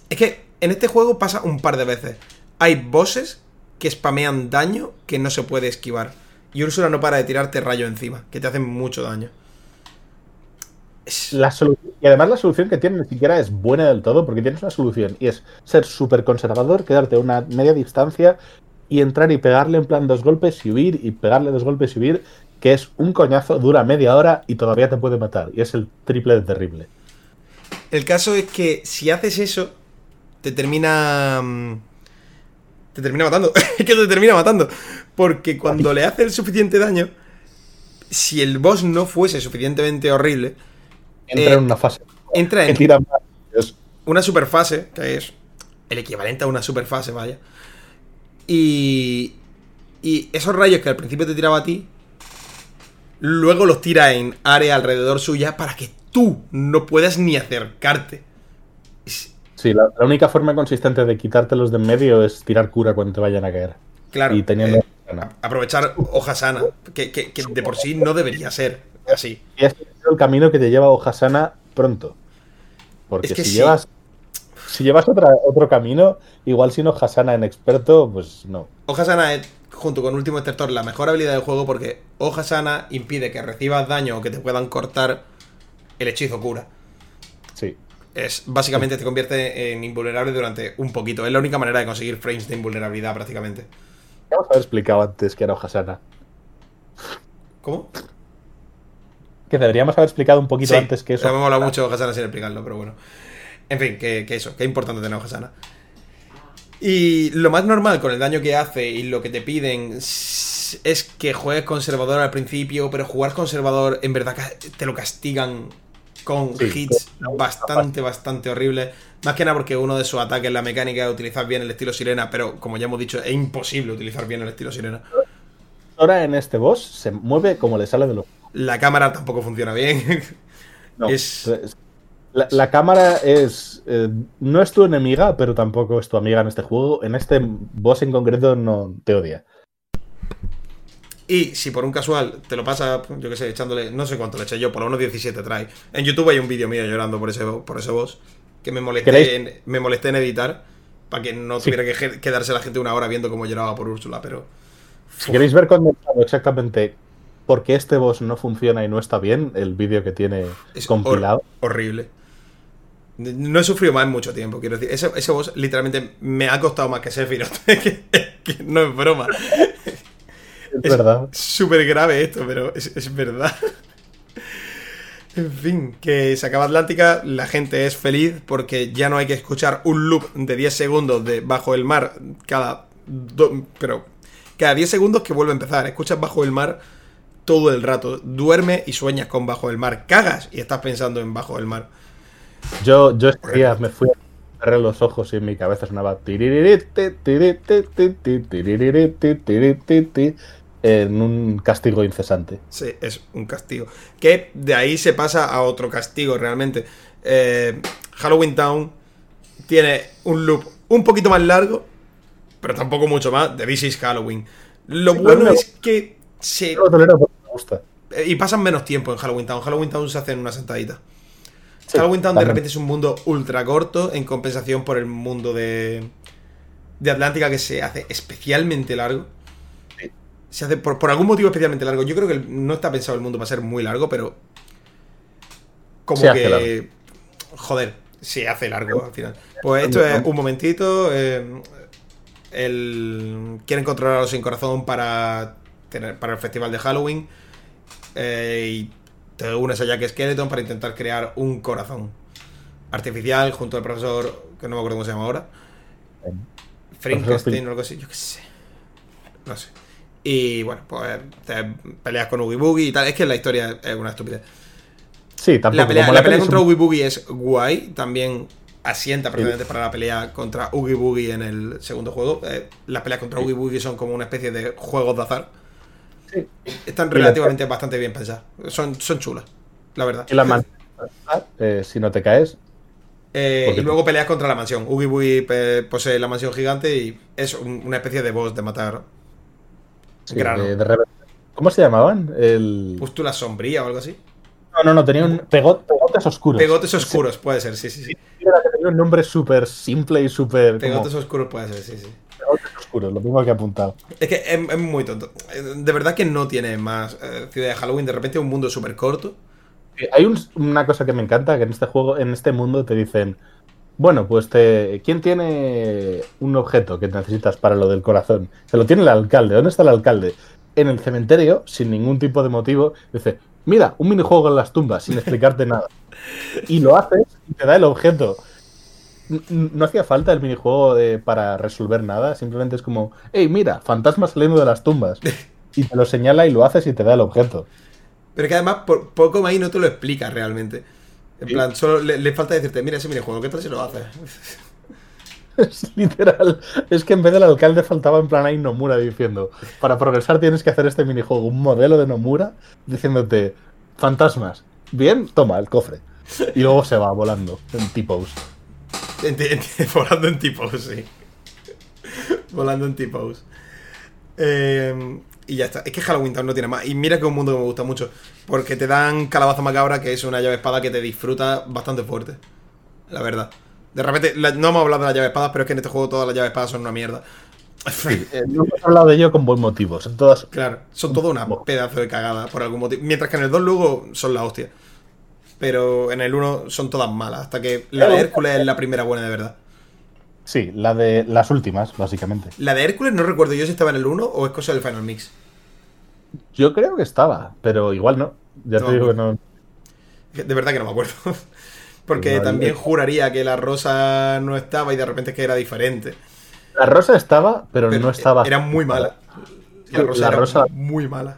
Es que en este juego pasa un par de veces. Hay bosses que spamean daño que no se puede esquivar. Y Úrsula no para de tirarte rayo encima, que te hacen mucho daño. La y además la solución que tiene ni siquiera es buena del todo, porque tienes una solución y es ser súper conservador, quedarte a una media distancia y entrar y pegarle en plan dos golpes y huir, y pegarle dos golpes y huir, que es un coñazo, dura media hora y todavía te puede matar. Y es el triple de terrible. El caso es que si haces eso, te termina. mm, Te termina matando. es que te termina matando. Porque cuando le hace el suficiente daño, si el boss no fuese suficientemente horrible, Entra Eh, en una fase entra en tira una superfase, que es el equivalente a una superfase, vaya. Y. Y esos rayos que al principio te tiraba a ti, luego los tira en área alrededor suya para que tú no puedas ni acercarte. Sí, la, la única forma consistente de quitártelos de en medio es tirar cura cuando te vayan a caer. Claro. y teniendo. eh, aprovechar hoja sana, que, que- que de por sí no debería ser así. Y este es el camino que te lleva a Ojasana pronto. Porque Es que si sí. llevas. Si llevas otra, otro camino, igual sin Ojasana en experto, pues no. Hoja sana es, junto con Último Extractor, la mejor habilidad del juego porque hoja sana impide que recibas daño o que te puedan cortar el hechizo cura. Sí. Es, básicamente te convierte en invulnerable durante un poquito. Es la única manera de conseguir frames de invulnerabilidad prácticamente. Vamos a haber explicado antes que era. ¿Cómo? Que deberíamos haber explicado un poquito Sí, antes que eso. Hemos hablado mucho de hoja sana sin explicarlo, pero bueno. En fin, que, que eso, que es importante tener hoja sana. Y lo más normal con el daño que hace y lo que te piden es que juegues conservador al principio, pero jugar conservador en verdad te lo castigan con Sí, hits bastante, bastante horribles. Más que nada porque uno de sus ataques, la mecánica de utilizar bien el estilo sirena, pero como ya hemos dicho, es imposible utilizar bien el estilo sirena. Ahora en este boss se mueve como le sale de los. La cámara tampoco funciona bien. No, Es- es- La, la cámara es. eh, no es tu enemiga, pero tampoco es tu amiga en este juego. En este boss en concreto no te odia. Y si por un casual te lo pasa, yo que sé, echándole, no sé cuánto le eché yo, por lo menos 17 trae. En YouTube hay un vídeo mío llorando por ese, por ese boss, que me molesté, en, me molesté en editar, para que no Sí. tuviera que quedarse la gente una hora viendo cómo lloraba por Úrsula, pero... Si queréis ver condensado exactamente por qué este boss no funciona y no está bien, el vídeo que tiene Es compilado. hor- horrible. No he sufrido más en mucho tiempo, quiero decir. Ese, ese boss literalmente me ha costado más que Sephiroth. que, que no es broma. Es Es verdad. súper grave esto, pero es, es verdad. En fin, que se acaba Atlántica, la gente es feliz porque ya no hay que escuchar un loop de 10 segundos de Bajo el Mar cada... pero cada 10 segundos que vuelve a empezar. Escuchas Bajo el Mar todo el rato. Duerme y sueñas con Bajo el Mar. Cagas y estás pensando en Bajo el Mar. Yo, yo este día me fui a cerrar los ojos y en mi cabeza sonaba en un castigo incesante. Sí, es un castigo. Que de ahí se pasa a otro castigo realmente. Eh, Halloween Town tiene un loop un poquito más largo, pero tampoco mucho más, de This is Halloween. Lo bueno es que se... Eh, y pasan menos tiempo en Halloween Town. Halloween Town se hace en una sentadita. Halloween Town de repente es un mundo ultra corto en compensación por el mundo de, de Atlántica que se hace especialmente largo se hace por, algún motivo especialmente largo. Yo creo que no está pensado el mundo para ser muy largo, pero. Como que. Joder, se hace largo al final. Pues esto es un momentito. Eh, el, quieren controlarlo sin corazón para, tener, para el festival de Halloween. Eh, y te unes a Jack Skeleton para intentar crear un corazón artificial junto al profesor, que no me acuerdo cómo se llama ahora. Frankenstein o algo así, yo qué sé. No sé. Y bueno, pues te peleas con Oogie Boogie y tal. Es que la historia es una estupidez. Sí, tampoco. La pelea, la pelea contra Oogie Boogie es guay. También asienta precisamente para la pelea contra Oogie Boogie en el segundo juego. Eh, las peleas contra Oogie Boogie son como una especie de juegos de azar. Sí. Están relativamente bastante bien pensadas. Son, son chulas, la verdad. Y la mansión, eh, si no te caes. Eh, y luego peleas contra la mansión. Oogie Boogie posee la mansión gigante y es una especie de boss de matar ¿Cómo se llamaban? El... Pústula sombría o algo así. No, no, no, tenía un pegotes oscuros. Pegotes oscuros, puede ser, sí, sí, sí. Tenía un nombre súper simple y súper. Pegotes oscuros puede ser, sí, sí. Pegotes oscuros, lo tengo que apuntado. Es que es, muy tonto. De verdad que no tiene más eh, ciudad de Halloween. De repente un mundo súper corto. Hay una cosa que me encanta, que en este juego, en este mundo te dicen, bueno, pues te... ¿quién tiene un objeto que necesitas para lo del corazón? Se lo tiene el alcalde. ¿Dónde está el alcalde? En el cementerio, sin ningún tipo de motivo, dice, mira, un minijuego en las tumbas, sin explicarte nada. Y lo haces y te da el objeto. No hacía falta el minijuego de, para resolver nada, simplemente es como, hey, mira, fantasmas saliendo de las tumbas. Y te lo señala y lo haces y te da el objeto. Pero que además, por poco más no te lo explica realmente. En plan, solo le, falta decirte, mira ese minijuego, ¿qué tal si lo haces? Es literal. Es que en vez del alcalde faltaba en plan ahí Nomura diciendo, para progresar tienes que hacer este minijuego, un modelo de Nomura diciéndote, fantasmas, bien, toma el cofre. Y luego se va volando en tipos. volando en tipos, sí. volando en tipos. Eh, y ya está. Es que Halloween Town no tiene más. Y mira que es un mundo que me gusta mucho. Porque te dan calabaza macabra, que es una llave espada que te disfruta bastante fuerte. La verdad. De repente, no hemos hablado de la llave espada, pero es que en este juego todas las llaves espadas son una mierda. Eh, no hemos hablado de ello con buen motivo. Son todas. Claro, son todo una pedazo de cagada por algún motivo. Mientras que en el 2 luego son la hostia. Pero en el 1 son todas malas. Hasta que la de Hércules es la primera buena de verdad. Sí, la de las últimas, básicamente. La de Hércules no recuerdo yo si estaba en el 1 o es cosa del Final Mix. Yo creo que estaba, pero igual no. Ya te digo que no. De verdad que no me acuerdo. Porque también juraría que la rosa no estaba y de repente es que era diferente. La rosa estaba, pero, no estaba. Era muy mala. La rosa, la rosa muy mala.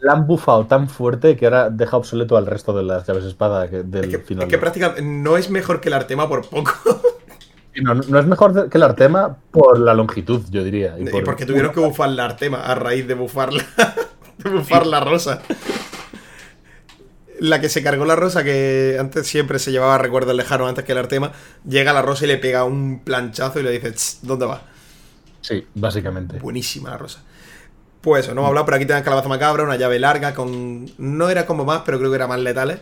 La han bufado tan fuerte que ahora deja obsoleto al resto de las llaves espada del es que, final. Es que prácticamente no es mejor que el Artema por poco. No, no, es mejor que el Artema por la longitud, yo diría. Y, porque tuvieron que bufar la Artema a raíz de bufarla. de bufar la rosa. La que se cargó la rosa, que antes siempre se llevaba recuerdos lejanos antes que el Artema, llega a la rosa y le pega un planchazo y le dice, ¿dónde va? Sí, básicamente. Buenísima la rosa. Pues eso, no hemos hablado, pero aquí tengan calabaza macabra, una llave larga con... No era como más, pero creo que era más letales.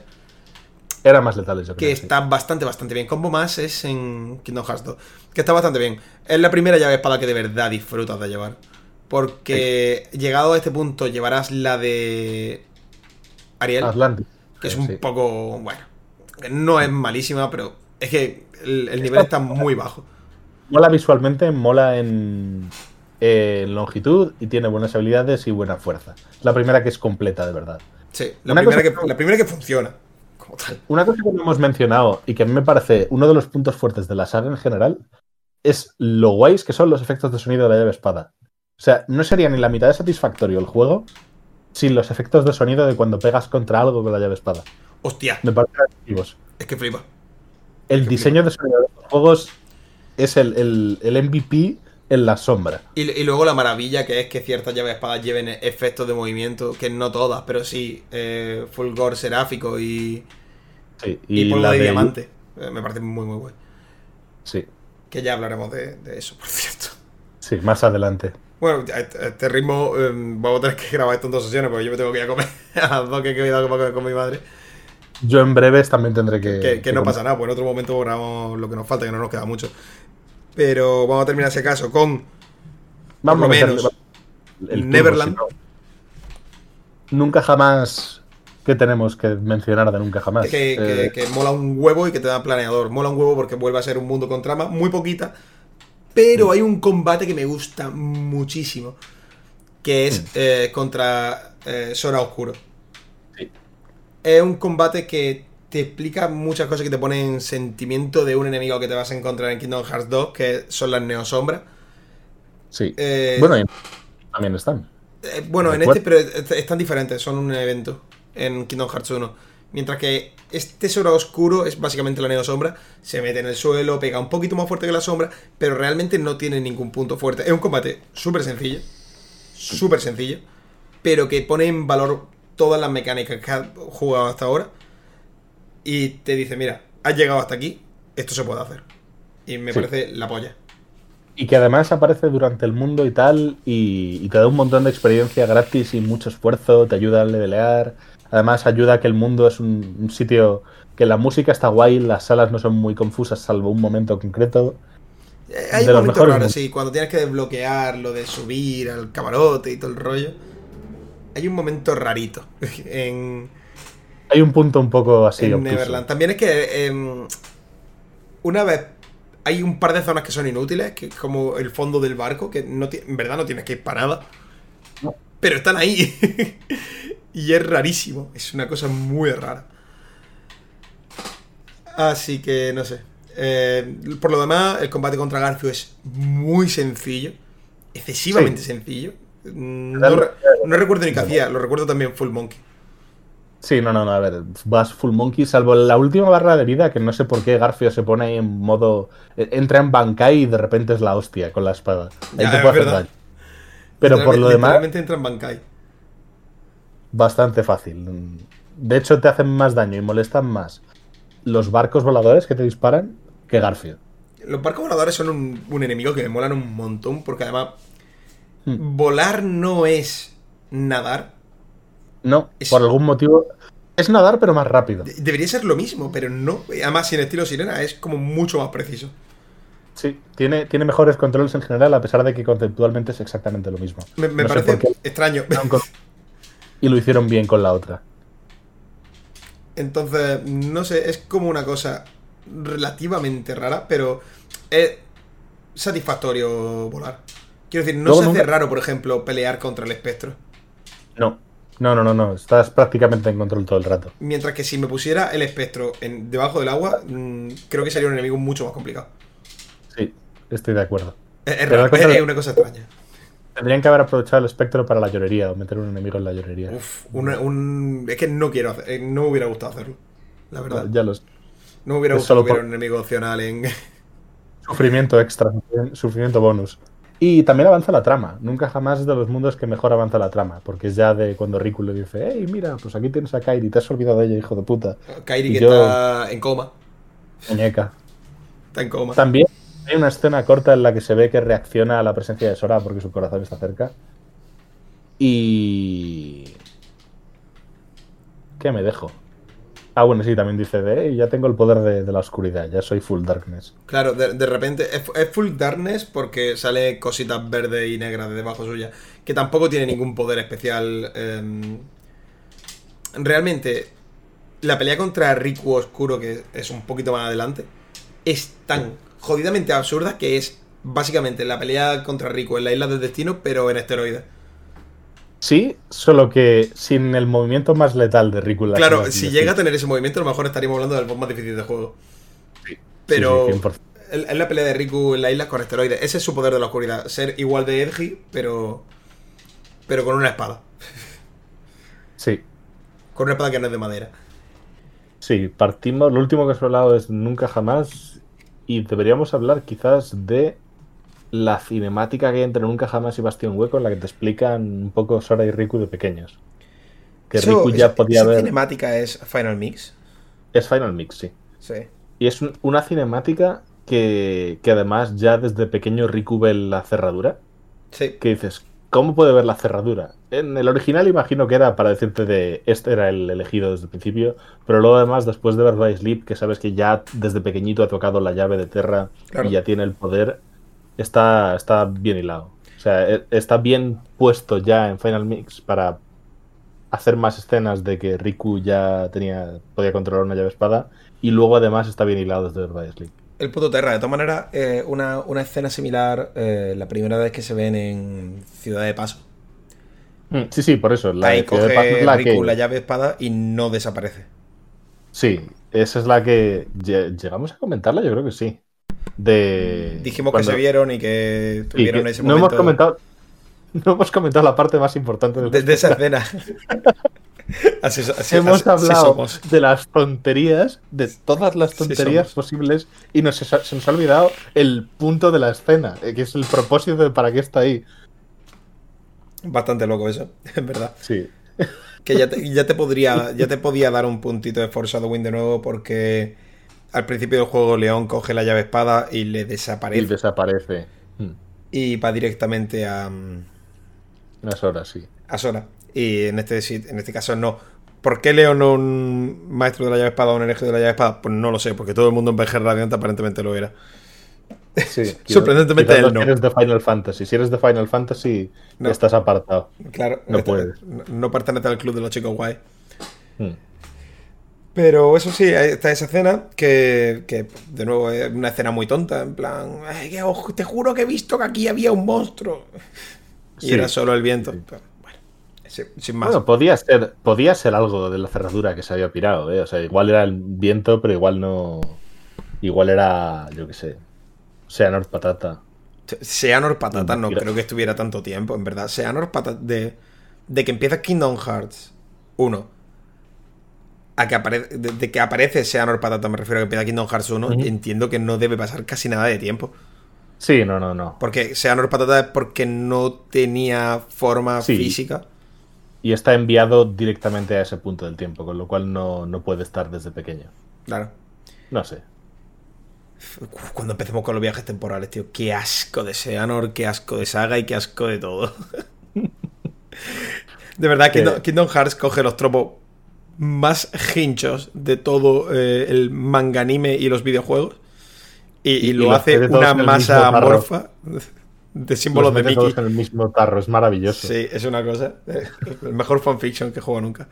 Era más letales, yo creo. Que está bastante, bastante bien. Combo más es en Kingdom Hearts 2. Que está bastante bien. Es la primera llave espada que de verdad disfrutas de llevar. Porque llegado a este punto llevarás la de Ariel. Atlantis. Que es un poco. Bueno. No es malísima, pero es que el, nivel está, muy bajo. Mola visualmente, mola en, longitud y tiene buenas habilidades y buena fuerza. La primera que es completa, de verdad. Sí, la, primera que, la primera que funciona. Una cosa que no hemos mencionado y que a mí me parece uno de los puntos fuertes de la saga en general es lo guays que son los efectos de sonido de la llave espada. O sea, no sería ni la mitad de satisfactorio el juego sin los efectos de sonido de cuando pegas contra algo con la llave espada. Hostia. Me parecen atractivos. Es que flipa. El diseño de sonido de los juegos es el, el, MVP en la sombra. Y, luego la maravilla que es que ciertas llaves espadas lleven efectos de movimiento, que no todas, pero sí, eh, fulgor seráfico y, sí, y, polvo de, diamante. Eh, me parece muy, muy bueno. Sí. Que ya hablaremos de, eso, por cierto. Sí, más adelante. Bueno, a este ritmo em, vamos a tener que grabar esto en dos sesiones porque yo me tengo que ir a comer a las dos que he quedado con mi madre. Yo en breves también tendré que. Que, no pasa nada, pues en otro momento grabamos lo que nos falta, que no nos queda mucho. Pero vamos a terminar ese caso con. Vamos por lo menos. El Neverland. Nunca jamás. ¿Qué tenemos que mencionar de nunca jamás? Que, que, mola un huevo y que te da planeador. Mola un huevo porque vuelve a ser un mundo con trama muy poquita. Pero hay un combate que me gusta muchísimo. Que es eh, contra eh, Sora Oscuro. Es un combate que te explica muchas cosas que te ponen sentimiento de un enemigo que te vas a encontrar en Kingdom Hearts 2, que son las Neosombras. Sí. Eh, bueno, también están. Eh, bueno, en este, pero están diferentes, son un evento en Kingdom Hearts 1. Mientras que este tesoro oscuro es básicamente la neosombra, se mete en el suelo, pega un poquito más fuerte que la sombra, pero realmente no tiene ningún punto fuerte. Es un combate súper sencillo, súper sencillo, pero que pone en valor todas las mecánicas que has jugado hasta ahora y te dice, mira, has llegado hasta aquí, esto se puede hacer. Y me parece la polla. Y que además aparece durante el mundo y tal, y, te da un montón de experiencia gratis y mucho esfuerzo, te ayuda a levelear. Además, ayuda a que el mundo es un, sitio que la música está guay, las salas no son muy confusas, salvo un momento concreto. Eh, hay un momento raro, sí, cuando tienes que desbloquear lo de subir al camarote y todo el rollo. Hay un momento rarito en hay un punto un poco así. En Neverland. También es que em, una vez hay un par de zonas que son inútiles, que es como el fondo del barco, que no en verdad no tienes que ir para nada. Pero están ahí. y es rarísimo. Es una cosa muy rara. Así que no sé. Eh, por lo demás, el combate contra Garfio es muy sencillo. Excesivamente sencillo. No, no, recuerdo ni qué hacía, lo recuerdo también Full Monkey. Sí, no, no, no, a ver, vas full monkey, salvo la última barra de vida, que no sé por qué Garfio se pone ahí en modo. Eh, entra en Bankai y de repente es la hostia con la espada. Ahí te puede hacer daño. Pero por lo demás. entra en Bankai. Bastante fácil. De hecho, te hacen más daño y molestan más los barcos voladores que te disparan que Garfio. Los barcos voladores son un, enemigo que me molan un montón, porque además. Hmm. Volar no es nadar no, por algún motivo. Es nadar, pero más rápido. Debería ser lo mismo, pero no. Además, sin estilo sirena, es como mucho más preciso. Sí, tiene, tiene mejores controles en general, a pesar de que conceptualmente es exactamente lo mismo. Me, parece extraño. Y lo hicieron bien con la otra. Entonces, no sé, es como una cosa relativamente rara, pero es satisfactorio volar. Quiero decir, no se hace raro, por ejemplo, pelear contra el espectro. No, no, no, no, no. Estás prácticamente en control todo el rato. Mientras que si me pusiera el espectro en, debajo del agua, mm, creo que sería un enemigo mucho más complicado. Sí, estoy de acuerdo. Es, es, una cosa extraña. Tendrían que haber aprovechado el espectro para la llorería o meter un enemigo en la llorería. Uf, un, es que no quiero hacer, eh, no me hubiera gustado hacerlo. La verdad. ya lo sé. No me hubiera gustado hubiera un enemigo opcional en. Sufrimiento extra, sufrimiento bonus. Y también avanza la trama. Nunca jamás es de los mundos que mejor avanza la trama. Porque es ya de cuando Riku le dice, hey, mira, pues aquí tienes a Kairi, te has olvidado de ella, hijo de puta. Kairi que está en coma. Muñeca. Está en coma. También hay una escena corta en la que se ve que reacciona a la presencia de Sora porque su corazón está cerca. Y... ¿Qué me dejo? Ah, bueno, sí, también dice de, ya tengo el poder de, la oscuridad, ya soy full darkness. Claro, de, repente es, full darkness porque sale cositas verdes y negras de debajo suya, que tampoco tiene ningún poder especial. Em, realmente, la pelea contra Riku Oscuro, que es un poquito más adelante, es tan jodidamente absurda que es básicamente la pelea contra Riku en la isla del destino, pero en esteroides. Sí, solo que sin el movimiento más letal de Riku. Claro, si llega a tener ese movimiento, a lo mejor estaríamos hablando del boss más difícil de juego. Sí. Pero es la pelea de Riku en la isla con esteroides. Ese es su poder de la oscuridad. Ser igual de edgy, pero. Pero con una espada. Sí. Con una espada que no es de madera. Sí, partimos. Lo último que has hablado es Nunca Jamás. Y deberíamos hablar quizás de la cinemática que hay entre Nunca Jamás y Bastión Hueco, en la que te explican un poco Sora y Riku de pequeños. Que Riku ya podía ver. cinemática es Final Mix? Es Final Mix, sí. Sí. Y es una cinemática que, que además ya desde pequeño Riku ve la cerradura. Sí. Que dices, ¿cómo puede ver la cerradura? En el original imagino que era para decirte de este era el elegido desde el principio, pero luego además después de ver By Sleep, que sabes que ya desde pequeñito ha tocado la llave de Terra y ya tiene el poder, está, está bien hilado. O sea, e, está bien puesto ya en Final Mix para hacer más escenas de que Riku ya tenía podía controlar una llave espada y luego además está bien hilado desde By Sleep. El puto Terra, de todas maneras, eh, una, escena similar, eh, la primera vez que se ven en Ciudad de Paso. Mm, sí, sí, por eso. La Ahí coge la, la llave espada y no desaparece. Sí, esa es la que. ¿Llegamos a comentarla? Yo creo que sí. De... Dijimos que se vieron y que tuvieron ese momento. No hemos comentado. No hemos comentado la parte más importante de esa escena. Hemos hablado de las tonterías, de todas las tonterías posibles, y nos, se nos ha olvidado el punto de la escena, eh, que es el propósito de para qué está ahí. Bastante loco eso, en verdad. Sí. Que ya te, ya te podría, ya te podía dar un puntito de Foreshadowing de nuevo, porque al principio del juego León coge la llave espada y le desaparece. Y desaparece. Y va directamente a. A Sora, sí. A Sora. Y en este, en este caso no. ¿Por qué Leo no un maestro de la llave espada o un hereje de la llave espada? Pues no lo sé, porque todo el mundo en VG Radiante aparentemente lo era. Sí, Sorprendentemente él no. Si eres de Final Fantasy, si eres de Final Fantasy, no. estás apartado. Claro, no puedes. No, pertenece al club de los chicos guay. Hmm. Pero eso sí, está esa escena que, que, de nuevo, es una escena muy tonta. En plan, te juro que he visto que aquí había un monstruo. Y era solo el viento. Bueno, podía ser, podía ser algo de la cerradura que se había pirado, ¿eh? O sea, igual era el viento, pero igual no. Igual era, yo qué sé. Seanor Patata. Seanor Patata no, creo que estuviera tanto tiempo, en verdad. Seanor Patata. De, de que empieza Kingdom Hearts 1 a que aparece, de, que aparece Seanor Patata, me refiero a que empieza Kingdom Hearts 1, entiendo que no debe pasar casi nada de tiempo. Sí, no, no, no. Porque Seanor Patata es porque no tenía forma física y está enviado directamente a ese punto del tiempo, con lo cual no, puede estar desde pequeño. Claro. No sé. Cuando empecemos con los viajes temporales, tío, qué asco de Seanor, qué asco de Saga y qué asco de todo. de verdad, que Kingdom, Hearts coge los tropos más hinchos de todo eh, el manga anime y los videojuegos y, lo hace una masa amorfa de símbolos de Mickey. en el mismo tarro, es maravilloso. Sí, es una cosa. Eh, el mejor fanfiction que juego nunca.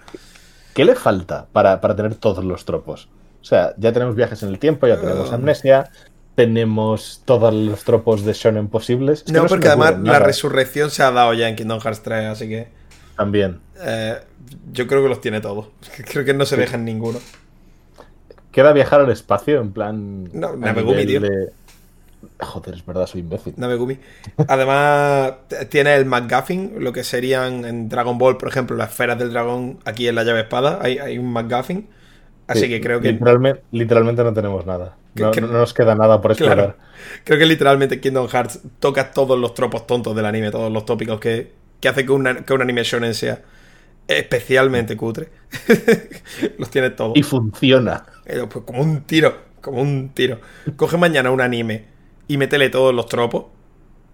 ¿Qué le falta para, tener todos los tropos? O sea, ya tenemos viajes en el tiempo, ya tenemos amnesia, tenemos todos los tropos de Shonen posibles. no, porque además la resurrección se ha dado ya en Kingdom Hearts 3, así que. También. Eh, yo creo que los tiene todos. Creo que no se dejan ninguno. Queda viajar al espacio, en plan. No, Nabegumi, tío. Joder, es verdad, soy imbécil. Además, tiene el McGuffin, lo que serían en Dragon Ball, por ejemplo, las esferas del dragón aquí en la llave espada. Hay, hay un McGuffin. Así que creo que. Literalmente, literalmente no tenemos nada. No, nos queda nada por explorar. Creo que literalmente Kingdom Hearts toca todos los tropos tontos del anime, todos los tópicos que, que hace que, una, que un anime shonen sea especialmente cutre. los tiene todos. Y funciona. Pues, como un tiro, como un tiro. Coge mañana un anime y métele todos los tropos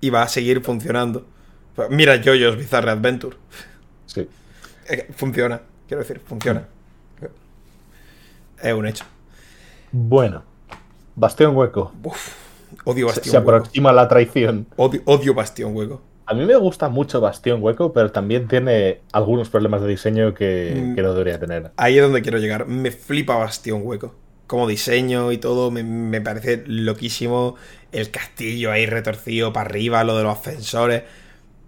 y va a seguir funcionando. Pues mira JoJo's Bizarre Adventure. Sí. Funciona, quiero decir, funciona. Es un hecho. Bueno, Bastión Hueco. odio Bastión Se, aproxima la traición. Odio, Bastión Hueco. A mí me gusta mucho Bastión Hueco, pero también tiene algunos problemas de diseño que, mm. que no debería tener. Ahí es donde quiero llegar. Me flipa Bastión Hueco como diseño y todo, me, parece loquísimo. El castillo ahí retorcido para arriba, lo de los ascensores.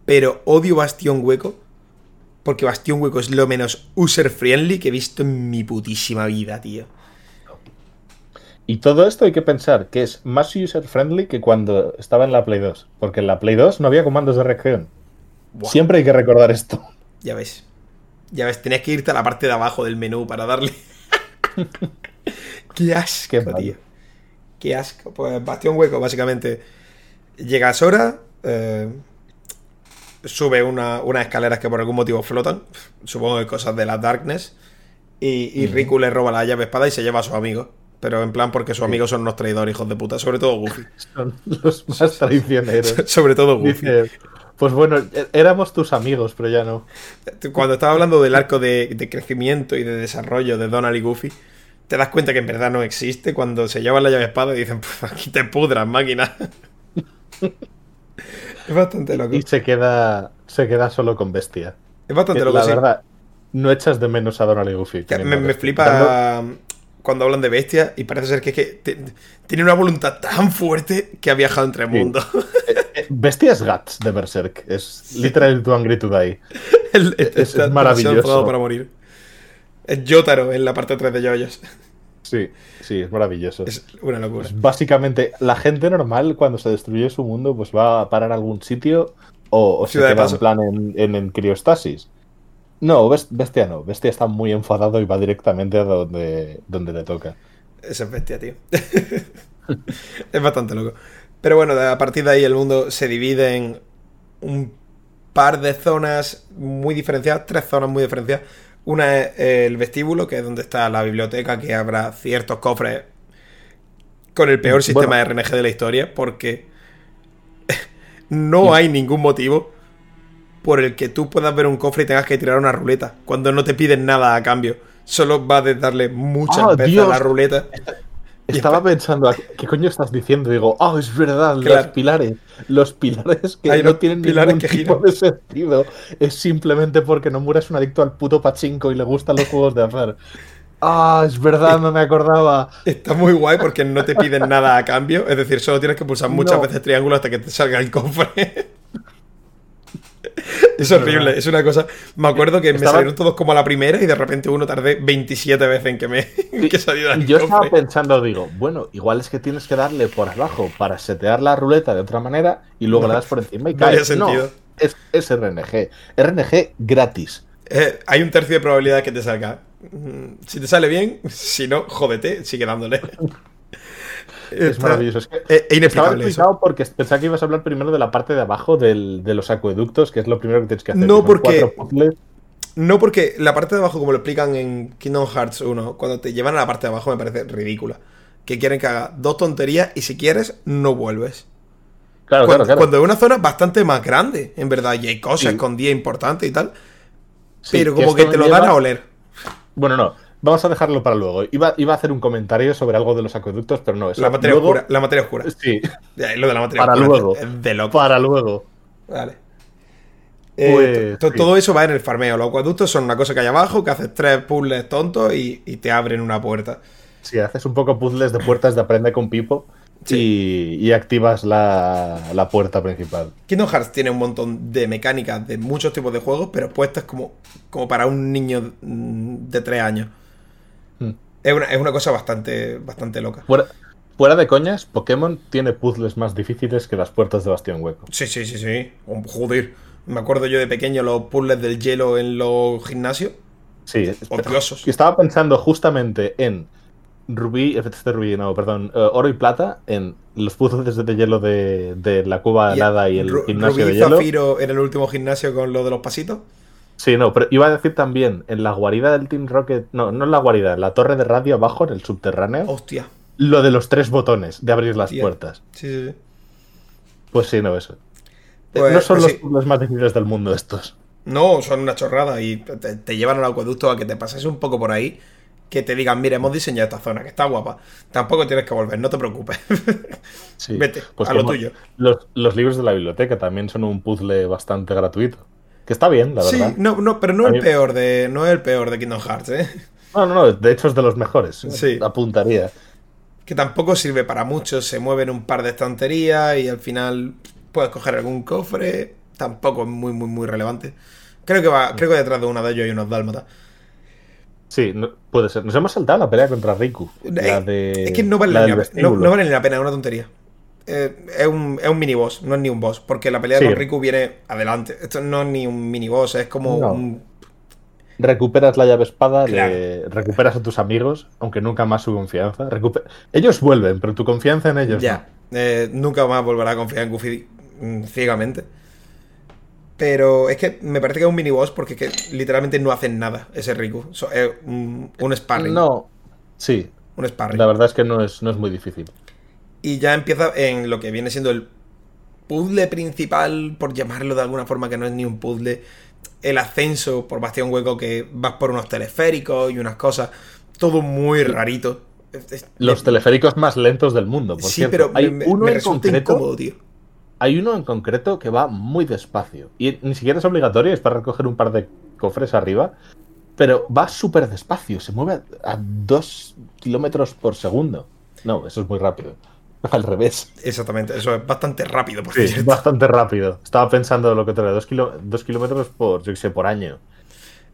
Pero odio Bastión Hueco Porque Bastión Hueco es lo menos user-friendly que he visto en mi putísima vida, tío. Y todo esto hay que pensar que es más user-friendly que cuando estaba en la Play 2. Porque en la Play 2 no había comandos de reacción. Siempre hay que recordar esto. Ya ves. Ya ves, tenías que irte a la parte de abajo del menú para darle. Qué asco, Qué tío. Qué asco. Pues Bastión Hueco, básicamente. Llegas ahora. Eh, sube unas escaleras que por algún motivo flotan. Supongo que cosas de la Darkness. Y, Riku le roba la llave espada y se lleva a su amigo. Pero en plan porque sus amigos son unos traidores, hijos de puta. Sobre todo Goofy. Son los más traicioneros. Sobre todo Goofy. pues bueno, e-, éramos tus amigos, pero ya no. Cuando estaba hablando del arco de, de, crecimiento y de desarrollo de Donald y Goofy, te das cuenta que en verdad no existe cuando se llevan la llave espada y dicen, pues aquí te pudras, máquina. es bastante loco. Y se queda, se queda solo con bestia. Es bastante loco. La verdad, no echas de menos a Donald y Goofy. Me, flipa cuando hablan de bestia y parece ser que, que tiene una voluntad tan fuerte que ha viajado entre mundos. Eh, eh, bestia es Guts de Berserk. Es literal tu angry to die. es, maravilloso. para morir. Es Yotaro en la parte 3 de Yoyos. Sí, sí, es maravilloso. Es una locura. Pues básicamente, la gente normal, cuando se destruye su mundo, pues va a parar a algún sitio o, se queda en plan en, en, criostasis. No, Bestia no. Bestia está muy enfadado y va directamente a donde, donde le toca. Esa es Bestia, tío. es bastante loco. Pero bueno, a partir de ahí el mundo se divide en un par de zonas muy diferenciadas, tres zonas muy diferenciadas una es el vestíbulo, que es donde está la biblioteca, que habrá ciertos cofres con el peor sistema de RNG de la historia, porque no hay ningún motivo por el que tú puedas ver un cofre y tengas que tirar una ruleta, cuando no te piden nada a cambio. Solo va a darle muchas ah, veces a la ruleta. Estaba pensando, ¿qué coño estás diciendo? Digo, ah, es verdad, los pilares. Los pilares que no tienen ningún tipo de sentido. Es simplemente porque no mueres un adicto al puto pachinko y le gustan los juegos de azar. Ah, es verdad, no me acordaba. Está muy guay porque no te piden nada a cambio. Es decir, solo tienes que pulsar muchas veces triángulo hasta que te salga el cofre. Es horrible, es una cosa. Me acuerdo que me salieron todos como a la primera y de repente uno tardé 27 veces en que me que saliera Yo estaba pensando, digo, bueno, igual es que tienes que darle por abajo para setear la ruleta de otra manera y luego le das por encima y caes. No, es, es, RNG. RNG gratis. Eh, hay un tercio de probabilidad que te salga. Mm, si te sale bien, si no, jódete, sigue dándole. Es maravilloso. Es que inexplicable porque pensaba que ibas a hablar primero de la parte de abajo de los acueductos, que es lo primero que tienes que hacer. No, porque. No, porque la parte de abajo, como lo explican en Kingdom Hearts 1, cuando te llevan a la parte de abajo me parece ridícula. Que quieren que haga dos tonterías y si quieres, no vuelves. Claro, cuando, claro, Cuando es una zona bastante más grande, en verdad, y hay cosas con día importantes y tal. pero como que, te lo dan a oler. Bueno, no. Vamos a dejarlo para luego. Iba, iba, a hacer un comentario sobre algo de los acueductos, pero no. es la materia oscura. La materia oscura. Sí. lo de la materia para Luego. De loco. Para luego. Vale. Eh, pues, todo eso va en el farmeo. Los acueductos son una cosa que hay abajo, que haces tres puzzles tontos y, te abren una puerta. Sí, haces un poco puzzles de puertas de aprende con Pipo y, activas la, la, puerta principal. Kingdom Hearts tiene un montón de mecánicas de muchos tipos de juegos, pero puestas como, como para un niño mm, de tres años. Es una, cosa bastante, bastante loca. Fuera, de coñas, Pokémon tiene puzzles más difíciles que las puertas de Bastión Hueco. Sí, sí, sí, sí. Joder. Me acuerdo yo de pequeño los puzzles del hielo en los gimnasios. Sí, odiosos. Y estaba pensando justamente en Rubí, este Rubí, no, perdón, eh, Oro y Plata, en los puzzles de hielo de, la cuba helada y el gimnasio de hielo. Zafiro en el último gimnasio con lo de los pasitos. Sí, no, pero iba a decir también, en la guarida del Team Rocket, no, no en la guarida, en la torre de radio abajo, en el subterráneo. Hostia. Lo de los tres botones de abrir las puertas. Sí, sí, sí. Pues sí, no, eso. Pues, no son pues los más difíciles del mundo estos. No, son una chorrada y te, llevan al acueducto a que te pases un poco por ahí, que te digan, mire, hemos diseñado esta zona, que está guapa. Tampoco tienes que volver, no te preocupes. Sí. Vete, pues a lo tuyo. Los, los libros de la biblioteca también son un puzzle bastante gratuito. Que está bien, la verdad. Sí, no, no, pero no el peor de. No es el peor de Kingdom Hearts, ¿eh? No, no, no, de hecho es de los mejores. Sí. Apuntaría. Que tampoco sirve para mucho. Se mueven un par de estanterías y al final puedes coger algún cofre. Tampoco es muy, muy, muy relevante. Creo que va, creo que detrás de uno de ellos hay unos dálmatas. Sí, puede ser. Nos hemos saltado la pelea contra Riku. Eh, es que no vale, ni la, no, vale ni la pena, es una tontería. Eh, es, un, es un mini boss, no es ni un boss. Porque la pelea con Riku viene adelante. Esto no es ni un mini boss, es como un recuperas la llave espada, recuperas a tus amigos, aunque nunca más su confianza. Ellos vuelven, pero tu confianza en ellos. Ya, eh, nunca más volverá a confiar en Goofy mm, ciegamente. Pero es que me parece que es un mini boss porque que literalmente no hacen nada ese Riku. es un, sparring. No, sí. Un sparring. La verdad es que no es, no es muy difícil. Y ya empieza en lo que viene siendo el puzzle principal, por llamarlo de alguna forma, que no es ni un puzzle el ascenso por Bastión Hueco que vas por unos teleféricos y unas cosas, todo muy rarito. Los teleféricos más lentos del mundo, por sí, pero hay uno en concreto, tío. Hay uno en concreto que va muy despacio y ni siquiera es obligatorio, es para recoger un par de cofres arriba, pero va súper despacio, se mueve a, a dos kilómetros por segundo. No, eso es muy rápido. Al revés. Exactamente, eso es bastante rápido, por sí, bastante rápido. Estaba pensando lo que te dos, dos kilómetros por, yo sé, por año.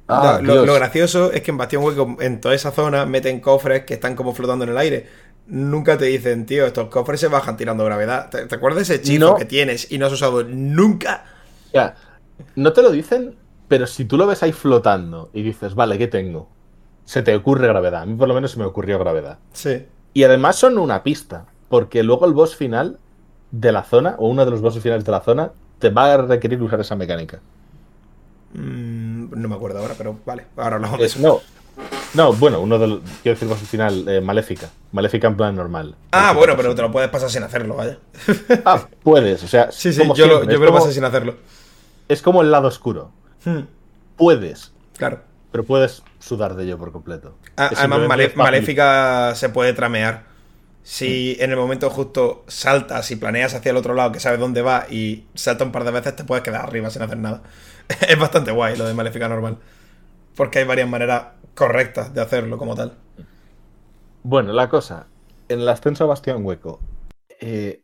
Ah, lo, gracioso es que en Bastión Hueco, en toda esa zona, meten cofres que están como flotando en el aire. Nunca te dicen, tío, estos cofres se bajan tirando gravedad. ¿Te, acuerdas de ese hechizo que tienes y no has usado nunca? Ya, no te lo dicen, pero si tú lo ves ahí flotando y dices, vale, ¿qué tengo? Se te ocurre gravedad. A mí por lo menos se me ocurrió gravedad. Sí. Y además son una pista porque luego el boss final de la zona, o uno de los bosses finales de la zona, te va a requerir usar esa mecánica. Mm, no me acuerdo ahora, pero vale, ahora eso. No, no, bueno, uno de los. Quiero decir, boss final, eh, Maléfica. Maléfica en plan normal. Ah, bueno, pero te lo puedes pasar sin hacerlo, vaya. ah, puedes, o sea. Sí, sí, yo, lo, yo me lo paso sin hacerlo. Es como el lado oscuro. Hmm. Puedes. Claro. Pero puedes sudar de ello por completo. Ah, además, Maléfica se puede tramear. Si en el momento justo saltas y planeas hacia el otro lado, que sabes dónde va, y salta un par de veces, te puedes quedar arriba sin hacer nada. es bastante guay lo de Maléfica normal. Porque hay varias maneras correctas de hacerlo como tal. Bueno, la cosa, en el ascenso a Bastión Hueco, eh,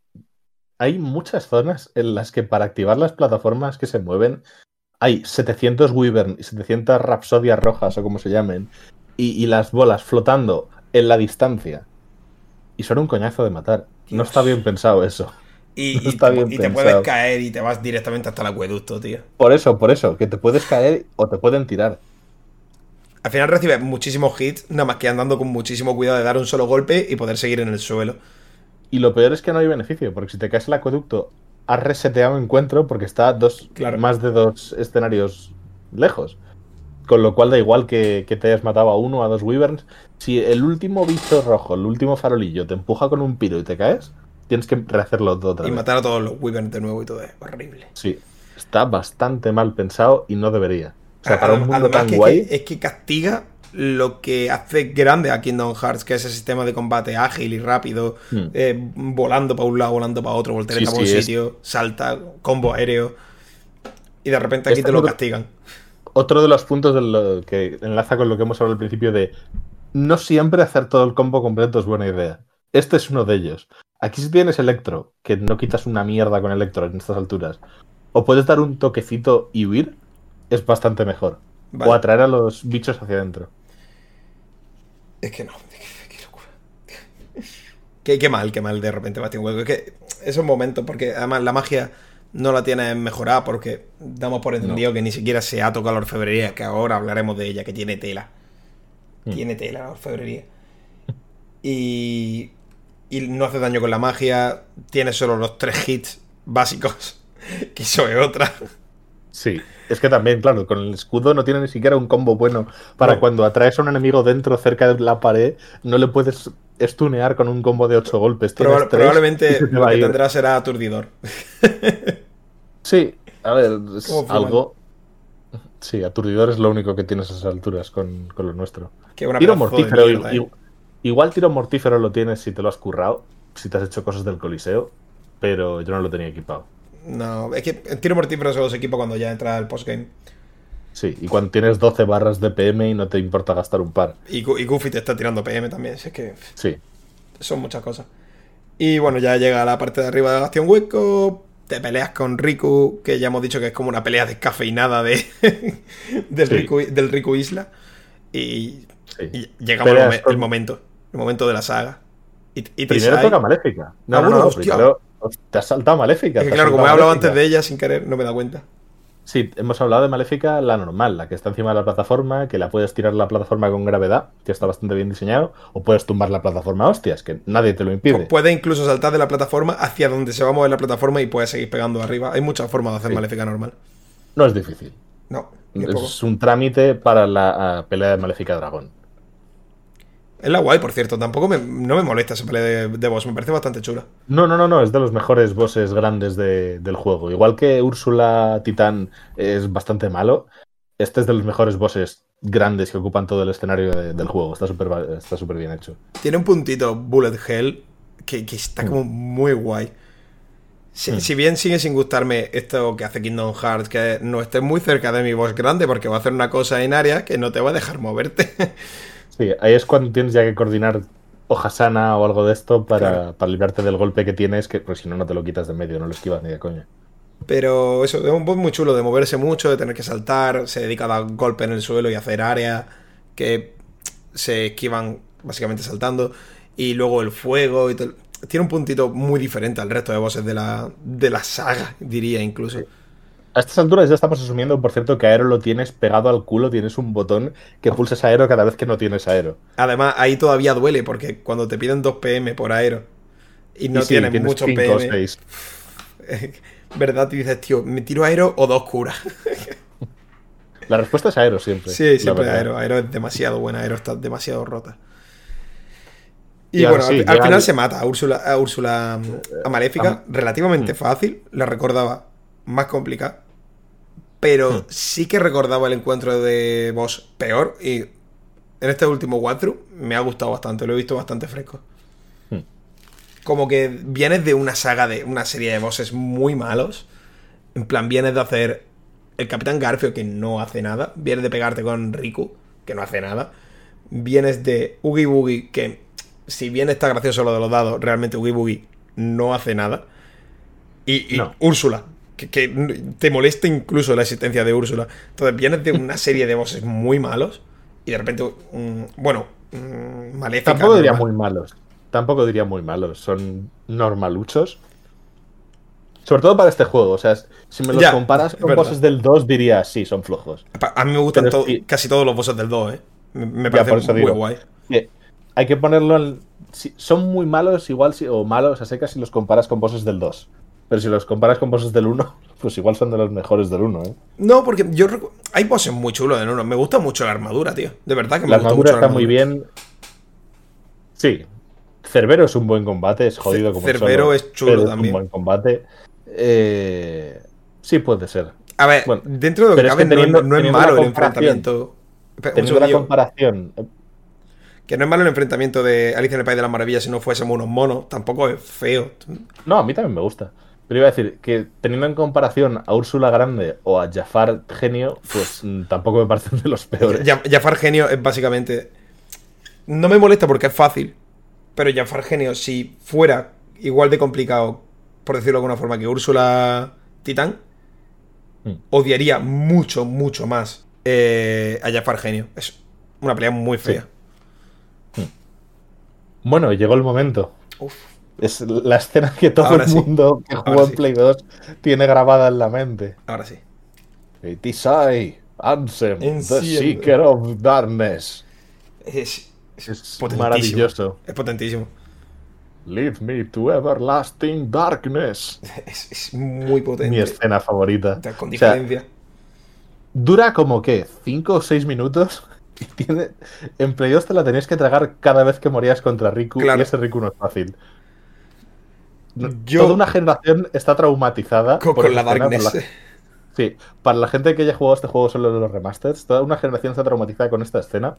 hay muchas zonas en las que para activar las plataformas que se mueven hay 700 Wyvern y 700 Rapsodias rojas o como se llamen, y las bolas flotando en la distancia y son un coñazo de matar. No está bien pensado eso. Y, te, puedes caer y te vas directamente hasta el acueducto, tío. Por eso, por eso, que te puedes caer o te pueden tirar. Al final recibes muchísimos hits, nada más que andando con muchísimo cuidado de dar un solo golpe y poder seguir en el suelo. Y lo peor es que no hay beneficio, porque si te caes el acueducto, has reseteado encuentro porque está dos, más de dos escenarios lejos. Con lo cual da igual que, te hayas matado a uno a dos wyverns. Si el último bicho rojo, el último farolillo, te empuja con un piro y te caes, tienes que rehacerlo todo otra Y matar a todos los wyverns de nuevo y todo es horrible. Sí, está bastante mal pensado y no debería. O sea, para un mundo tan guay. es que castiga lo que hace grande a Kingdom Hearts, que es el sistema de combate ágil y rápido, hmm. eh, volando para un lado, volando para otro, volteando para un sitio, salta, combo aéreo. Y de repente aquí te lo castigan otro de los puntos de lo que enlaza con lo que hemos hablado al principio de no siempre hacer todo el combo completo es buena idea. Este es uno de ellos. Aquí si tienes Electro, que no quitas una mierda con Electro en estas alturas, o puedes dar un toquecito y huir, es bastante mejor. O atraer a los bichos hacia adentro. Es que no. Qué locura. Qué, mal, qué mal de repente bate un hueco. Es que es un momento, porque además la magia no la tienes mejorada porque damos por entendido que ni siquiera se ha tocado la orfebrería, que ahora hablaremos de ella, que tiene tela. Mm. Tiene tela la orfebrería. Y, y no hace daño con la magia, tiene solo los tres hits básicos, que eso es otra. Sí, es que también, claro, con el escudo no tiene ni siquiera un combo bueno para cuando atraes a un enemigo dentro, cerca de la pared, no le puedes estunear con un combo de ocho golpes. probablemente lo que tendrá será aturdidor. sí, a ver, es algo. Sí, aturdidor es lo único que tienes a esas alturas con, lo nuestro. tiro mortífero. ¿eh? igual tiro mortífero lo tienes si te lo has currado, si te has hecho cosas del coliseo, pero yo no lo tenía equipado. No, es que tiro mortífero solo se equipa cuando ya entra el postgame. Sí, y cuando tienes 12 barras de PM y no te importa gastar un par. Y, y Goofy te está tirando PM también, es que. Sí. Son muchas cosas. Y bueno, ya llega la parte de arriba de Bastión Hueco. Te peleas con Riku, que ya hemos dicho que es como una pelea descafeinada de, del, Sí. Riku, del Riku Isla. Y, Sí. y llegamos al con- el momento. El momento de la saga. Y, y Primero toca Maléfica. No, Ah, no, no. hostia. Primero te has saltado Maléfica. Es que claro, como he hablado antes de ella sin querer, no me da cuenta. Sí, hemos hablado de Maléfica, la normal, la que está encima de la plataforma, que la puedes tirar la plataforma con gravedad, que está bastante bien diseñado, o puedes tumbar la plataforma hostias, que nadie te lo impide. Puedes incluso saltar de la plataforma hacia donde se va a mover la plataforma y puedes seguir pegando arriba. Hay muchas formas de hacer Sí. Maléfica normal. No es difícil. No. Es un trámite para la pelea de Maléfica Dragón. Es la guay, por cierto. Tampoco me, no me molesta esa pelea de, de boss. Me parece bastante chula. No, no, no, no, es de los mejores bosses grandes de- del juego. Igual que Úrsula Titán es bastante malo, este es de los mejores bosses grandes que ocupan todo el escenario de- del juego. Está súper está súper bien hecho. Tiene un puntito Bullet Hell que, que está como muy guay. Si, Mm. si bien sigue sin gustarme esto que hace Kingdom Hearts, que no esté muy cerca de mi boss grande, porque va a hacer una cosa en área que no te va a dejar moverte. Sí, ahí es cuando tienes ya que coordinar hoja sana o algo de esto para, Claro. para librarte del golpe que tienes, que pues si no, no te lo quitas de medio, no lo esquivas ni de coña. Pero eso, es un boss muy chulo de moverse mucho, de tener que saltar, se dedica a dar golpes en el suelo y hacer áreas que se esquivan básicamente saltando. Y luego el fuego y tal. Tiene un puntito muy diferente al resto de bosses de la, de la saga, diría incluso. A estas alturas ya estamos asumiendo, por cierto, que Aero lo tienes pegado al culo, tienes un botón que pulsas Aero cada vez que no tienes Aero. Además, ahí todavía duele porque cuando te piden 2 PM por aero y no Y sí, tienes, tienes muchos cinco o PM, seis. ¿verdad? Te dices, tío, ¿me tiro aero o dos curas? La respuesta es Aero siempre. Sí, siempre. Aero. Aero es demasiado buena, Aero está demasiado rota. Y, bueno, sí, al, final se mata a Úrsula, a Úrsula a Maléfica, relativamente fácil, la recordaba más complicada, pero Mm. sí que recordaba el encuentro de boss peor y en este último walkthrough me ha gustado bastante, lo he visto bastante fresco. Mm. Como que vienes de una saga de una serie de bosses muy malos, en plan vienes de hacer el Capitán Garfio que no hace nada, vienes de pegarte con Riku que no hace nada, vienes de Oogie Boogie que si bien está gracioso lo de los dados, realmente Oogie Boogie no hace nada. Y, y No. Úrsula, que, que te molesta incluso la existencia de Úrsula. Entonces vienes de una serie de bosses muy malos y de repente, mm, bueno, mm, Maléfica. Tampoco diría normal. muy malos. Tampoco diría muy malos. Son normaluchos. Sobre todo para este juego. O sea, si me los Ya, comparas con bosses del 2, diría sí, son flojos. A mí me gustan Pero to- sí. casi todos los bosses del 2, ¿eh? Me, parece muy digo. guay. Que hay que ponerlo en. si- son muy malos, igual, si, o malos a secas si los comparas con bosses del 2. Pero si los comparas con bosses del 1, pues igual son de los mejores del 1, ¿eh? No, porque yo hay bosses muy chulos en uno. Me gusta mucho la armadura, tío. De verdad que me La gusta armadura mucho la está muy armadura. bien. Sí. Cerbero es un buen combate, es jodido como Cerbero solo, es chulo también. un buen combate. Eh, sí, puede ser. A ver, Bueno, dentro de lo que es cabe, que teniendo- no es malo el enfrentamiento. Teniendo la comparación. eh, Que no es malo el enfrentamiento de Alicia en el País de las Maravillas si no fuésemos unos monos. Tampoco es feo. No, a mí también me gusta. Pero iba a decir que teniendo en comparación a Úrsula Grande o a Jafar Genio, pues mm, tampoco me parecen de los peores. Jafar Genio es básicamente. No me molesta porque es fácil. Pero Jafar Genio, si fuera igual de complicado, por decirlo de alguna forma, que Úrsula Titán, Mm. odiaría mucho, mucho más eh, a Jafar Genio. Es una pelea muy fea. Bueno, llegó el momento. Uf. Es la escena que todo Ahora el sí. mundo que jugó Ahora en sí. Play 2 tiene grabada en la mente. Ahora sí. Tisai, Ansem, The. Seeker of Darkness. Es, es Es potentísimo. maravilloso. Es potentísimo. Lead me to everlasting darkness. Es, es muy potente. Mi escena favorita. Con O sea, diferencia. dura como que 5 o 6 minutos. Y tiene. En Play 2 te la tenías que tragar cada vez que morías contra Riku. Claro. Y ese Riku no es fácil. Yo- Toda una generación está traumatizada. con, por con la por Darkness. la- Sí, para la gente que haya jugado este juego solo de los remasters, toda una generación está traumatizada con esta escena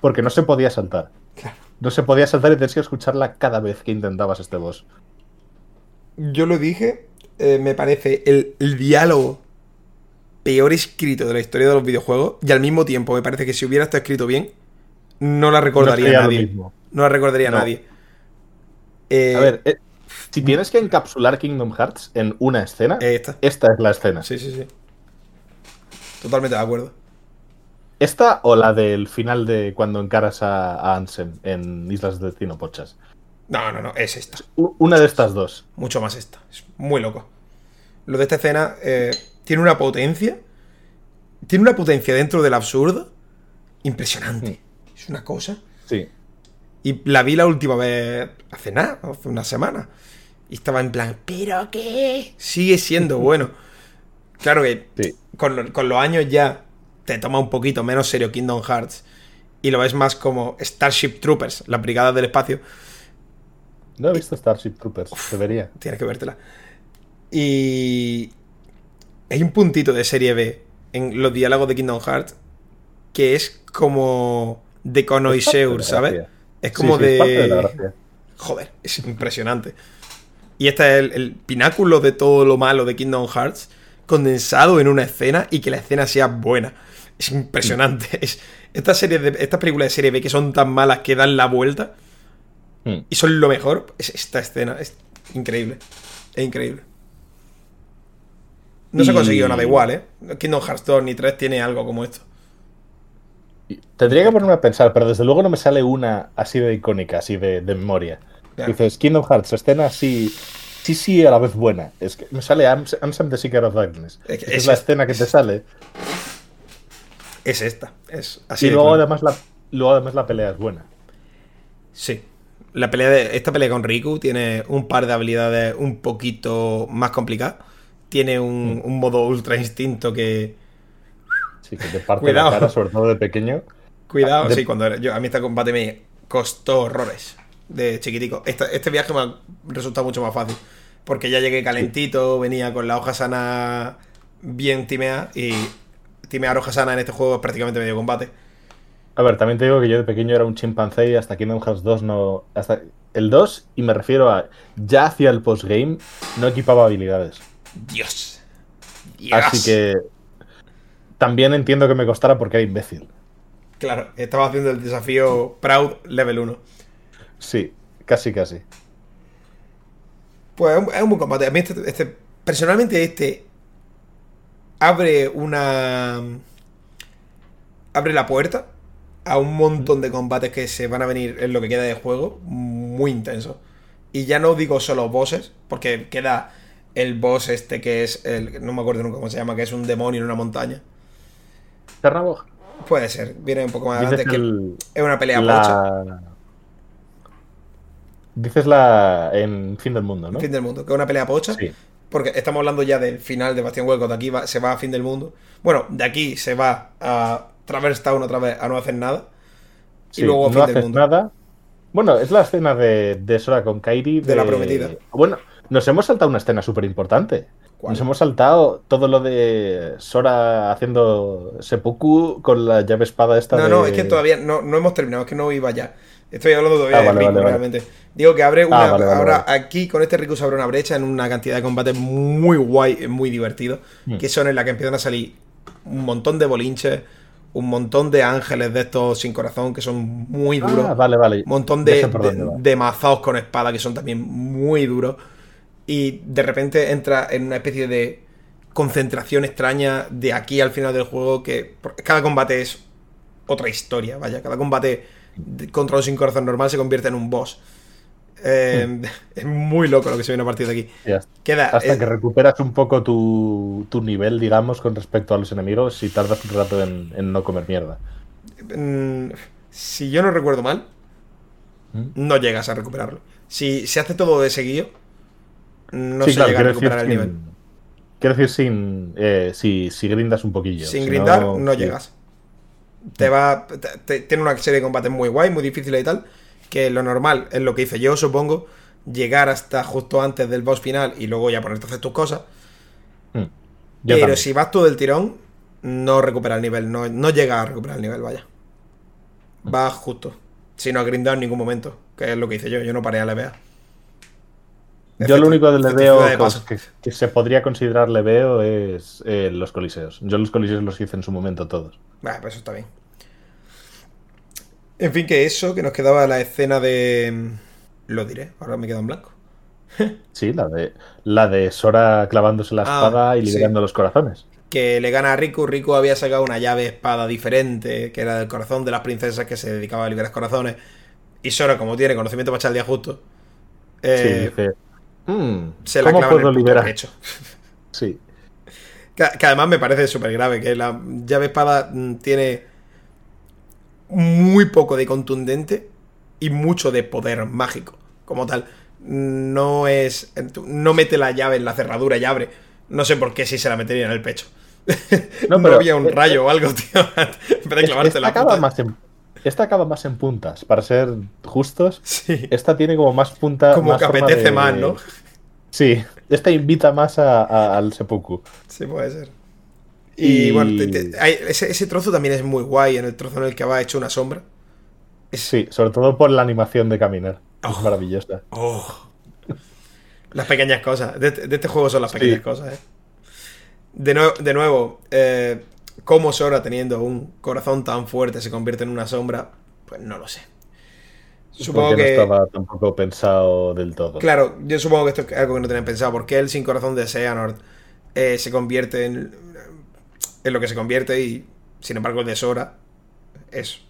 porque no se podía saltar. Claro. No se podía saltar y tenías que escucharla cada vez que intentabas este boss. Yo lo dije, eh, me parece el, el diálogo peor escrito de la historia de los videojuegos y al mismo tiempo me parece que si hubiera estado escrito bien, no la recordaría No nadie. No la recordaría No. nadie. Eh, A ver, eh, Si tienes que encapsular Kingdom Hearts en una escena, Esta. esta es la escena. Sí, sí, sí. Totalmente de acuerdo. ¿Esta o la del final de cuando encaras a, a Ansem en Islas de Destino Pochas? No, no, no, es esta. Una de estas dos. Mucho más esta. Es muy loco. Lo de esta escena eh, tiene una potencia. Tiene una potencia dentro del absurdo. Impresionante. Es una cosa. Sí. Y la vi la última vez hace nada, hace una semana. Y estaba en plan, ¿pero qué? Sigue siendo bueno. Claro que Sí. con, lo- con los años ya te toma un poquito menos serio Kingdom Hearts. Y lo ves más como Starship Troopers, la brigada del espacio. No he visto Starship Troopers. Debería. Tienes que vértela. Y hay un puntito de serie B en los diálogos de Kingdom Hearts que es como de Conoiseur, ¿sabes? Es como Sí, sí, es parte de la. Joder, es impresionante. Y este es el, el pináculo de todo lo malo de Kingdom Hearts condensado en una escena y que la escena sea buena. Es impresionante. Es, estas, series de, estas películas de serie B que son tan malas que dan la vuelta Mm. y son lo mejor, es esta escena. Es increíble. Es increíble. No se ha conseguido nada igual, ¿eh? Kingdom Hearts 2 ni 3 tiene algo como esto. Tendría que ponerme a pensar, pero desde luego no me sale una así de icónica, así de, de memoria. Dices, Kingdom Hearts, escena así, sí, sí, a la vez buena. Es que me sale Ans- Ansem the Secret of Darkness. Es la escena que te sale. Es esta. Es así y luego claro. además, la, luego además la pelea es buena. Sí. La pelea de, esta pelea con Riku tiene un par de habilidades un poquito más complicadas. Tiene un, un modo ultra instinto que. Sí, que te parte Cuidado. la cara, sobre todo de pequeño. Cuidado, De- sí, cuando era- yo, a mí este combate me costó horrores de chiquitico. Esta- este viaje me ha resultado mucho más fácil. Porque ya llegué calentito, venía con la hoja sana bien timeada. Y timear hoja sana en este juego es prácticamente medio combate. A ver, también te digo que yo de pequeño era un chimpancé y hasta Kingdom Hearts 2 no. Hasta el 2, y me refiero a. Ya hacia el postgame, no equipaba habilidades. Dios. Dios. Así que. También entiendo que me costara porque era imbécil. Claro, estaba haciendo el desafío Proud Level 1. Sí, casi, casi. Pues es un, buen combate. A mí este, este- personalmente este abre una... Abre la puerta a un montón de combates que se van a venir en lo que queda de juego muy intenso. Y ya no digo solo bosses, porque queda el boss este que es el... No me acuerdo nunca cómo se llama, que es un demonio en una montaña. Puede ser, viene un poco más adelante. Que es una pelea pocha. la... Dices la. En Fin del Mundo, ¿no? Fin del mundo, que es una pelea pocha. Sí. Porque estamos hablando ya del final de Bastión Hueco. De aquí va- se va a fin del mundo. Bueno, de aquí se va a Traverse Town otra vez a no hacer nada. Sí, y luego a no fin del haces mundo. nada. Bueno, es la escena de, de Sora con Kairi. De la prometida. Bueno, nos hemos saltado una escena súper importante. ¿Cuál? Nos hemos saltado todo lo de Sora haciendo seppuku con la llave espada esta No, de... no, es que todavía no, no hemos terminado, es que no iba ya. Estoy hablando todavía Ah, de vale, Riku, vale, vale. realmente. Digo que abre una. Ah, vale, ahora aquí con este Riku se abre una brecha en una cantidad de combates muy guay, muy divertidos. Hmm. Que son en la que empiezan a salir un montón de bolinches, un montón de ángeles de estos sin corazón que son muy duros. Ah, vale, vale. Un montón de, de, de mazaos con espada que son también muy duros. Y de repente entra en una especie de concentración extraña de aquí al final del juego que cada combate es otra historia, vaya. Cada combate contra un sin corazón normal se convierte en un boss. Eh, Es muy loco lo que se viene a partir de aquí. Queda, Hasta que recuperas un poco tu, tu nivel, digamos, con respecto a los enemigos y tardas un rato en, en no comer mierda. mm, si yo no recuerdo mal, ¿Mm? no llegas a recuperarlo. Si se hace todo de seguido, no Sí, se claro, llega a recuperar el nivel. Quiero decir, sin, eh, si, si grindas un poquillo. Sin si grindar, no, llegas. Te va. te- te- tiene una serie de combates muy guay, muy difíciles y tal. Que lo normal es lo que hice yo, supongo. Llegar hasta justo antes del boss final y luego ya ponerte a hacer tus cosas. Mm. Pero también. si vas todo el tirón, no recupera el nivel. No, no llega a recuperar el nivel, vaya. Vas justo. Sin no grindar en ningún momento. Que es lo que hice yo. Yo no paré a LBA. Yo lo único de que, paso. que- que se podría considerar le veo es eh, los coliseos. Yo los coliseos los hice en su momento todos. Vale, pues eso está bien. En fin, que eso, que nos quedaba la escena de. Lo diré, ahora me quedo en blanco. Sí, la de, la de Sora clavándose la Ah, espada y sí. liberando los corazones. Que le gana a Riku. Riku había sacado una llave espada diferente, que era del corazón de las princesas que se dedicaba a liberar corazones. Y Sora, como tiene conocimiento para echar el día justo, Sí, eh, dice. "Mm, se la ¿Cómo clava en puedo el liberar? pecho. Sí, Que, que además me parece súper grave, que la llave espada mm, tiene muy poco de contundente y mucho de poder mágico, como tal. No es. No mete la llave en la cerradura y abre. No sé por qué si se la metería en el pecho. No, No, pero- había un rayo o algo, tío. Es- clavarte esta, la acaba puta- más en, esta acaba más en puntas, para ser justos. Sí. Esta tiene como más punta. Como más que apetece de- más, ¿no? Sí, esta invita más a- a- al seppuku. Sí, puede ser. Y, Y- bueno, te- te- hay- ese, ese trozo también es muy guay, en el trozo en el que va hecho una sombra. Es- Sí, sobre todo por la animación de caminar. Es Oh. maravillosa. Oh. Las pequeñas cosas. De, este- de este juego son las Sí. pequeñas cosas, ¿eh? De, nue- de nuevo, eh, cómo Sora teniendo un corazón tan fuerte se convierte en una sombra, pues no lo sé. Supongo porque que. no estaba tampoco pensado del todo. Claro, yo supongo que esto es algo que no tenían pensado. Porque él sin corazón de Xehanort eh, se convierte en, en lo que se convierte y, sin embargo, el de Sora es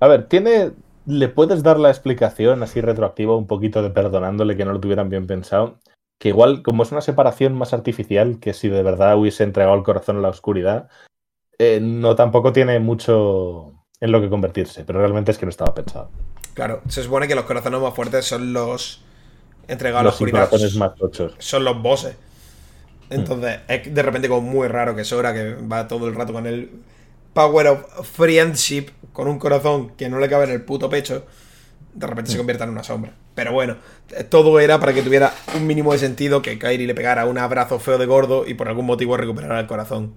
A ver, tiene. Le puedes dar la explicación así retroactiva, un poquito de perdonándole que no lo tuvieran bien pensado. Que igual, como es una separación más artificial, que si de verdad hubiese entregado el corazón a la oscuridad, eh, no tampoco tiene mucho en lo que convertirse, pero realmente es que no estaba pensado. Claro, se supone que los corazones más fuertes son los entregados a la Los oscuridad. corazones más tochos. Son los bosses. Entonces, es de repente como muy raro que Sora, que va todo el rato con el Power of Friendship, con un corazón que no le cabe en el puto pecho, de repente se convierta en una sombra. Pero bueno, todo era para que tuviera un mínimo de sentido que Kairi le pegara un abrazo feo de gordo y por algún motivo recuperara el corazón.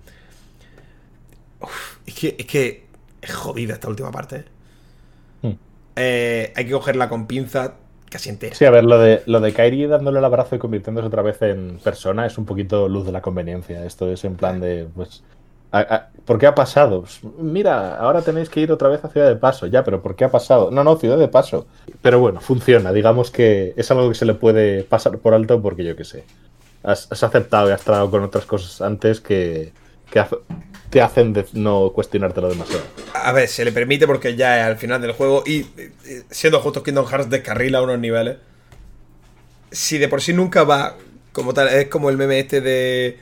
Uf, es que, es que es jodida esta última parte. ¿eh? Eh, hay que cogerla con pinza casi entera. Sí, a ver, lo de, lo de Kairi dándole el abrazo y convirtiéndose otra vez en persona es un poquito luz de la conveniencia. Esto es en plan de, pues, ¿por qué ha pasado? Pues, mira, ahora tenéis que ir otra vez a Ciudad de Paso. Ya, pero ¿por qué ha pasado? No, no, Ciudad de Paso. Pero bueno, funciona. Digamos que es algo que se le puede pasar por alto porque yo qué sé. Has, has aceptado y has tratado con otras cosas antes que, que te hacen de no cuestionártelo demasiado. A ver, se le permite porque ya es al final del juego y eh, siendo justos Kingdom Hearts descarrila unos niveles. Si de por sí nunca va como tal, es como el meme este de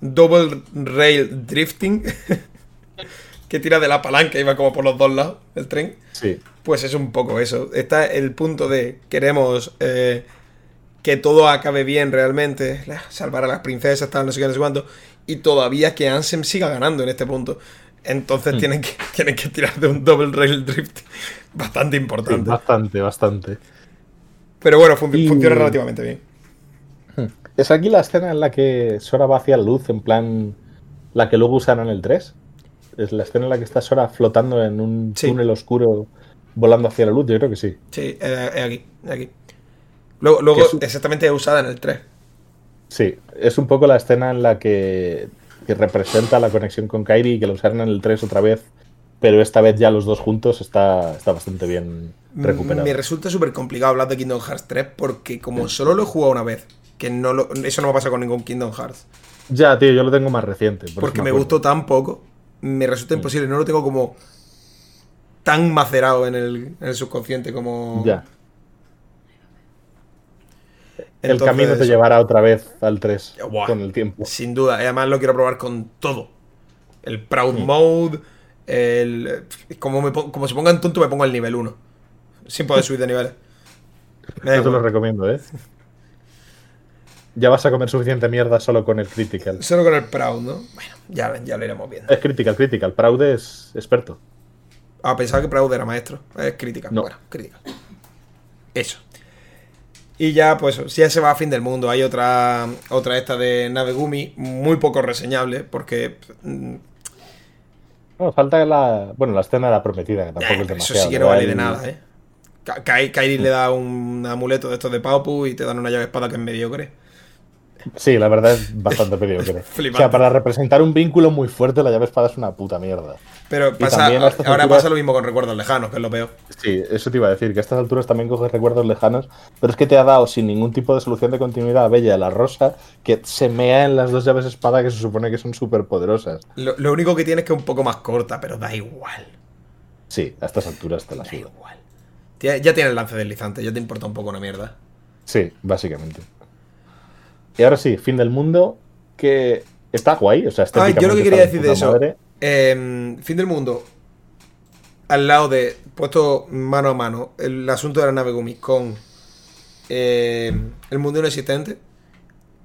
Double Rail Drifting, que tira de la palanca y va como por los dos lados el tren. Sí. Pues es un poco eso. Está el punto de queremos eh, que todo acabe bien realmente, salvar a las princesas, tal, no sé qué, no sé cuánto, y todavía que Ansem siga ganando en este punto. Entonces Hmm. tienen, que, tienen que tirar de un double rail drift bastante Sí, importante. bastante, bastante. Pero bueno, fun- Y- funciona relativamente bien. Es aquí la escena en la que Sora va hacia la luz, en plan la que luego usan en el 3. Es la escena en la que está Sora flotando en un Sí. túnel oscuro volando hacia la luz, yo creo que sí. Sí, es, es aquí, es aquí. Luego, luego exactamente es usada en el 3. Sí, es un poco la escena en la que, que representa la conexión con Kairi y que lo usaron en el 3 otra vez, pero esta vez ya los dos juntos está, está bastante bien recuperado. Me resulta súper complicado hablar de Kingdom Hearts 3 porque como solo lo he jugado una vez, que no lo- eso no me ha pasado con ningún Kingdom Hearts. Ya, tío, yo lo tengo más reciente. por porque me gustó tan poco, me resulta Mm. imposible. No lo tengo como tan macerado en el, en el subconsciente como. Ya. El camino te llevará otra vez al 3 Buah. con el tiempo. Sin duda. Y además lo quiero probar con todo. El Proud. Mode. El. Como, me como se pongan tonto, me pongo al nivel 1. Sin poder subir de niveles. No te lo recomiendo, ¿eh? Ya vas a comer suficiente mierda solo con el critical. Solo con el Proud, ¿no? Bueno, ya, ya lo iremos viendo. Es critical, critical. Proud es experto. Ah, pensaba que Proud era maestro. Es crítica. No. Bueno, crítica. Eso. Y ya, pues, si ya se va a fin del mundo. Hay otra, otra esta de Navegumi, muy poco reseñable, porque mm, No, falta la. Bueno, la escena de la prometida, que tampoco eh, es eso demasiado. sí que no vale de El- nada, ¿eh? Ka- Kai- Kairi le da un amuleto de estos de Paupu y te dan una llave espada que es mediocre. Sí, la verdad es bastante mediocre. o sea, para representar un vínculo muy fuerte, la llave espada es una puta mierda. Pero ahora pasa lo mismo con recuerdos lejanos, que es lo peor. Sí, eso te iba a decir, que a estas alturas también coges recuerdos lejanos, pero es que te ha dado sin ningún tipo de solución de continuidad a Bella la Rosa, que se mea en las dos llaves espada que se supone que son súper poderosas. Lo, único que tiene es que es un poco más corta, pero da igual. Sí, a estas alturas te la Da igual. Ya, ya tiene el lance deslizante, ya te importa un poco una mierda. Sí, básicamente. Y ahora sí, fin del mundo, que está guay, o sea, ah, yo lo que quería decir de eso. Em, fin del mundo, al lado de, puesto mano a mano, el asunto de la nave Gumi con em, el mundo inexistente,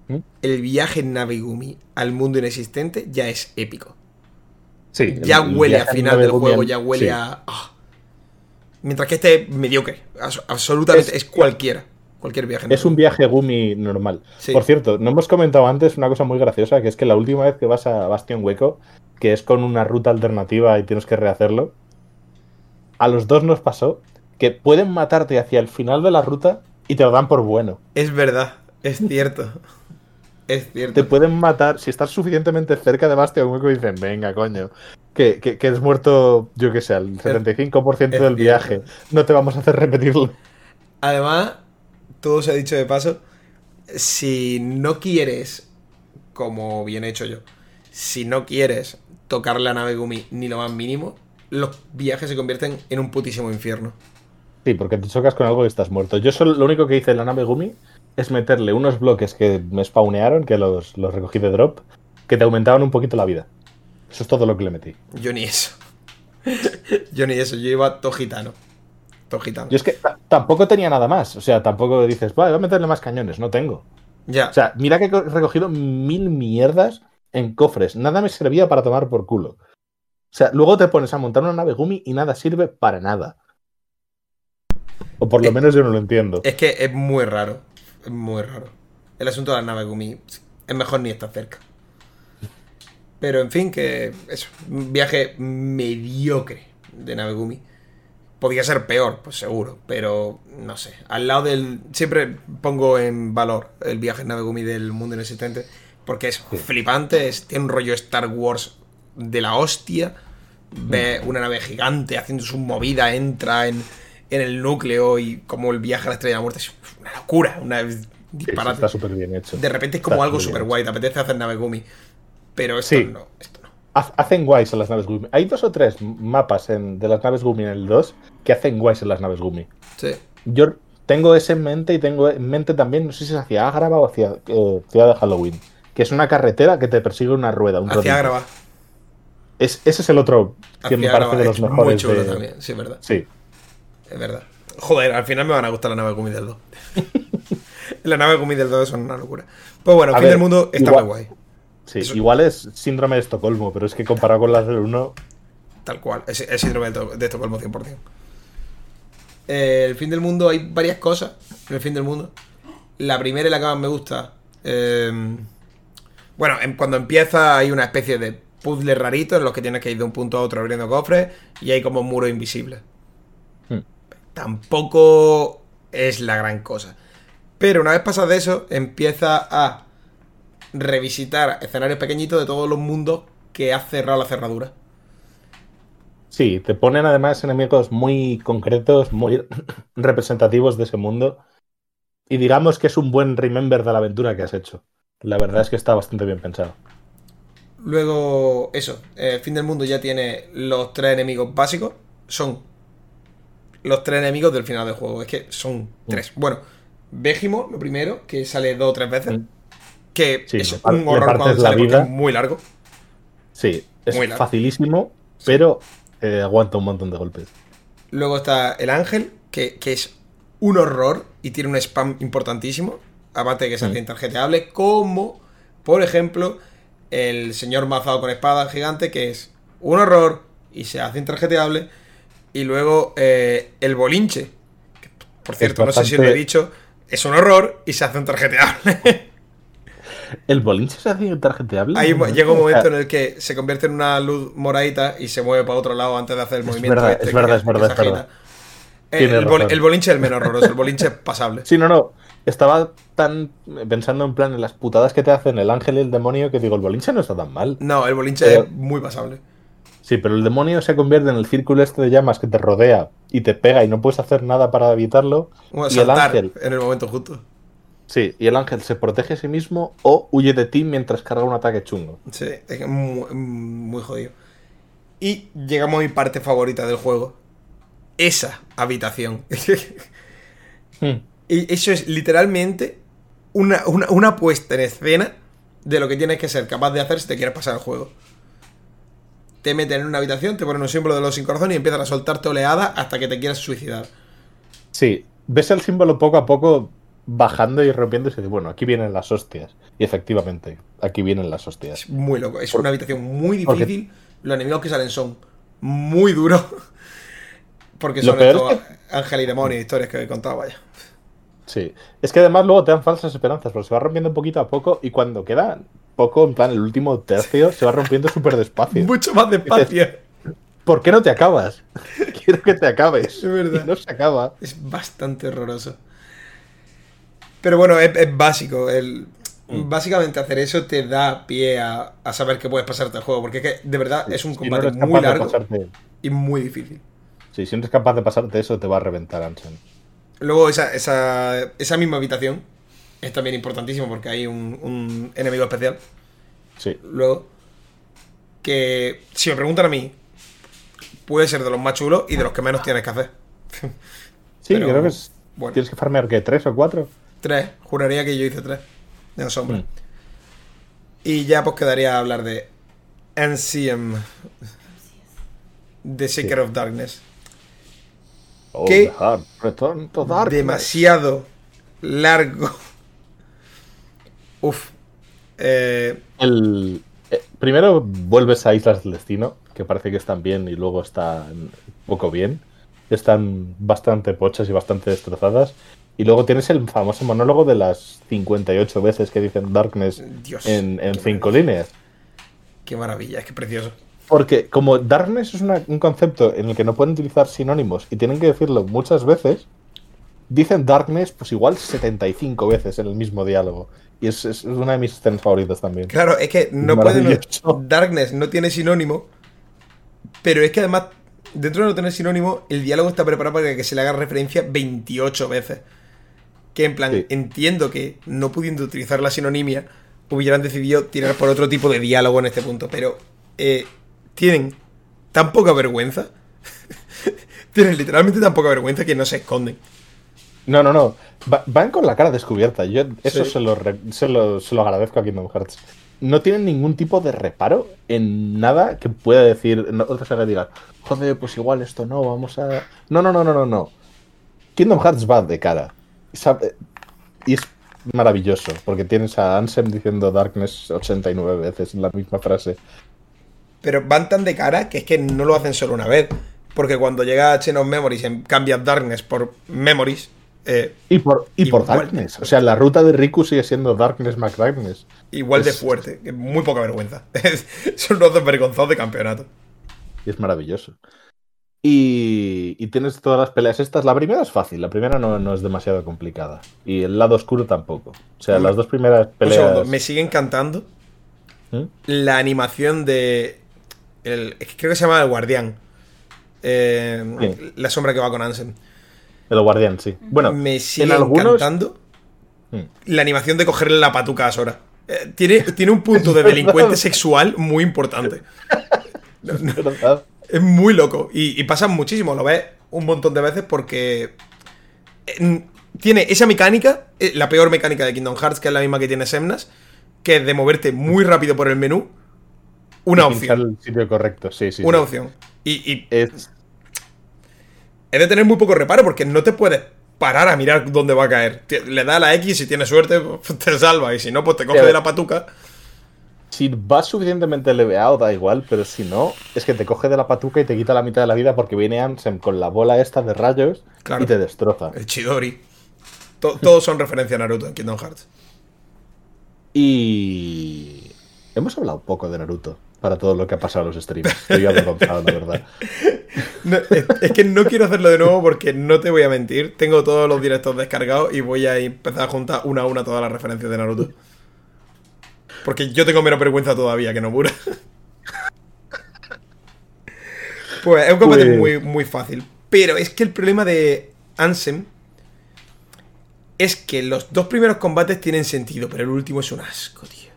¿Mm? el viaje en nave Gumi al mundo inexistente ya es épico. Sí, ya huele a final del juego, ya huele a. Ah. Mientras que este mediocre, absolutamente, es cualquiera. Cualquier viaje. Es un viaje Gumi normal. Por cierto, no hemos comentado antes una cosa muy graciosa, que es que la última vez que vas a Bastión Hueco, que es con una ruta alternativa y tienes que rehacerlo, a los dos nos pasó que pueden matarte hacia el final de la ruta y te lo dan por bueno. Es verdad, es cierto. es cierto. Te pueden matar si estás suficientemente cerca de Bastión Hueco y dicen, venga, coño. Que, que, que muerto, yo que sé, el 75% del viaje. No te vamos a hacer repetirlo. Además, todo se ha dicho de paso, si no quieres, como bien he hecho yo, si no quieres tocar la nave Gumi ni lo más mínimo, los viajes se convierten en un putísimo infierno. Sí, porque te chocas con algo y estás muerto. Yo solo lo único que hice en la nave Gumi es meterle unos bloques que me spawnearon, que los, los recogí de drop, que te aumentaban un poquito la vida. Eso es todo lo que le metí. Yo ni eso. yo ni eso, yo iba todo gitano. Yo es que tampoco tenía nada más. O sea, tampoco dices, voy a meterle más cañones. No tengo. Ya. O sea, mira que he recogido mil mierdas en cofres. Nada me servía para tomar por culo. O sea, luego te pones a montar una nave Gumi y nada sirve para nada. O por lo menos yo no lo entiendo. Es que es muy raro. Es muy raro. El asunto de la nave Gumi es mejor ni estar cerca. Pero en fin, que es un viaje mediocre de nave Gumi. Podía ser peor, pues seguro, pero no sé. Al lado del. Siempre pongo en valor el viaje en nave Gumi del mundo inexistente, porque es flipante, tiene un rollo Star Wars de la hostia. Ve una nave gigante haciendo su movida, entra en, el núcleo y como el viaje a la estrella de la muerte es una locura, una disparate. está súper bien hecho. De repente es como algo súper guay, te apetece hacer nave Gumi. Pero esto no, esto Hacen guays en las naves Gumi. Hay dos o tres mapas de las naves Gumi en el 2 que hacen guays en las naves Gumi. Sí. Yo tengo eso en mente y tengo en mente también, no sé si es hacia Agrava o hacia eh, Ciudad de Halloween, que es una carretera que te persigue una rueda. Un hacia Agrava. Es, ese es el otro que me parece de los mejores. Muy chulo también, sí, es verdad. Sí. Es verdad. Joder, al final me van a gustar las naves Gumi del 2. las naves Gumi del 2 son una locura. Pues bueno, el fin del mundo está muy guay. Sí, igual es síndrome de Estocolmo, pero es que comparado con las del 1. Tal cual, es, síndrome de Estocolmo 100%. Eh, el fin del mundo, hay varias cosas en el fin del mundo. La primera y la que más me gusta. Em, bueno, cuando empieza hay una especie de puzzle rarito en los que tienes que ir de un punto a otro abriendo cofres y hay como un muro invisible. Hmm. Tampoco es la gran cosa. Pero una vez pasas de eso, empieza a revisitar escenarios pequeñitos de todos los mundos que ha cerrado la cerradura. Sí, te ponen además enemigos muy concretos, muy representativos de ese mundo. Y digamos que es un buen remember de la aventura que has hecho. La verdad es que está bastante bien pensado. Luego, eso, el fin del mundo ya tiene los tres enemigos básicos. Son los tres enemigos del final del juego. Es que son mm. tres. Bueno, Vegimo, lo primero, que sale dos o tres veces. Mm que es un horror cuando sale vida. es muy largo. Sí, es facilísimo, pero eh, aguanta un montón de golpes. Luego está el ángel, que, es un horror y tiene un spam importantísimo, aparte de que es mm. tarjeteable, como, por ejemplo, el señor mazado con espada gigante, que es un horror y se hace intarjeteable, y luego eh, el bolinche, que, por cierto, no sé si lo he dicho, es un horror y se hace un tarjeteable. ¿El bolinche se hace? Ahí llega un momento en el que se convierte en una luz moradita y se mueve para otro lado antes de hacer el movimiento. es verdad, es verdad, es verdad. El, bolinche es el menos horroroso, el bolinche es pasable. Sí, no, no. estaba tan pensando en plan en las putadas que te hacen el ángel y el demonio que digo, el bolinche no está tan mal. No, el bolinche es muy pasable. Sí, pero el demonio se convierte en el círculo este de llamas que te rodea y te pega y no puedes hacer nada para evitarlo. y el ángel en el momento justo. Sí, y el ángel se protege a sí mismo o huye de ti mientras carga un ataque chungo. Sí, es muy, muy jodido. Y llegamos a mi parte favorita del juego. Esa habitación. Hmm. Y eso es literalmente una, una, puesta en escena de lo que tienes que ser capaz de hacer si te quieres pasar el juego. Te meten en una habitación, te ponen un símbolo de los sin corazón y empiezan a soltarte oleadas hasta que te quieras suicidar. Sí, ves el símbolo poco a poco bajando y rompiéndose y dices, bueno, aquí vienen las hostias. Y efectivamente, aquí vienen las hostias. Es muy loco, es una habitación muy difícil. Los enemigos que salen son muy duros. Porque son estos ángel y demonio, historias que he contado, vaya. Sí, es que además luego te dan falsas esperanzas, porque se va rompiendo poquito a poco y cuando queda poco, en plan el último tercio, se va rompiendo súper despacio. Mucho más despacio. ¿Por qué no te acabas? Quiero que te acabes. Es verdad. no se acaba. Es bastante horroroso. Pero bueno, es, básico. El, mm. Básicamente hacer eso te da pie a, saber que puedes pasarte el juego. Porque es que de verdad es un combate muy largo y muy difícil. Sí, si no eres capaz de pasarte eso, te va a reventar Ansen. Luego, esa, esa, esa misma habitación es también importantísimo porque hay un, enemigo especial. Sí. Luego, que si me preguntan a mí, puede ser de los más chulos y de los que menos tienes que hacer. sí, creo que es. ¿Tienes que farmear qué? ¿Tres o cuatro? Tres. Juraría que yo hice tres. De sombra. Mm. Y ya pues quedaría a hablar de NCM. The Secret of Darkness. Oh, demasiado largo. Uf. Eh, el, eh, primero vuelves a Islas del Destino, que parece que están bien y luego están poco bien. Están bastante pochas y bastante destrozadas. Y luego tienes el famoso monólogo de las 58 veces que dicen Darkness en, cinco líneas. Qué maravilla, qué precioso. Porque como darkness es un concepto en el que no pueden utilizar sinónimos y tienen que decirlo muchas veces, dicen darkness pues igual 75 veces en el mismo diálogo. Y es, una de mis escenas favoritas también. Claro, es que no pueden... Darkness no tiene sinónimo, pero es que además, dentro de no tener sinónimo, el diálogo está preparado para que se le haga referencia 28 veces. Que en plan, entiendo que no pudiendo utilizar la sinonimia, hubieran decidido tirar por otro tipo de diálogo en este punto, pero... Eh, tienen tan poca vergüenza. tienen literalmente tan poca vergüenza que no se esconden. No, no, no. van con la cara descubierta. Yo eso se, lo, se, lo, agradezco a Kingdom Hearts. No tienen ningún tipo de reparo en nada que pueda decir. No, otra que diga, joder, pues igual esto no, vamos a. No, no, no, no, no, no. Kingdom Hearts va de cara. Y es maravilloso, porque tienes a Ansem diciendo Darkness 89 veces en la misma frase. Pero van tan de cara que es que no lo hacen solo una vez. Porque cuando llega Chain of Memories cambia Darkness por Memories. Eh, y por, y por Darkness. O sea, la ruta de Riku sigue siendo Darkness McDarkness. Igual de fuerte. Muy poca vergüenza. Son los dos vergonzados de campeonato. Y es maravilloso. Y, y, tienes todas las peleas estas. La primera es fácil, la primera no, es demasiado complicada. Y el lado oscuro tampoco. O sea, las dos primeras peleas. me sigue encantando ¿Mm? la animación de creo que se llama El Guardián. Eh, la sombra que va con Ansem. El Guardián, sí. Bueno, me sigue encantando mm. la animación de cogerle la patuca a Sora. Eh, tiene, tiene un punto de delincuente sexual muy importante. es muy loco. Y, pasa muchísimo. Lo ves un montón de veces porque. Eh, tiene esa mecánica, la peor mecánica de Kingdom Hearts, que es la misma que tiene Semnas, que es de moverte muy rápido por el menú una opción. el sitio correcto, sí, sí. Una opción. Y, es... de tener muy poco reparo porque no te puedes parar a mirar dónde va a caer. Le da la X y si tienes suerte, te salva. Y si no, pues te coge de la patuca. Si vas suficientemente leveado, da igual, pero si no, es que te coge de la patuca y te quita la mitad de la vida porque viene Ansem con la bola esta de rayos y te destroza. El Chidori. todos son referencia a Naruto en Kingdom Hearts. Y. Hemos hablado poco de Naruto para todo lo que ha pasado en los streams. Estoy avergonzado, la verdad. es, que no quiero hacerlo de nuevo porque no te voy a mentir. Tengo todos los directos descargados y voy a empezar a juntar una a una todas las referencias de Naruto. Porque yo tengo menos vergüenza todavía que no pura. Pues es un combate pues- muy, muy fácil. Pero es que el problema de Ansem es que los dos primeros combates tienen sentido, pero el último es un asco, tío.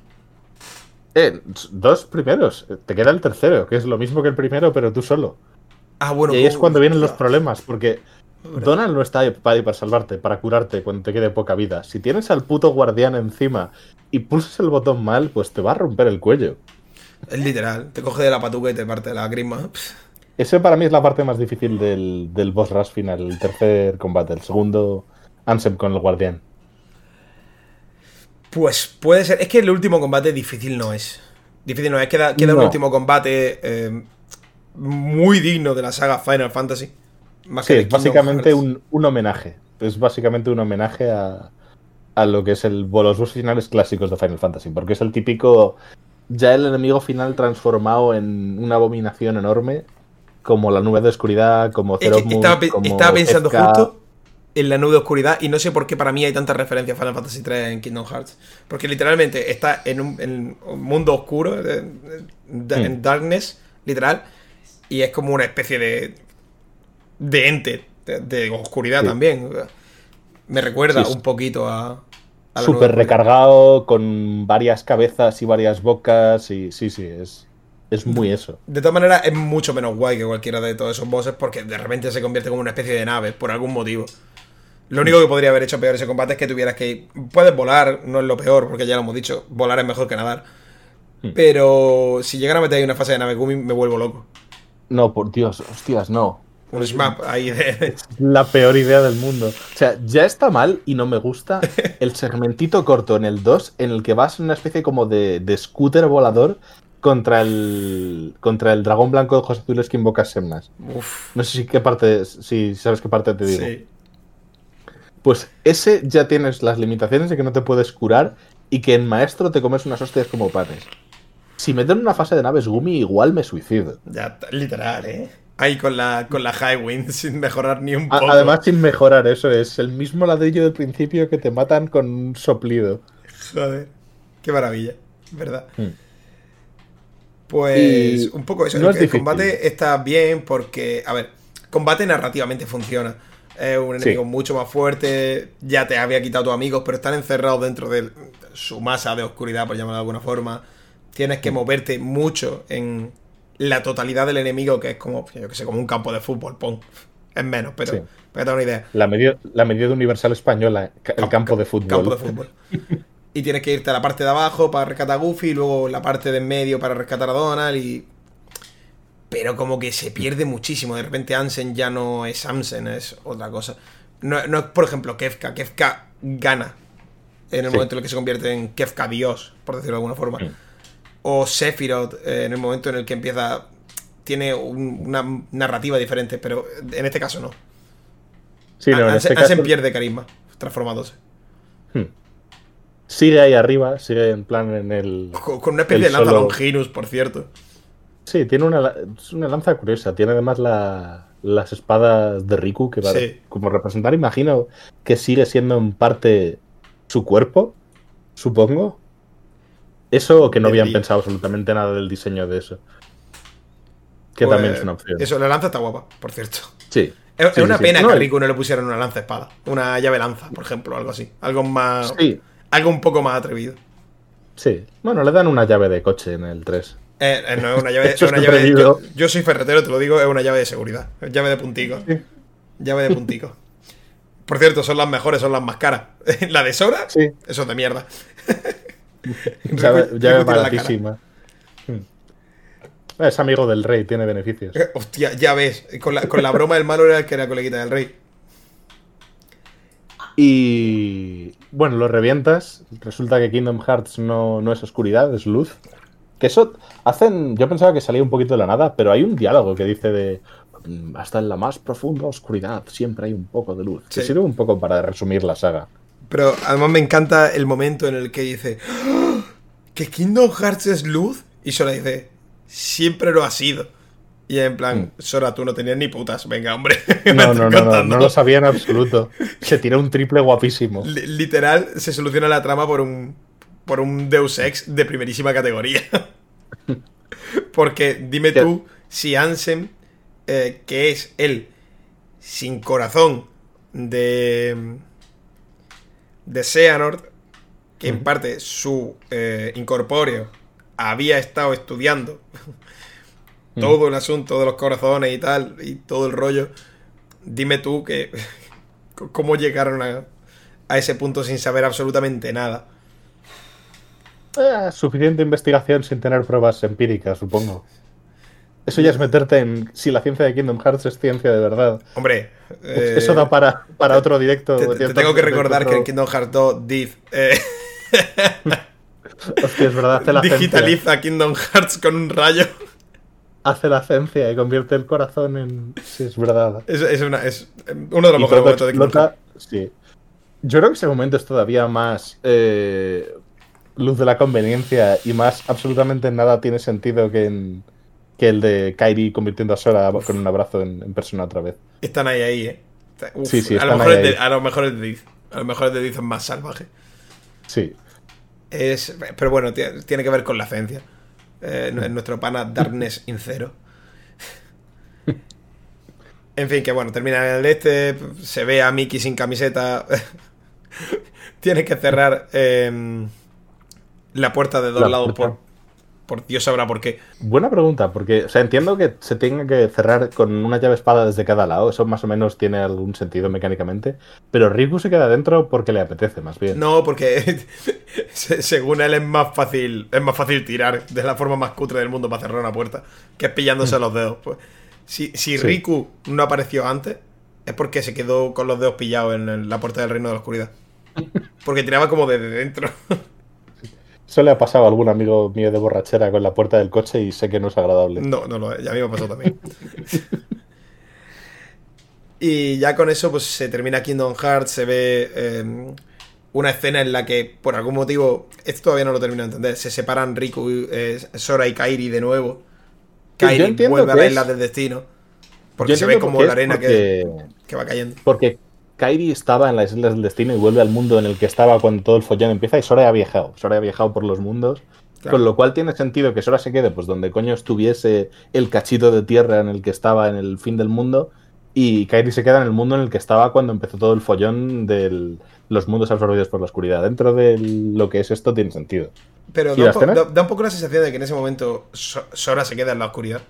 Eh, dos primeros. Te queda el tercero, que es lo mismo que el primero, pero tú solo. Ah, bueno. Y ahí es cuando vienen los problemas, porque Donald no está ahí para, salvarte, para curarte cuando te quede poca vida. Si tienes al puto guardián encima y pulsas el botón mal, pues te va a romper el cuello. Es literal, te coge de la patuca y te parte la grima. Ese para mí es la parte más difícil del, del boss rush final, el tercer combate, el segundo Ansem con el guardián. Pues puede ser. Es que el último combate difícil no es. Difícil no es. Queda, queda un último combate eh, muy digno de la saga Final Fantasy. Sí, es básicamente un, homenaje. Es básicamente un homenaje a, a lo que es el, los boss finales clásicos de Final Fantasy. Porque es el típico. Ya el enemigo final transformado en una abominación enorme. Como la nube de oscuridad, como Zero estaba, estaba, pensando justo en la nube de oscuridad y no sé por qué para mí hay tanta referencia a Final Fantasy 3 en Kingdom Hearts. Porque literalmente está en un, mundo oscuro, en hmm. darkness, literal, y es como una especie de, de ente, de, oscuridad también. Me recuerda un poquito a... Súper recargado, con varias cabezas y varias bocas, y sí, sí, es... Es muy eso. De todas maneras, es mucho menos guay que cualquiera de todos esos bosses porque de repente se convierte como una especie de nave por algún motivo. Lo único que podría haber hecho peor ese combate es que tuvieras que Puedes volar, no es lo peor, porque ya lo hemos dicho, volar es mejor que nadar. Hmm. Pero si llegan a meter ahí una fase de nave Gumi, me vuelvo loco. No, por Dios, hostias, no. Un smap ahí de... La peor idea del mundo. O sea, ya está mal y no me gusta el segmentito corto en el 2 en el que vas en una especie como de, de scooter volador contra el contra el dragón blanco de ojos azules que invoca Semnas. No sé si qué parte, si sabes qué parte te digo. Sí. Pues ese ya tienes las limitaciones de que no te puedes curar y que en maestro te comes unas hostias como panes. Si meten una fase de naves Gumi, igual me suicido. Ya, literal, ¿eh? Ahí con la, con la High Wind sin mejorar ni un poco. Además, sin mejorar, eso es. El mismo ladrillo del principio que te matan con un soplido. Joder, qué maravilla, ¿verdad? Hmm. Pues un poco eso. el combate está bien porque, a ver, combate narrativamente funciona. Es un enemigo mucho más fuerte. Ya te había quitado tus amigos, pero están encerrados dentro de su masa de oscuridad, por llamarlo de alguna forma. Tienes que moverte mucho en la totalidad del enemigo, que es como, yo que sé, como un campo de fútbol, pon. Es menos, pero para que te una idea. La medida, la medida universal española, el campo, de fútbol. Campo de fútbol. y tienes que irte a la parte de abajo para rescatar a Goofy, y luego la parte de en medio para rescatar a Donald y pero como que se pierde muchísimo. De repente Ansen ya no es Ansen, es otra cosa. No, es, por ejemplo, Kefka. Kefka gana en el momento en el que se convierte en Kefka Dios, por decirlo de alguna forma. O Sephiroth eh, en el momento en el que empieza. Tiene una narrativa diferente, pero en este caso no. Sí, no Ansen, este pierde carisma transformándose. Hmm. Sigue ahí arriba, sigue en plan en el. Con, una especie de lanza Longinus, por cierto. Sí, tiene una, una lanza curiosa. Tiene además las espadas de Riku, que va como representar, imagino que sigue siendo en parte su cuerpo, supongo. Eso que no habían pensado absolutamente nada del diseño de eso. Que también es una pues, opción. Eso, la lanza está guapa, por cierto. Sí. Es, una pena que a Riku no le pusieran una lanza espada. Una llave lanza, por ejemplo, algo así. Algo más. Algo un poco más atrevido. Sí. Bueno, le dan una llave de coche en el 3. Eh, eh, no es una llave, es una llave de, yo, soy ferretero, te lo digo, es una llave de seguridad. llave de puntico. Llave de puntico. Por cierto, son las mejores, son las más caras. la de Sora, sí. eso es de mierda. llave, llave baratísima. Hmm. Es amigo del rey, tiene beneficios. Eh, hostia, ya ves. Con la, con la broma del malo era el que era coleguita del rey. Y bueno, lo revientas. Resulta que Kingdom Hearts no, no es oscuridad, es luz. Que eso hacen. Yo pensaba que salía un poquito de la nada, pero hay un diálogo que dice de. Mm, hasta en la más profunda oscuridad siempre hay un poco de luz. Que sirve un poco para resumir la saga. Pero además me encanta el momento en el que dice. ¡Ah! ¿Que Kingdom Hearts es luz? Y solo dice. siempre lo ha sido. Y en plan, mm. Sora, tú no tenías ni putas. Venga, hombre. No, no, no, no, no lo sabía en absoluto. Se tiró un triple guapísimo. literal, se soluciona la trama por un, por un Deus Ex de primerísima categoría. Porque dime tú si Ansem, eh, que es el sin corazón de, de Seanord, que en parte su eh, incorpóreo había estado estudiando todo el asunto de los corazones y tal, y todo el rollo. Dime tú que. ¿Cómo llegaron a, a ese punto sin saber absolutamente nada? Eh, suficiente investigación sin tener pruebas empíricas, supongo. Eso ya es meterte en si la ciencia de Kingdom Hearts es ciencia de verdad. Hombre, eso da para, para otro directo. Te, tengo que recordar que en Kingdom Hearts 2 Div eh, Hostia, es verdad, hace la digitaliza Kingdom Hearts con un rayo hace la ciencia y convierte el corazón en. Sí, es verdad. Es, uno de los mejores momentos de Kingdom Sí. Yo creo que ese momento es todavía más eh, luz de la conveniencia y más absolutamente nada tiene sentido que, que el de Kairi convirtiendo a Sora con un abrazo en, persona otra vez. Están ahí, ahí, eh. sí, sí, a, lo mejor De, a lo mejor es de Diz. A lo mejor es de Diz es más salvaje. Sí. Es, pero bueno, tiene que ver con la ciencia. Eh, nuestro pana Darkness Incero. En fin, que bueno, termina en el este, se ve a Mickey sin camiseta. Tiene que cerrar em, la puerta de dos lados por, por Dios sabrá por qué. Buena pregunta, porque o sea, entiendo que se tenga que cerrar con una llave espada desde cada lado, eso más o menos tiene algún sentido mecánicamente, pero Riku se queda dentro porque le apetece, más bien. No, porque según él es más fácil es más fácil tirar de la forma más cutre del mundo para cerrar una puerta, que es pillándose mm. los dedos. Pues, si, si Riku no apareció antes, es porque se quedó con los dedos pillados en la puerta del reino de la oscuridad. Porque tiraba como desde dentro. Eso le ha pasado a algún amigo mío de borrachera con la puerta del coche y sé que no es agradable. No, no, no, ya a mí me ha pasado también. y ya con eso, pues se termina Kingdom Hearts, se ve em, una escena en la que, por algún motivo, esto todavía no lo termino de entender, se separan Riku, eh, Sora y Kairi de nuevo. Kairi vuelve a la isla del destino. Porque se ve como la arena que, que va cayendo. Porque Kairi estaba en las Islas del Destino y vuelve al mundo en el que estaba cuando todo el follón empieza y Sora ha viajado. Sora ha viajado por los mundos. Con lo cual tiene sentido que Sora se quede pues donde coño estuviese el cachito de tierra en el que estaba en el fin del mundo y Kairi se queda en el mundo en el que estaba cuando empezó todo el follón de los mundos absorbidos por la oscuridad. Dentro de lo que es esto tiene sentido. Pero da un, poco la sensación de que en ese momento Sora se queda en la oscuridad.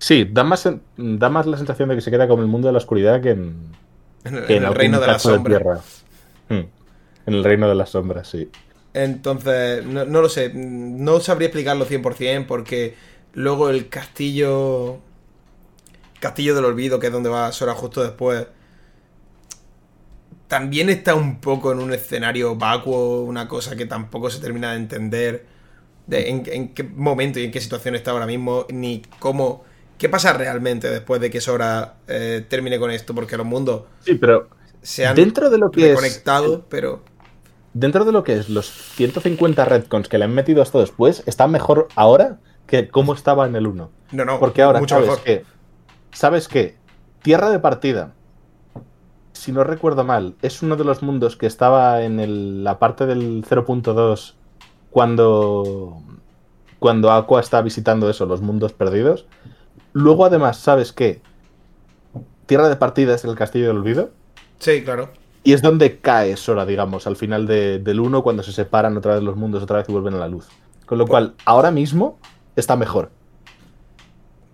Sí, da más, da más la sensación de que se queda como el mundo de la oscuridad que en, el reino de las sombras. Hmm. En el reino de las sombras, sí. Entonces, no, lo sé, no sabría explicarlo 100% porque luego el castillo... Castillo del Olvido, que es donde va Sora justo después, también está un poco en un escenario vacuo, una cosa que tampoco se termina de entender de en, en, qué momento y en qué situación está ahora mismo, ni cómo ¿Qué pasa realmente después de que Sora eh, termine con esto? Porque los mundos sí, pero se han dentro de lo que conectado, pero... Dentro de lo que es los 150 retcons que le han metido hasta después, está mejor ahora que como estaba en el 1. No, no, Porque ahora sabes que... ¿Sabes qué? Tierra de partida, si no recuerdo mal, es uno de los mundos que estaba en la parte del 0.2 cuando, cuando Aqua está visitando eso, los mundos perdidos. Luego, además, ¿sabes qué? Tierra de partida es el Castillo del Olvido. Sí, claro. Y es donde cae Sora, digamos, al final del 1, cuando se separan otra vez los mundos, otra vez y vuelven a la luz. Con lo cual, ahora mismo está mejor.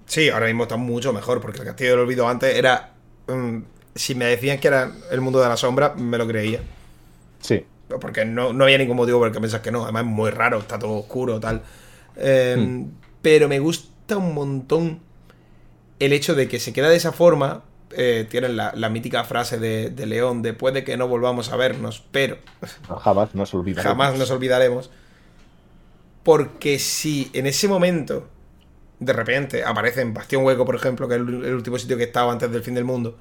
Sí, ahora mismo está mucho mejor, porque el Castillo del Olvido antes era. Mm, si me decían que era el mundo de la sombra, me lo creía. Sí. Porque no, había ningún motivo por el que pensas que no. Además, es muy raro, está todo oscuro, tal. Em, hmm. Pero me gusta un montón el hecho de que se queda de esa forma, eh, tienen la, mítica frase de, León de puede que no volvamos a vernos, pero... jamás nos olvidaremos. Jamás nos olvidaremos. Porque si en ese momento, de repente, aparece en Bastión Hueco, por ejemplo, que es el, último sitio que estaba antes del fin del mundo,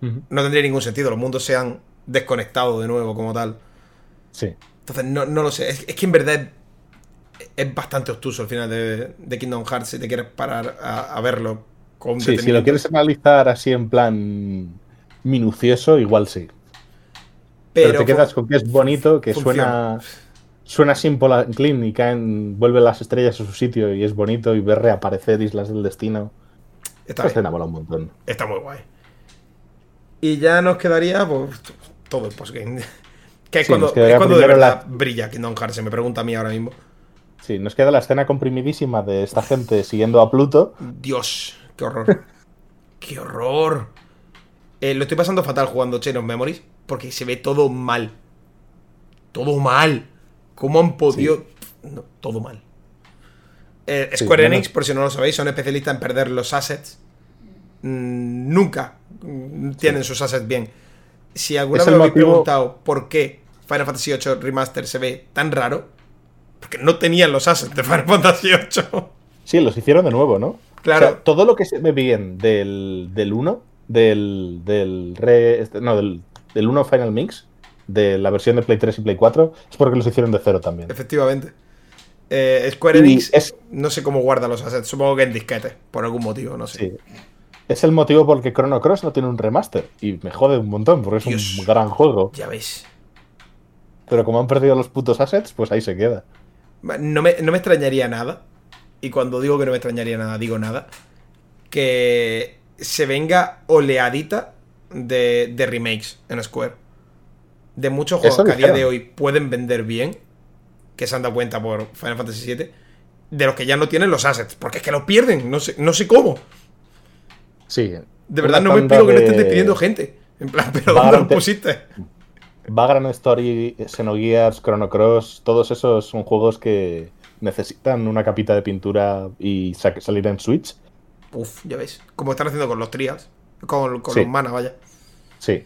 no tendría ningún sentido. Los mundos se han desconectado de nuevo como tal. Sí. Entonces, no, lo sé. Es, es, que en verdad es bastante obtuso al final de, Kingdom Hearts si te quieres parar a, verlo con Sí, si lo quieres analizar así en plan minucioso, igual sí. Pero, te quedas con que es bonito, que suena suena simple and clean y caen, vuelven las estrellas a su sitio y es bonito y ver reaparecer Islas del Destino. Esta escena mola un montón. Está muy guay. Y ya nos quedaría pues, todo el postgame. Que es cuando, de verdad brilla Kingdom Hearts, se me pregunta a mí ahora mismo. Sí, nos queda la escena comprimidísima de esta gente siguiendo a Pluto. Dios, qué horror. qué horror. Eh, lo estoy pasando fatal jugando Chain of Memories porque se ve todo mal. Todo mal. ¿Cómo han podido...? todo mal. Eh, Square Enix, por si no lo sabéis, son especialistas en perder los assets. Mm, nunca tienen sus assets bien. Si alguna vez me habéis preguntado por qué Final Fantasy VIII Remaster se ve tan raro, porque no tenían los assets de Final Fantasy VIII. Sí, los hicieron de nuevo, ¿no? Claro. todo lo que se ve bien del, del 1, del, del, este, no, del, del 1 Final Mix, de la versión de Play 3 y Play 4 es porque los hicieron de cero también. Efectivamente. Eh, Square Enix es... no sé cómo guarda los assets, supongo que en disquete, por algún motivo, no sé. Sí. Es el motivo por el que Chrono Cross no tiene un remaster. Y me jode un montón, porque es un gran juego. Ya veis. Pero como han perdido los putos assets, pues ahí se queda. No me, extrañaría nada. Y cuando digo que no me extrañaría nada, digo nada. Que se venga oleadita de, de remakes en Square de muchos juegos que a día de hoy pueden vender bien, que se han dado cuenta por Final Fantasy VII, de los que ya no tienen los assets, porque es que los pierden, no sé, no sé cómo. Sí. De verdad no me explico que no estén despidiendo gente. En plan, pero ¿dónde los pusiste? Vagrant Story, Xenogears, Chrono Cross, todos esos son juegos que necesitan una capita de pintura y salir en Switch. Uf, ya ves. Como están haciendo con los Trials, con, los Mana, vaya. Sí.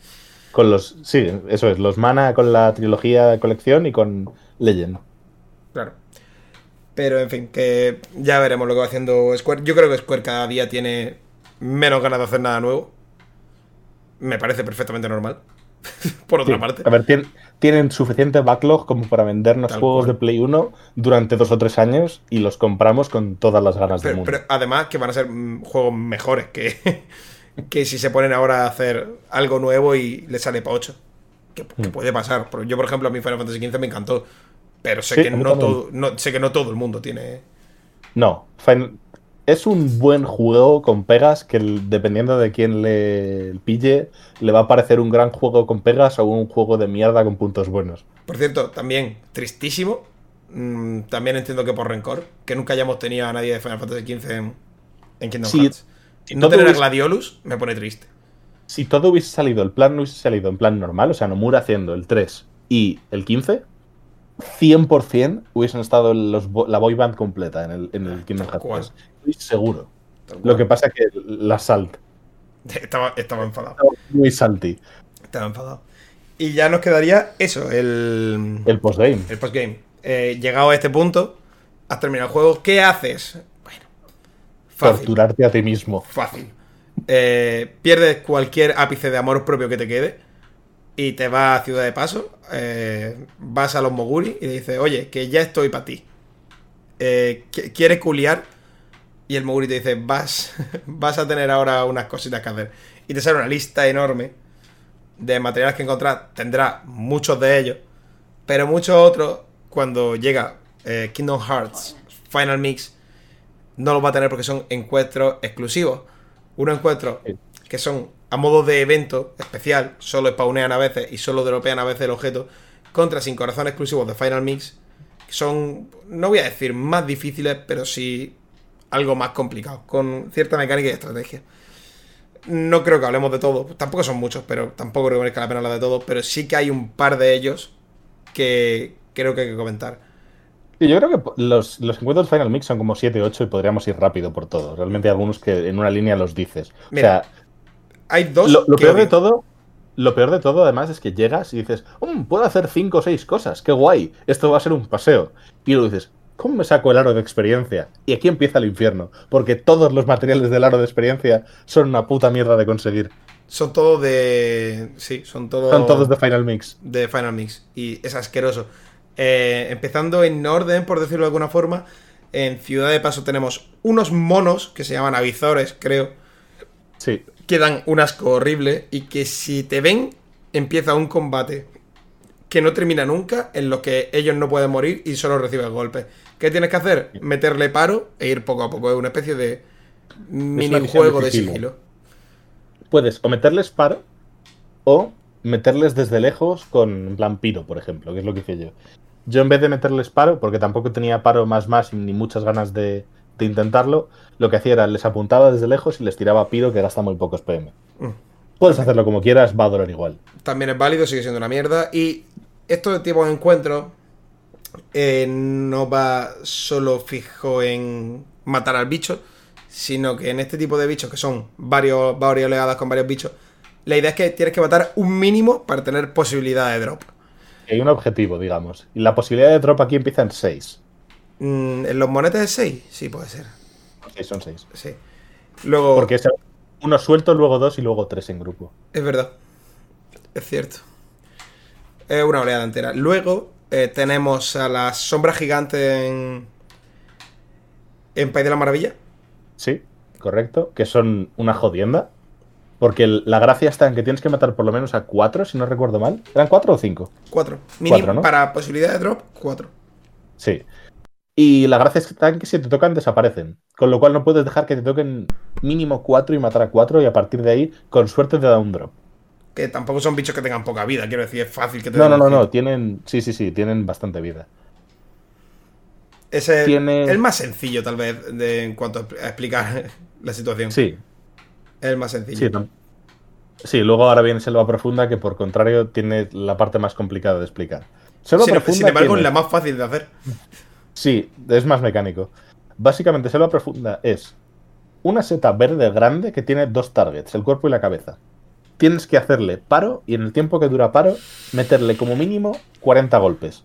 Con los. Sí, eso es. Los mana con la trilogía de colección y con Legend. Claro. Pero en fin, que ya veremos lo que va haciendo Square. Yo creo que Square cada día tiene menos ganas de hacer nada nuevo. Me parece perfectamente normal. Por otra parte. A ver, tienen, suficiente backlog como para vendernos juegos de Play 1 durante dos o tres años y los compramos con todas las ganas del mundo. Pero además que van a ser mm, juegos mejores que, que si se ponen ahora a hacer algo nuevo y le sale para 8. Que, hmm. puede pasar. Yo, por ejemplo, a mí Final Fantasy XV me encantó. Pero sé, que no todo, sé que no todo el mundo tiene. No. Es un buen juego con pegas que dependiendo de quién le pille, le va a parecer un gran juego con pegas o un juego de mierda con puntos buenos. Por cierto, también tristísimo. Mm, también entiendo que por rencor, que nunca hayamos tenido a nadie de Final Fantasy XV en, en Kingdom Hearts. Si no tener a Gladiolus me pone triste. Si todo hubiese salido, el plan no hubiese salido en plan normal, o sea, Nomura haciendo el 3 y el 15, 100% hubiesen estado los, la boy band completa en el, en el Kingdom Hearts. Estoy seguro. Lo que pasa es que la salt. Estaba, estaba enfadado. muy salty. Estaba enfadado. Y ya nos quedaría eso, el. El postgame. El postgame. Eh, llegado a este punto, has terminado el juego. ¿Qué haces? Torturarte a ti mismo. Fácil. Eh, pierdes cualquier ápice de amor propio que te quede y te vas a Ciudad de Paso, eh, vas a los Moguri y le dices, oye, que ya estoy para ti. Eh, ¿Quieres culiar? Y el Moguri te dice, vas, vas a tener ahora unas cositas que hacer. Y te sale una lista enorme de materiales que encontrar. Tendrá muchos de ellos, pero muchos otros, cuando llega Kingdom Hearts Final Mix, no los va a tener porque son encuentros exclusivos. Unos encuentros que son a modo de evento especial, solo spawnean a veces y solo dropean a veces el objeto, contra sin corazón exclusivos de Final Mix, que son, no voy a decir más difíciles, pero sí algo más complicado, con cierta mecánica y estrategia. No creo que hablemos de todo, tampoco son muchos, pero tampoco creo que merezca la pena hablar de todo, pero sí que hay un par de ellos que creo que hay que comentar yo creo que los, los encuentros Final Mix son como 7, 8 y podríamos ir rápido por todos. Realmente hay algunos que en una línea los dices. o sea, hay dos. Lo, peor de todo, lo peor de todo, además, es que llegas y dices, um, puedo hacer 5 o 6 cosas, qué guay, esto va a ser un paseo. Y luego dices, ¿cómo me saco el aro de experiencia? Y aquí empieza el infierno, porque todos los materiales del aro de experiencia son una puta mierda de conseguir. Son todos de. Sí, son todos. Son todos de Final Mix. De Final Mix. Y es asqueroso. Eh, empezando en orden, por decirlo de alguna forma, en Ciudad de Paso tenemos unos monos que se llaman avizores, creo. Sí. Que dan un asco horrible y que si te ven, empieza un combate que no termina nunca, en lo que ellos no pueden morir y solo reciben golpes. ¿Qué tienes que hacer? Meterle paro e ir poco a poco. Es una especie de minijuego de sigilo. Puedes o meterles paro o meterles desde lejos con Lampiro, por ejemplo, que es lo que hice yo. Yo en vez de meterles paro, porque tampoco tenía paro más más ni muchas ganas de, intentarlo, lo que hacía era les apuntaba desde lejos y les tiraba piro que gasta muy pocos PM. Mm. Puedes hacerlo como quieras, va a doler igual. También es válido, sigue siendo una mierda. Y esto de tipo de encuentro eh, no va solo fijo en matar al bicho, sino que en este tipo de bichos, que son varios, varias oleadas con varios bichos, la idea es que tienes que matar un mínimo para tener posibilidad de drop. Hay un objetivo, digamos. Y la posibilidad de drop aquí empieza en 6. Mm, ¿En los monetes es 6? Sí, puede ser. Sí, son 6. Sí. Luego... Porque es uno suelto, luego dos y luego tres en grupo. Es verdad. Es cierto. Es una oleada entera. Luego eh, tenemos a las sombras gigantes en... En País de la Maravilla. Sí, correcto. Que son una jodienda. Porque la gracia está en que tienes que matar por lo menos a cuatro, si no recuerdo mal. ¿Eran cuatro o cinco? Cuatro. Mínimo, Para posibilidad de drop, cuatro. Sí. Y la gracia está en que si te tocan, desaparecen. Con lo cual no puedes dejar que te toquen mínimo cuatro y matar a cuatro, y a partir de ahí, con suerte te da un drop. Que tampoco son bichos que tengan poca vida, quiero decir, es fácil que te No, no, no, no, tienen. Sí, sí, sí, tienen bastante vida. Es el, el más sencillo, tal vez, de, en cuanto a explicar la situación. Sí, es el más sencillo. Sí, luego ahora viene Selva Profunda, que por contrario tiene la parte más complicada de explicar. Selva Profunda. Sin embargo, es la más fácil de hacer. Sí, es más mecánico. Básicamente, Selva Profunda es una seta verde grande que tiene dos targets, el cuerpo y la cabeza. Tienes que hacerle paro y en el tiempo que dura paro, meterle como mínimo 40 golpes.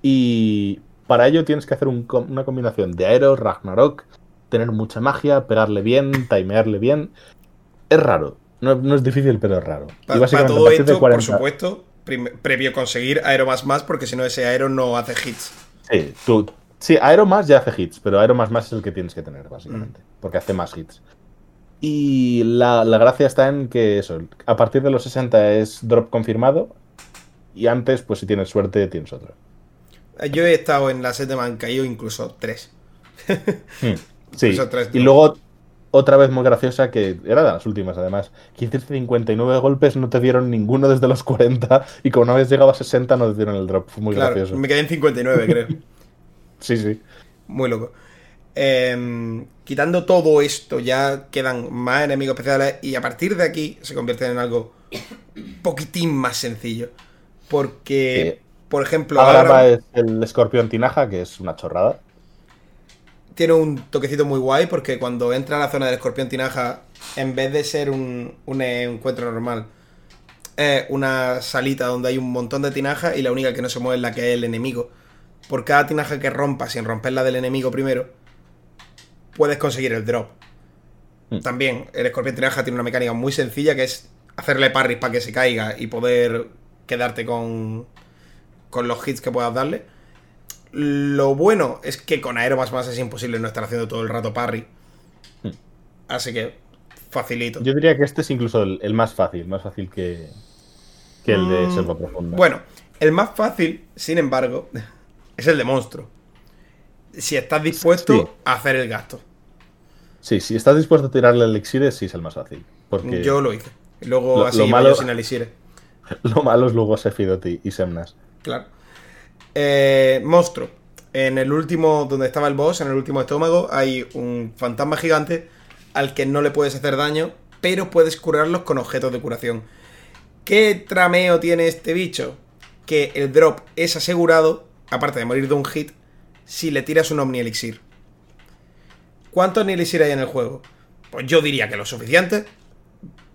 Y para ello tienes que hacer una combinación de Aero, Ragnarok, tener mucha magia, pegarle bien, timearle bien. Es raro. No, es difícil, pero es raro. y básicamente, todo esto, por supuesto, previo conseguir Aero más más, porque si no ese Aero no hace hits. Sí, tú, sí, Aero más ya hace hits, pero Aero más más es el que tienes que tener, básicamente, mm. porque hace más hits. Y la, gracia está en que eso, a partir de los 60 es drop confirmado, y antes, pues si tienes suerte, tienes otro. Yo he estado en la set de me han caído incluso tres. Hmm. Sí, y luego otra vez muy graciosa, que era de las últimas además, que hiciste 59 golpes, no te dieron ninguno desde los 40 y como una vez llegado a 60 no te dieron el drop. Fue muy gracioso. Me quedé en 59, creo. sí, sí. Muy loco. Em, quitando todo esto, ya quedan más enemigos especiales y a partir de aquí se convierten en algo poquitín más sencillo. Porque, por ejemplo, ahora... es el escorpión tinaja, que es una chorrada tiene un toquecito muy guay porque cuando entra a la zona del escorpión tinaja, en vez de ser un, encuentro normal, es una salita donde hay un montón de tinajas y la única que no se mueve es la que es el enemigo. Por cada tinaja que rompa, sin romper la del enemigo primero, puedes conseguir el drop. Hmm. También el escorpión tinaja tiene una mecánica muy sencilla que es hacerle parries para que se caiga y poder quedarte con, con los hits que puedas darle. Lo bueno es que con Aero más más es imposible no estar haciendo todo el rato parry. Hmm. Así que facilito. Yo diría que este es incluso el, más fácil, más fácil que, que el de mm, Selva Profunda. Bueno, el más fácil, sin embargo, es el de monstruo. Si estás dispuesto a hacer el gasto. Sí, si estás dispuesto a tirarle el elixir, sí es el más fácil. Porque Yo lo hice. Luego así lo malo, sin elixir. Lo malo es luego Sephiroth y Semnas. Claro. Eh, monstruo. En el último, donde estaba el boss, en el último estómago, hay un fantasma gigante al que no le puedes hacer daño, pero puedes curarlos con objetos de curación. ¿Qué trameo tiene este bicho? Que el drop es asegurado, aparte de morir de un hit, si le tiras un Omni Elixir. ¿Cuántos Omni Elixir hay en el juego? Pues yo diría que lo suficiente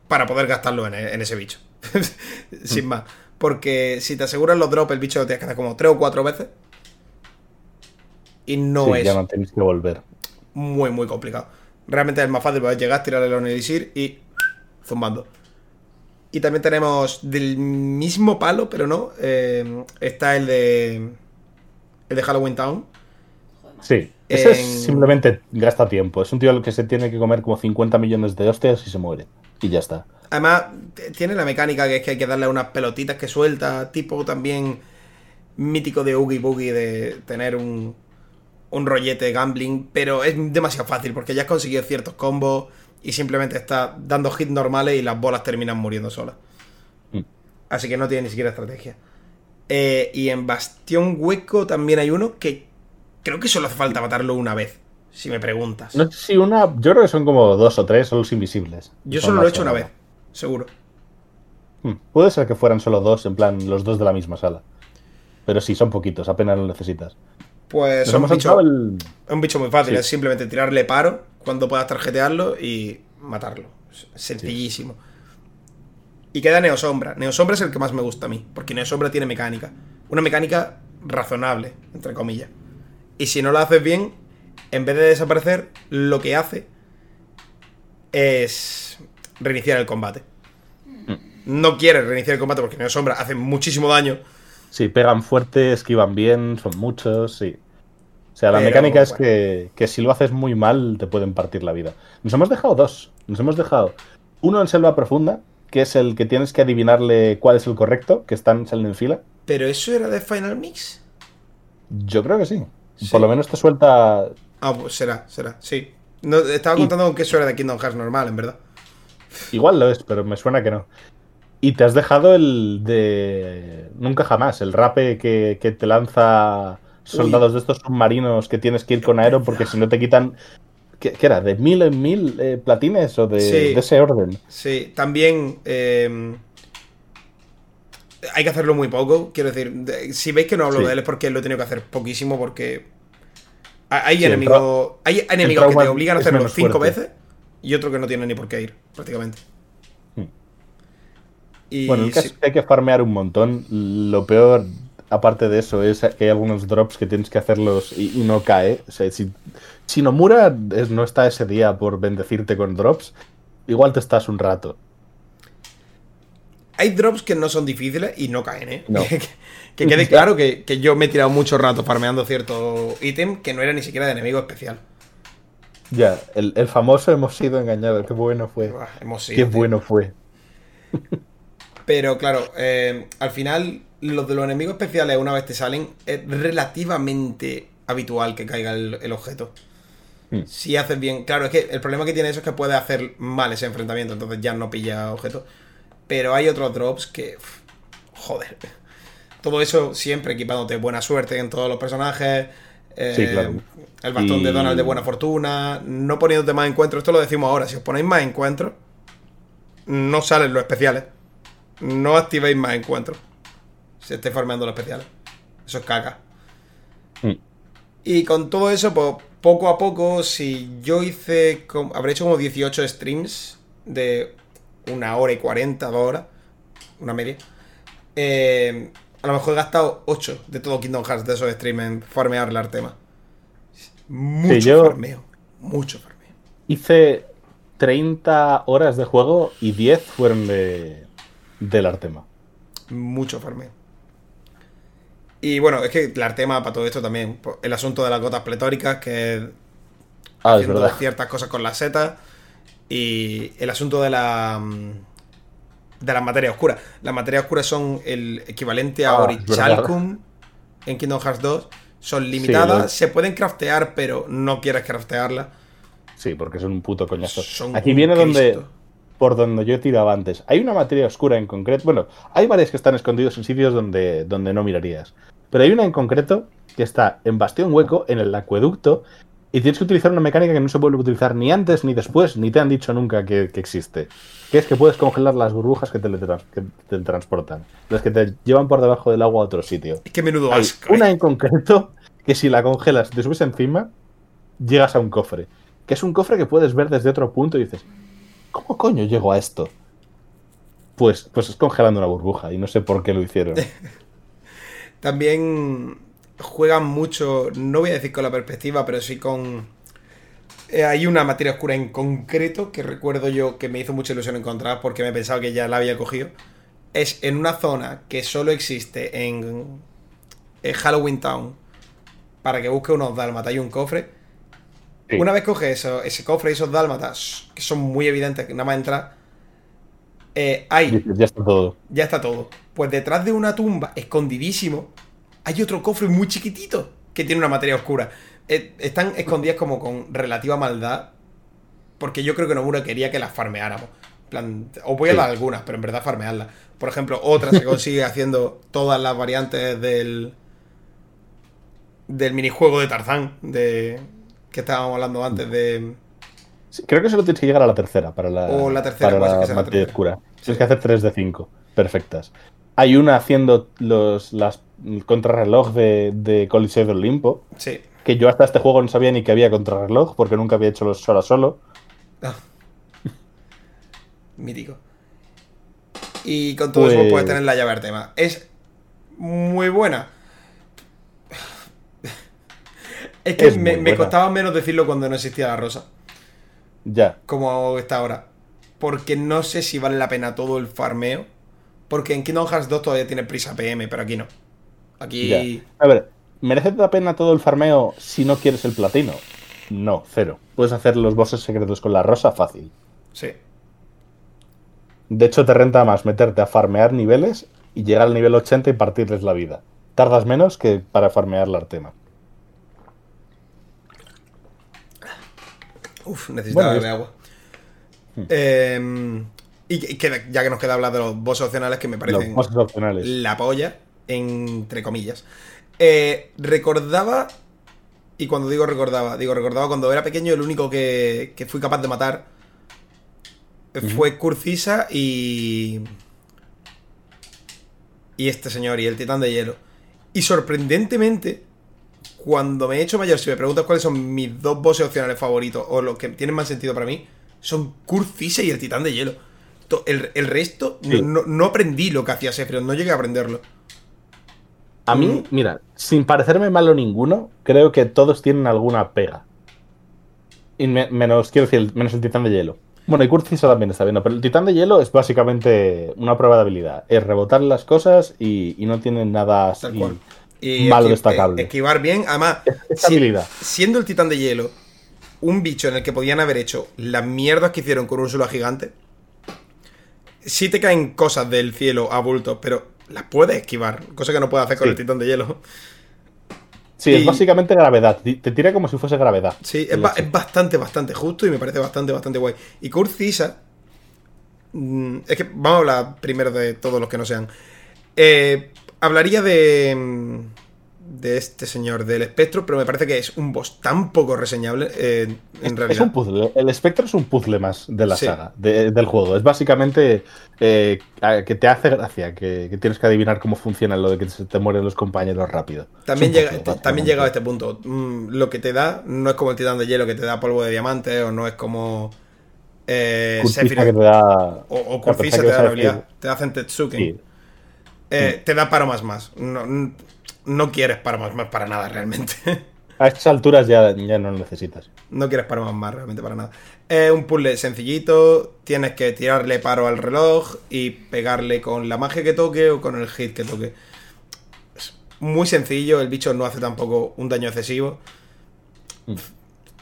para poder gastarlo en, en ese bicho. Sin más. Porque si te aseguras los drops, el bicho lo tienes que hacer como tres o cuatro veces. Y no es. Ya que volver. Muy, muy complicado. Realmente es más fácil poder llegar, tirarle el Elixir y. zumbando. Y también tenemos del mismo palo, pero no. eh, está el de. El de Halloween Town. Sí. Ese es En- simplemente gasta tiempo. Es un tío al que se tiene que comer como 50 millones de hostias y se muere. Y ya está. Además, tiene la mecánica que es que hay que darle unas pelotitas que suelta, tipo también mítico de Oogie Boogie de tener un, un rollete de gambling, pero es demasiado fácil porque ya has conseguido ciertos combos y simplemente está dando hits normales y las bolas terminan muriendo solas. Mm. Así que no tiene ni siquiera estrategia. Eh, y en Bastión Hueco también hay uno que creo que solo hace falta matarlo una vez, si me preguntas. No sé si una. Yo creo que son como dos o tres, son los invisibles. Yo solo lo he hecho una vez, seguro. Hmm. Puede ser que fueran solo dos, en plan, los dos de la misma sala. Pero sí, son poquitos, apenas lo necesitas. Pues hemos bichos- saltado el. Es un bicho muy fácil, Sí. es simplemente tirarle paro cuando puedas tarjetearlo y matarlo. Es Sencillísimo. Y queda Neosombra. Neosombra es el que más me gusta a mí, porque Neosombra tiene mecánica. Una mecánica razonable, entre comillas. Y si no la haces bien, en vez de desaparecer, lo que hace es reiniciar el combate. No quiere reiniciar el combate porque Neosombra hace muchísimo daño. Sí, pegan fuerte, esquivan bien, son muchos, sí. O sea, la Pero, mecánica es bueno. que, que si lo haces muy mal te pueden partir la vida. Nos hemos dejado dos. Nos hemos dejado uno en Selva Profunda, que es el que tienes que adivinarle cuál es el correcto, que están salen en fila. Pero eso era de Final Mix. Yo creo que sí. Sí. Por lo menos te suelta. Ah, pues será, será, sí. No, estaba Y- contando con que eso era de Kingdom Hearts normal, en verdad. Igual lo es, pero me suena que no. Y te has dejado el de. Nunca jamás, el rape que, que te lanza soldados de estos submarinos que tienes que ir con aero porque si no te quitan. ¿Qué, qué era? ¿De mil en mil eh, platines o de, Sí. de ese orden? Sí, también eh, hay que hacerlo muy poco. Quiero decir, de- si veis que no hablo Sí. de él es porque lo he tenido que hacer poquísimo porque ha- hay Sí, enemigos, hay enemigos que te obligan a hacerlo cinco fuerte. veces y otro que no tiene ni por qué ir, prácticamente. Hmm. Y Bueno, el caso sí, es que hay que farmear un montón. Lo peor, aparte de eso, es que hay algunos drops que tienes que hacerlos y, y no cae. O sea, si, si Nomura es- no está ese día por bendecirte con drops, igual te estás un rato. hay drops que no son difíciles y no caen, ¿eh? No. que, que quede claro que, que yo me he tirado mucho rato farmeando cierto ítem que no era ni siquiera de enemigo especial. Ya, el, el famoso hemos sido engañados. Qué bueno fue. Hemos sido, Qué tío. bueno fue. Pero claro, eh, al final, los de los enemigos especiales, una vez te salen, es relativamente habitual que caiga el, el objeto. Hmm. Si haces bien. Claro, es que el problema que tiene eso es que puede hacer mal ese enfrentamiento, entonces ya no pilla objetos. Pero hay otros drops que. joder. Todo eso siempre equipándote buena suerte en todos los personajes. Eh, Sí, claro. El bastón de Donald de buena fortuna. No poniéndote más encuentros. Esto lo decimos ahora. Si os ponéis más encuentros, no salen los especiales. No activéis más encuentros. Si estéis farmeando los especiales. Eso es caca. Mm. Y con todo eso, pues poco a poco, si yo hice. habré hecho como 18 streams de una hora y 40, dos horas, una media. eh, a lo mejor he gastado 8 de todo Kingdom Hearts de esos streams en farmear el Artema. Mucho yo- farmeo. Mucho farmeo. Hice 30 horas de juego y 10 fueron de, del Artema. Mucho farmeo. Y bueno, es que el Artema para todo esto también. pues, El asunto de las gotas pletóricas, que es Ah, es haciendo verdad. ciertas cosas con las setas. Y el asunto de la. De las materias oscuras. Las materias oscuras son el equivalente a Ah, Orichalcum en Kingdom Hearts 2. Son limitadas, se pueden craftear, pero no quieres craftearlas. Sí, porque son un puto coñazo. Son Aquí viene donde. Por donde yo tiraba antes. Hay una materia oscura en concreto. Bueno, hay varias que están escondidos en sitios donde, donde no mirarías. Pero hay una en concreto que está en Bastión Hueco, en el acueducto, y tienes que utilizar una mecánica que no se vuelve a utilizar ni antes ni después, ni te han dicho nunca que, que existe. Que es que puedes congelar las burbujas que te, que te transportan. Las que te llevan por debajo del agua a otro sitio. Que menudo Hay asco. ¿eh? una en concreto que si la congelas te subes encima, llegas a un cofre. Que es un cofre que puedes ver desde otro punto y dices, ¿cómo coño llego a esto? Pues, pues es congelando una burbuja y no sé por qué lo hicieron. También juegan mucho, no voy a decir con la perspectiva, pero sí con Eh, hay una materia oscura en concreto que recuerdo yo que me hizo mucha ilusión encontrar porque me pensaba que ya la había cogido. Es en una zona que solo existe en, en Halloween Town para que busque unos dálmatas y un cofre. Sí. Una vez coge eso, ese cofre y esos dálmatas, que son muy evidentes que nada más entrar, eh, hay Ya está todo. ya está todo. Pues detrás de una tumba, escondidísimo, hay otro cofre muy chiquitito que tiene una materia oscura. Eh, están escondidas como con relativa maldad. Porque yo creo que Nomura quería que las farmeáramos. Plan, os voy a dar algunas, pero en verdad farmearlas. Por ejemplo, otra se consigue haciendo todas las variantes del. del minijuego de Tarzán. De. que estábamos hablando antes de. Sí, creo que solo tienes que llegar a la tercera para la, O la tercera, para la que sea la materia tercera. oscura. Sí. Tienes que hacer 3 de 5. Perfectas. Hay una haciendo los, las el contrarreloj de, de Coliseo del Olimpo. Sí. Que yo hasta este juego no sabía ni que había contrarreloj porque nunca había hecho los solo a solo. Ah. Mítico. Y con todo eso Pues- puedes tener la llave Artema. Es muy buena. Es que Es me, me costaba menos decirlo cuando no existía la rosa. Ya. Como está ahora. Porque no sé si vale la pena todo el farmeo. Porque en Kingdom Hearts 2 todavía tiene prisa PM, pero aquí no. Aquí. Ya. A ver, ¿merece la pena todo el farmeo si no quieres el platino? No, cero. Puedes hacer los bosses secretos con la rosa fácil. Sí. De hecho, te renta más meterte a farmear niveles y llegar al nivel 80 y partirles la vida. Tardas menos que para farmear la Artema. Uf, necesitaba Bueno, beber agua. Eh, y que- que ya que nos queda hablar de los bosses opcionales que me Los parecen bosses opcionales. la polla, entre comillas. Eh, recordaba, y cuando digo recordaba, digo recordaba cuando era pequeño, el único que, que fui capaz de matar fue Curcisa y. Y este señor, y el titán de hielo. Y sorprendentemente, cuando me he hecho mayor, si me preguntas cuáles son mis dos bosses opcionales favoritos, o los que tienen más sentido para mí, son Curcisa y el titán de hielo. El, el resto, Sí. no, no aprendí lo que hacía Sephiroth, no llegué a aprenderlo. A mí, mira, sin parecerme malo ninguno, creo que todos tienen alguna pega. Y me- menos, quiero decir, menos el titán de hielo. Bueno, y Curcisa también está bien, ¿no? pero el titán de hielo es básicamente una prueba de habilidad. Es rebotar las cosas y, y no tiene nada así. Y malo destacable. Esquivar bien, además, si- siendo el titán de hielo un bicho en el que podían haber hecho las mierdas que hicieron con Úrsula Gigante, sí te caen cosas del cielo a bultos, pero las puedes esquivar, cosa que no puedes hacer con Sí. el titán de hielo. Sí, y- es básicamente gravedad. Te tira como si fuese gravedad. Sí, ba- es bastante, bastante justo y me parece bastante, bastante guay. Y Kurt Cisa, mm, es que vamos a hablar primero de todos los que no sean. Eh, hablaría de, mm, de este señor del espectro, pero me parece que es un boss tan poco reseñable eh, en Es- realidad. Es un puzzle. El espectro es un puzzle más de la Sí. saga, de- del juego. Es básicamente eh, que te hace gracia, que, que tienes que adivinar cómo funciona lo de que se te mueren los compañeros rápido. También, llega, puzzle, también llega a este punto. Mm, lo que te da no es como el titán de hielo que te da polvo de diamante, o no es como eh, Curtisa Sephiroth, que te da. o, o pensaba te da la habilidad, decir- te da Zentetsuken. Sí. Eh, Te da paro más más. No, no quieres paro más para nada realmente. A estas alturas ya, ya no lo necesitas. no quieres paro más más realmente para nada. Es un puzzle sencillito. Tienes que tirarle paro al reloj y pegarle con la magia que toque o con el hit que toque. Es muy sencillo. El bicho no hace tampoco un daño excesivo.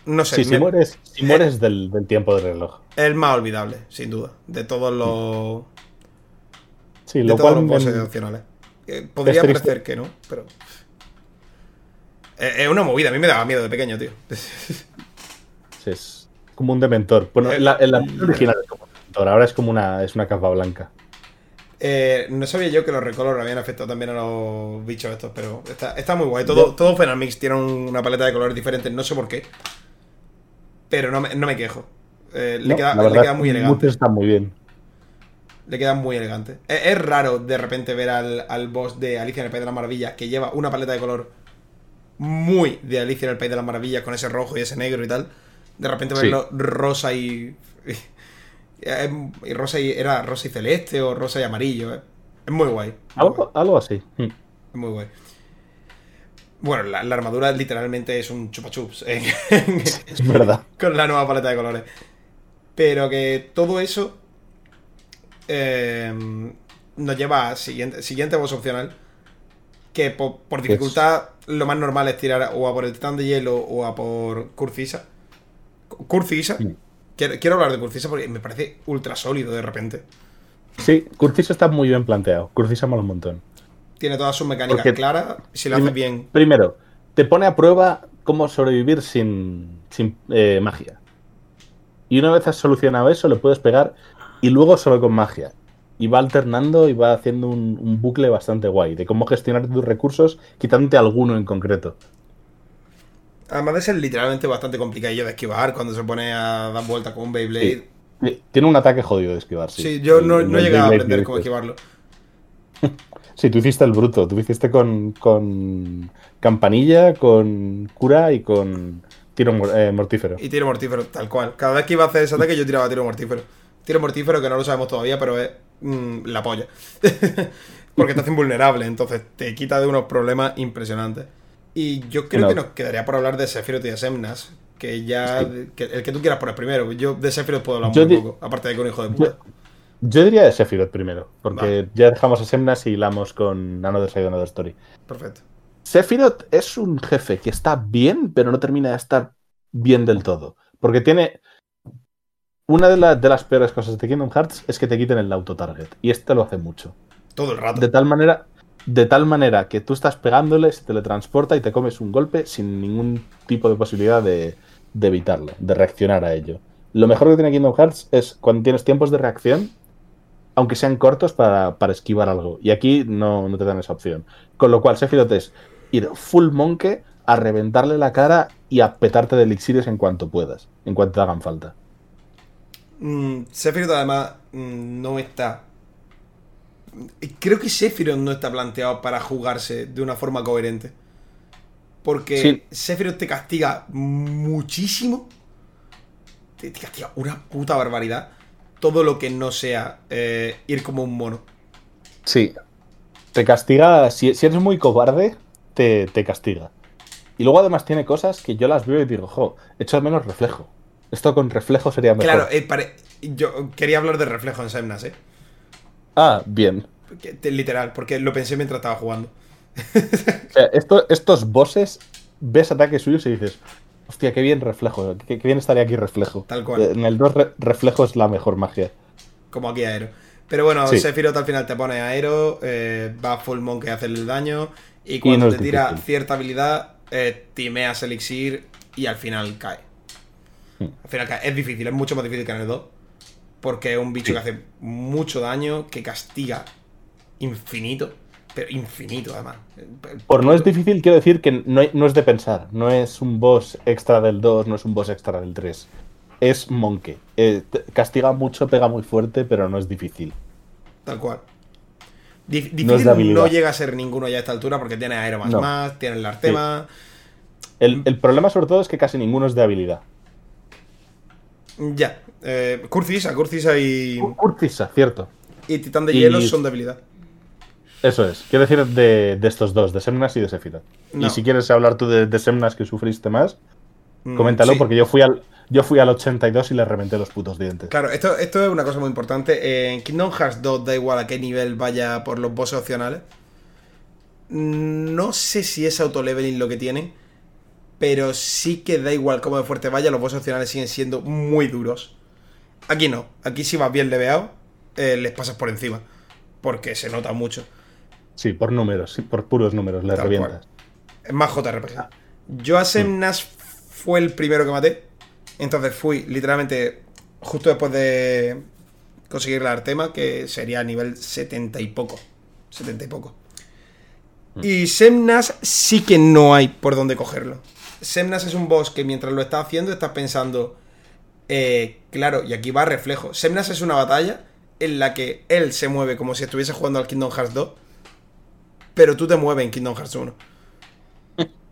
No sé. Sí, si me- mueres, si mueres del, del tiempo del reloj. El más olvidable, sin duda. De todos los. Sí, de todos cual los opcionales. Eh, podría parecer que no, pero. Eh, Es una movida, a mí me daba miedo de pequeño, tío. sí, es como un dementor. Bueno, en la, en la versión original es como un dementor, ahora es como una, es una capa blanca. Eh, no sabía yo que los recolor habían afectado también a los bichos estos, pero está, está muy guay. Todo, todo Final Mix tiene un- una paleta de colores diferentes, no sé por qué. Pero no me, no me quejo. Eh, le, queda, la le queda muy elegante. muchos están muy bien. Le queda muy elegante. Es, es raro de repente ver al, al boss de Alicia en el País de las Maravillas que lleva una paleta de color muy de Alicia en el País de las Maravillas con ese rojo y ese negro y tal. De repente Sí. verlo rosa y, y. y rosa y. Era rosa y celeste o rosa y amarillo. eh. Es muy guay. muy guay. Algo, algo así. Mm. Es muy guay. Bueno, la, armadura literalmente es un chupachups. ¿eh? es verdad. Con la nueva paleta de colores. Pero que todo eso eh, nos lleva a siguiente, siguiente voz opcional. Que por, dificultad lo más normal es tirar o a por el titán de hielo o a por Curcisa. Curcisa. Quiero, hablar de Curcisa porque me parece ultra sólido de repente. Sí, Curcisa está muy bien planteado. Curcisa mola un montón. Tiene todas sus mecánicas claras si lo hace bien. Primero, te pone a prueba cómo sobrevivir sin, eh, magia. Y una vez has solucionado eso, le puedes pegar y luego solo con magia. Y va alternando y va haciendo un, bucle bastante guay de cómo gestionar tus recursos quitándote alguno en concreto. Además de ser literalmente bastante complicadillo de esquivar cuando se pone a dar vuelta con un Beyblade. Tiene un ataque jodido de esquivar, sí. Sí, yo no, no he llegado a aprender cómo esquivarlo. Sí, tú hiciste el bruto. Tú hiciste con, con campanilla, con cura y con tiro eh, mortífero. Y tiro mortífero, tal cual. Cada vez que iba a hacer ese ataque yo tiraba tiro mortífero. Tiro mortífero que no lo sabemos todavía, pero es mm, la polla. Porque te hace invulnerable, entonces te quita de unos problemas impresionantes. Y yo creo que nos quedaría por hablar de Sephiroth y de Semnas, que ya... el que tú quieras poner primero. Yo de Sephiroth puedo hablar un poco, aparte de que un hijo de puta. Yo diría de Sephiroth primero, porque ya dejamos a Semnas y hilamos con Another Side Another Story. Perfecto. Sephiroth es un jefe que está bien, pero no termina de estar bien del todo. Porque tiene. Una de, las peores cosas de Kingdom Hearts es que te quiten el auto-target. Y este lo hace mucho. Todo el rato. De tal manera. De tal manera que tú estás pegándole, se teletransporta y te comes un golpe sin ningún tipo de posibilidad de, de evitarlo, de reaccionar a ello. Lo mejor que tiene Kingdom Hearts es cuando tienes tiempos de reacción aunque sean cortos para, esquivar algo. Y aquí no, te dan esa opción. Con lo cual, Sephiroth es ir full monke a reventarle la cara y a petarte de elixires en cuanto puedas, en cuanto te hagan falta. Mm, Sephiroth además mm, no está... Creo que Sephiroth no está planteado para jugarse de una forma coherente. Porque Sephiroth te castiga muchísimo. te castiga una puta barbaridad todo lo que no sea eh, ir como un mono. Sí. Te castiga. Si, eres muy cobarde, te, castiga. Y luego además tiene cosas que yo las veo y digo, jo, echo al menos reflejo. Esto con reflejo sería mejor. Claro, eh, yo quería hablar de reflejo en Semnas, ¿eh? Ah, bien. Literal, porque lo pensé mientras estaba jugando. o sea, estos bosses, ves ataques suyos y dices, Hostia, qué bien reflejo. Qué, bien estaría aquí reflejo. Tal cual. En el 2 reflejo es la mejor magia. Como aquí aero. Pero bueno, Sephiroth al final te pone aero, eh, va full monkey a hacerle el daño. Y cuando te tira cierta habilidad, eh, timeas elixir y al final cae. Al final. Es difícil, es mucho más difícil que en el 2. Porque es un bicho que hace mucho daño, que castiga infinito. Pero infinito, además. Por no es difícil, quiero decir que no, es de pensar. No es un boss extra del 2, no es un boss extra del 3. Es Monkey. Eh, castiga mucho, pega muy fuerte, pero no es difícil. Tal cual. difícil no, llega a ser ninguno ya a esta altura porque tiene Aero más más, tiene el Artema. El, problema sobre todo es que casi ninguno es de habilidad. Ya. Eh, Curcisa, Curcisa y. Curcisa, cierto. Y Titán de Hielo son de habilidad. Eso es. Quiero decir de, estos dos, de Semnas y de Sephiroth. Y si quieres hablar tú de, Semnas que sufriste más, mm, coméntalo porque yo fui al yo fui al 82 y le reventé los putos dientes. Claro, esto, esto es una cosa muy importante. En Kingdom Hearts 2 da igual a qué nivel vaya por los bosses opcionales. No sé si es auto-leveling lo que tienen, pero sí que da igual cómo de fuerte vaya, los bosses opcionales siguen siendo muy duros. Aquí no, aquí si vas bien leveado, eh, les pasas por encima, porque se nota mucho. Sí, por números, sí, por puros números, le revientas. Es más JRPG. Ah. Yo a Semnas fue el primero que maté. Entonces fui literalmente justo después de conseguir la Artema, que sería a nivel 70 y poco. 70 y poco. Mm. Y Semnas sí que no hay por dónde cogerlo. Semnas es un boss que mientras lo estás haciendo estás pensando, eh, claro, y aquí va reflejo. Semnas es una batalla en la que él se mueve como si estuviese jugando al Kingdom Hearts 2 pero tú te mueves en Kingdom Hearts 1.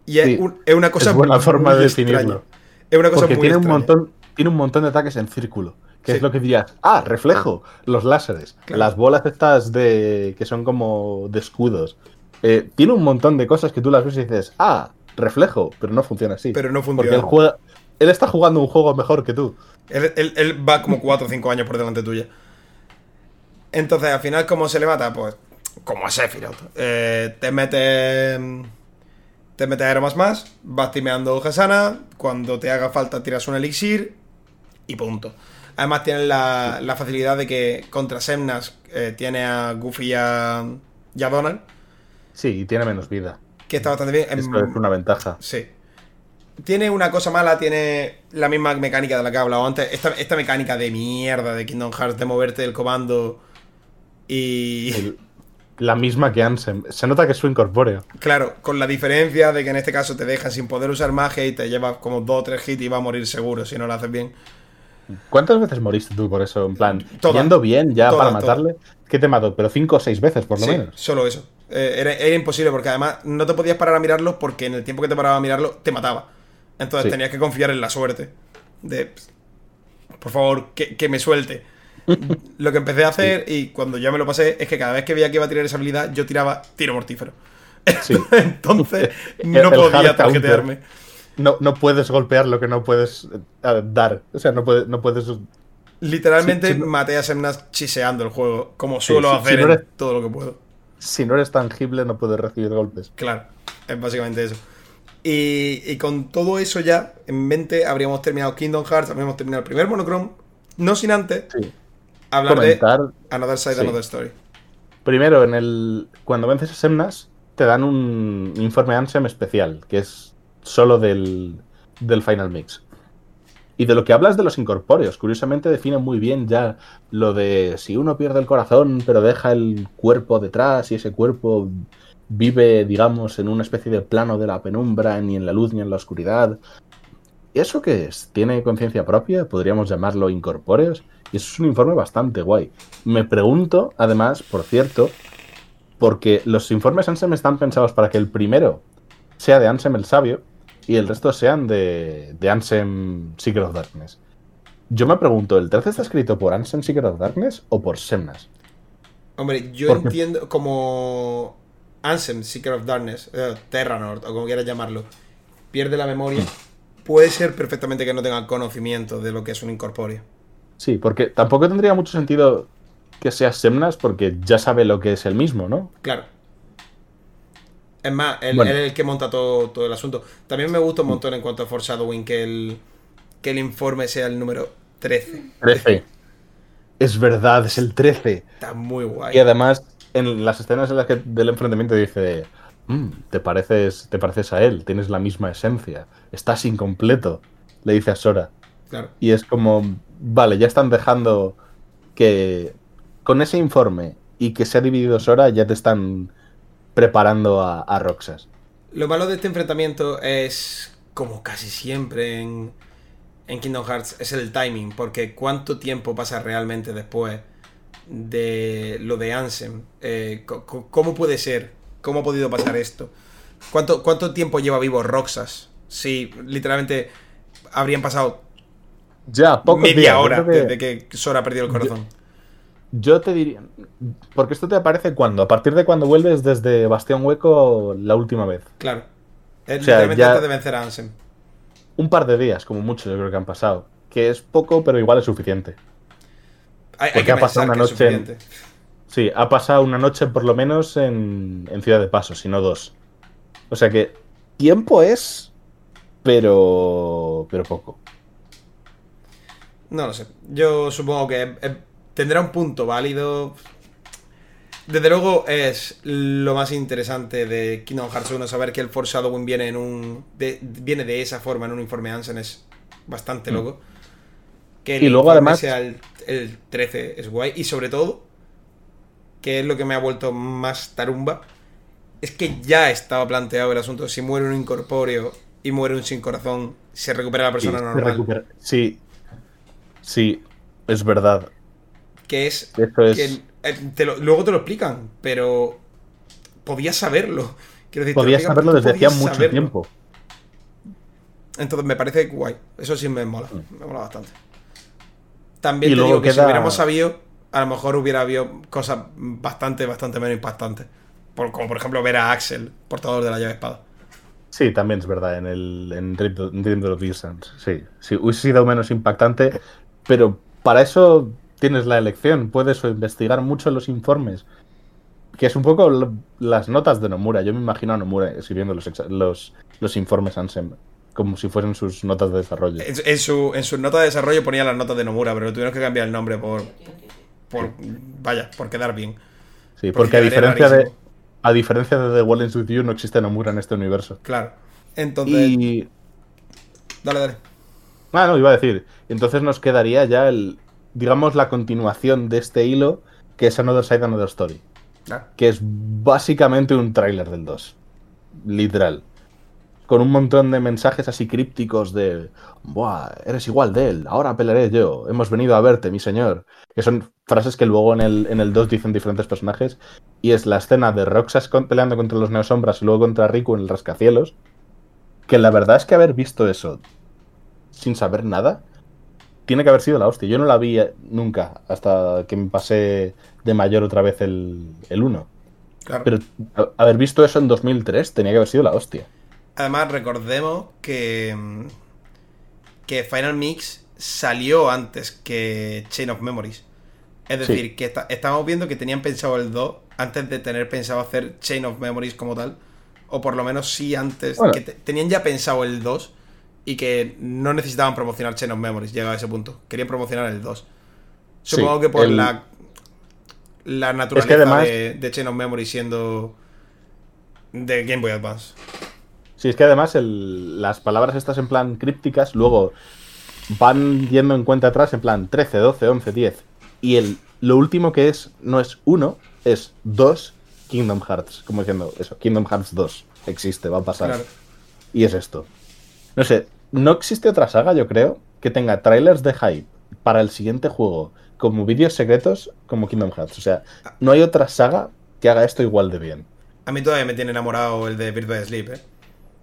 Y es, una cosa. Es buena forma de definirlo. Es una cosa Porque tiene un montón Tiene un montón de ataques en círculo. Que es lo que dirías. Ah, reflejo. Los láseres. Las bolas estas de. que son como de escudos. eh, tiene un montón de cosas que tú las ves y dices, ah, reflejo, pero no funciona así. Pero no Porque funciona. él, juega, él está jugando un juego mejor que tú. Él, él- él va como 4 o 5 años por delante tuya. Entonces, al final, ¿cómo se le mata? Pues, como a Sephiroth. Eh, te metes. Te metes aromas más, vas timeando Gesana. Cuando te haga falta, tiras un elixir. Y punto. Además, tienes la, la facilidad de que contra Semnas eh, tiene a Goofy y a, y a Donald. Sí, y tiene menos vida. Que está bastante bien. Eso Em, es una ventaja. Sí. Tiene una cosa mala, tiene la misma mecánica de la que he hablado antes. Esta, esta mecánica de mierda de Kingdom Hearts, de moverte el comando y... El- la misma que Ansem. Se nota que es su incorpóreo. Claro, con la diferencia de que en este caso te dejan sin poder usar magia y te llevas como dos o tres hits y va a morir seguro si no lo haces bien. ¿Cuántas veces moriste tú por eso? En plan, Todas. yendo bien ya para matarle. ¿Qué te mató? Pero cinco o seis veces, por lo Sí, menos. solo eso. Eh, era, era imposible porque además no te podías parar a mirarlo porque en el tiempo que te paraba a mirarlo te mataba. Entonces Sí. tenías que confiar en la suerte. De, por favor, que, que me suelte. Lo que empecé a hacer y cuando ya me lo pasé es que cada vez que veía que iba a tirar esa habilidad, yo tiraba tiro mortífero. Sí. Entonces no podía tarjetearme. No, no puedes golpear lo que no puedes eh, dar. O sea, no, puedes no puedes. Literalmente Sí, maté a Semnas chiseando el juego, como suelo hacer en eres- todo lo que puedo. Si no eres tangible, no puedes recibir golpes. Claro, es básicamente eso. Y, y con todo eso ya en mente, habríamos terminado Kingdom Hearts, habríamos terminado el primer monochrome, no sin antes Sí. hablar Comentar. de Another Side, sí. Another Story. Primero, en el cuando vences a Semnas, te dan un informe Ansem especial, que es solo del, del Final Mix. Y de lo que hablas de los incorpóreos, curiosamente define muy bien ya lo de si uno pierde el corazón pero deja el cuerpo detrás y ese cuerpo vive, digamos, en una especie de plano de la penumbra, ni en la luz ni en la oscuridad. ¿Eso qué es? ¿Tiene conciencia propia? ¿Podríamos llamarlo incorpóreos? Y eso es un informe bastante guay. Me pregunto, además, por cierto, porque los informes Ansem están pensados para que el primero sea de Ansem el Sabio y el resto sean de, de Ansem Secret of Darkness. Yo me pregunto, ¿el 13 está escrito por Ansem Secret of Darkness o por Semnas? Hombre, yo entiendo como Ansem, Seeker of Darkness, eh, Terranord, o como quieras llamarlo, pierde la memoria, puede ser perfectamente que no tenga conocimiento de lo que es un incorpóreo. Sí, porque tampoco tendría mucho sentido que sea Semnas porque ya sabe lo que es el mismo, ¿no? Claro. Es más, él, Bueno. él es el que monta todo, todo el asunto. También me gusta un montón en cuanto a foreshadowing que el, que el informe sea el número 13. 13. Es verdad, es el 13. Está muy guay. Y además, en las escenas en las que del enfrentamiento dice, "Mm, te pareces, te pareces a él, tienes la misma esencia, estás incompleto, le dice a Sora. Claro. Y es como, vale, ya están dejando que con ese informe y que se ha dividido Sora, ya te están preparando a, a Roxas. Lo malo de este enfrentamiento es, como casi siempre en, en Kingdom Hearts, es el timing, porque cuánto tiempo pasa realmente después de lo de Ansem. Eh, ¿Cómo puede ser? ¿Cómo ha podido pasar esto? ¿Cuánto, ¿Cuánto tiempo lleva vivo Roxas? Si literalmente habrían pasado Ya, pocos media días, hora que- desde que Sora perdió el corazón. Yo te diría. Porque esto te aparece cuando. A partir de cuando vuelves desde Bastión Hueco la última vez. Claro. Es O sea, literalmente ya- antes de vencer a Ansem. Un par de días, como mucho, yo creo que han pasado. Que es poco, pero igual es suficiente. Hay, que ha pasado una noche en-. Sí, ha pasado una noche por lo menos en, en Ciudad de Paso, si no dos. O sea que. Tiempo es. Pero. Pero poco. No lo sé. Yo supongo que eh, tendrá un punto válido. Desde luego es lo más interesante de Kingdom Hearts 1, saber que el foreshadowing viene en un de, viene de esa forma en un informe Ansem es bastante Mm. loco. Que el Y luego, además- sea el, el 13 es guay y sobre todo que es lo que me ha vuelto más tarumba es que ya estaba planteado el asunto si muere un incorpóreo y muere un sin corazón se recupera la persona Sí, normal recupera. Sí. Sí, es verdad. Que es Esto es. que eh, te lo- luego te lo explican, pero podías saberlo. Quiero decir, Podías explican, saberlo desde hacía mucho saberlo. tiempo. Entonces me parece guay. Eso sí me mola. Me mola bastante. También Mm. Y te digo que si hubiéramos sabido, a lo mejor hubiera habido cosas bastante, bastante menos impactantes. como por ejemplo ver a Axel, portador de la llave espada. Sí, también es verdad, en el en Dream, of Distance. Sí, sí, hubiese sido menos impactante, pero para eso tienes la elección, puedes investigar mucho los informes, que es un poco las notas de Nomura. Yo me imagino a Nomura escribiendo los, los, los informes Ansem como si fuesen sus notas de desarrollo. En, su, en sus notas de desarrollo ponía las notas de Nomura, pero tuvieron que cambiar el nombre por, por vaya, por quedar bien. Sí, porque, a diferencia de a diferencia de The Wallens With You no existe Nomura en este universo. Claro. Entonces. Dale, dale. Ah, no, iba a decir. Entonces nos quedaría ya el. Digamos, la continuación de este hilo, que es Another Side, Another Story. Que es básicamente un tráiler del 2. Literal con un montón de mensajes así crípticos de, Buah, eres igual de él, ahora pelearé yo, hemos venido a verte, mi señor. Que son frases que luego en el, en el 2 dicen diferentes personajes. Y es la escena de Roxas peleando contra los Neosombras y luego contra Riku en el rascacielos. Que la verdad es que haber visto eso sin saber nada, tiene que haber sido la hostia. Yo no la vi eh, nunca hasta que me pasé de mayor otra vez el, el 1. Pero haber visto eso en 2003 tenía que haber sido la hostia. Además, recordemos que, que Final Mix salió antes que Chain of Memories. Es decir, que estamos viendo que tenían pensado el 2 antes de tener pensado hacer Chain of Memories como tal. O por lo menos sí antes. Que tenían ya pensado el 2 y que no necesitaban promocionar Chain of Memories, llegado a ese punto. Querían promocionar el 2. Supongo que por la, la naturaleza de, de Chain of Memories siendo de Game Boy Advance. Sí, es que además las palabras estas en plan crípticas luego van yendo en cuenta atrás en plan 13, 12, 11, 10. Y el, lo último que es, no es uno, es dos Kingdom Hearts. Como diciendo, eso, Kingdom Hearts 2 existe, va a pasar. Y es esto. No sé, no existe otra saga, yo creo, que tenga trailers de hype para el siguiente juego como vídeos secretos como Kingdom Hearts. O sea, no hay otra saga que haga esto igual de bien. A mí todavía me tiene enamorado el de Virtua Sleep, ¿eh?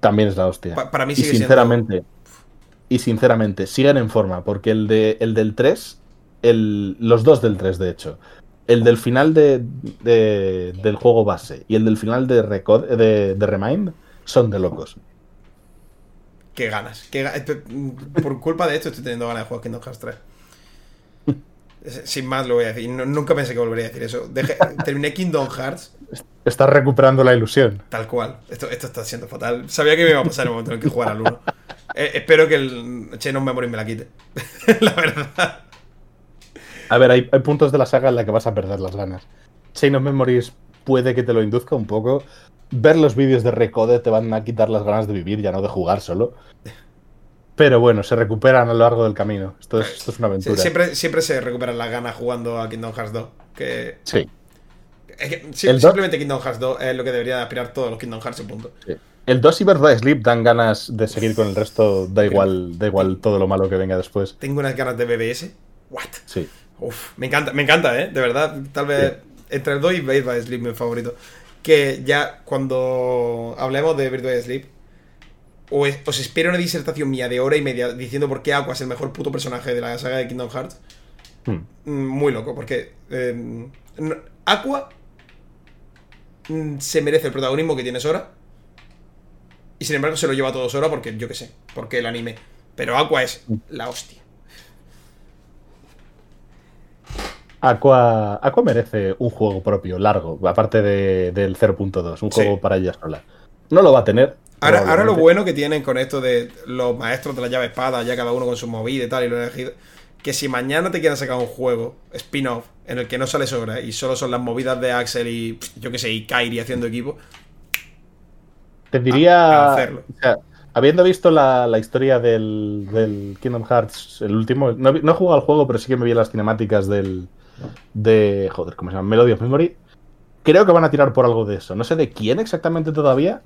También es la hostia. para mí sigue y sinceramente, Y sinceramente, siguen en forma, porque el, de, el del 3, el, los dos del 3 de hecho, el del final de, del juego base y el del final de, de, de Remind son de locos. Qué ganas. por culpa de esto estoy teniendo ganas de jugar Kingdom Hearts 3. Sin más lo voy a decir. nunca pensé que volvería a decir eso. terminé Kingdom Hearts. Estás recuperando la ilusión. Tal cual. Esto, esto está siendo fatal. Sabía que me iba a pasar el momento en el que jugara al 1. Eh, espero que el Chain of Memory me la quite. la verdad. A ver, hay, puntos de la saga en la que vas a perder las ganas. Chain of Memories puede que te lo induzca un poco. Ver los vídeos de Recode te van a quitar las ganas de vivir, ya no de jugar solo. Pero bueno, se recuperan a lo largo del camino. Esto es, esto es una aventura. siempre, siempre se recuperan las ganas jugando a Kingdom Hearts 2. Que... Sí. simplemente Kingdom Hearts 2 es lo que debería aspirar todos los Kingdom Hearts, punto. El 2 y Birthday Sleep dan ganas de seguir con el resto, da igual, da igual todo lo malo que venga después. Tengo unas ganas de BBS. What? Sí. Uf, me encanta, me encanta, ¿eh? De verdad, tal vez entre el 2 y Birthday Sleep mi favorito. Que ya cuando hablemos de Birthday Sleep, o os espero una disertación mía de hora y media diciendo por qué Aqua es el mejor puto personaje de la saga de Kingdom Hearts. Hmm. Mm, muy loco, porque em, Aqua mm, se merece el protagonismo que tiene Sora. Y sin embargo se lo lleva todo Sora porque, yo qué sé, porque el anime. Pero Aqua es la hostia. Aqua, Aqua merece un juego propio, largo, aparte del 0.2, un juego para ella sola. No lo va a tener, Ahora, lo bueno que tienen con esto de los maestros de la llave espada, ya cada uno con su movida y tal, y lo elegido, que si mañana te quieren sacar un juego spin-off en el que no sale sobra y solo son las movidas de Axel y yo qué sé, y Kairi haciendo equipo. Te diría. hacerlo. Habiendo visto la, historia del, Kingdom Hearts, el último. No, he jugado al juego, pero sí que me vi las cinemáticas del. De. Joder, ¿cómo se llama? Melody of Memory. Creo que van a tirar por algo de eso. No sé de quién exactamente todavía,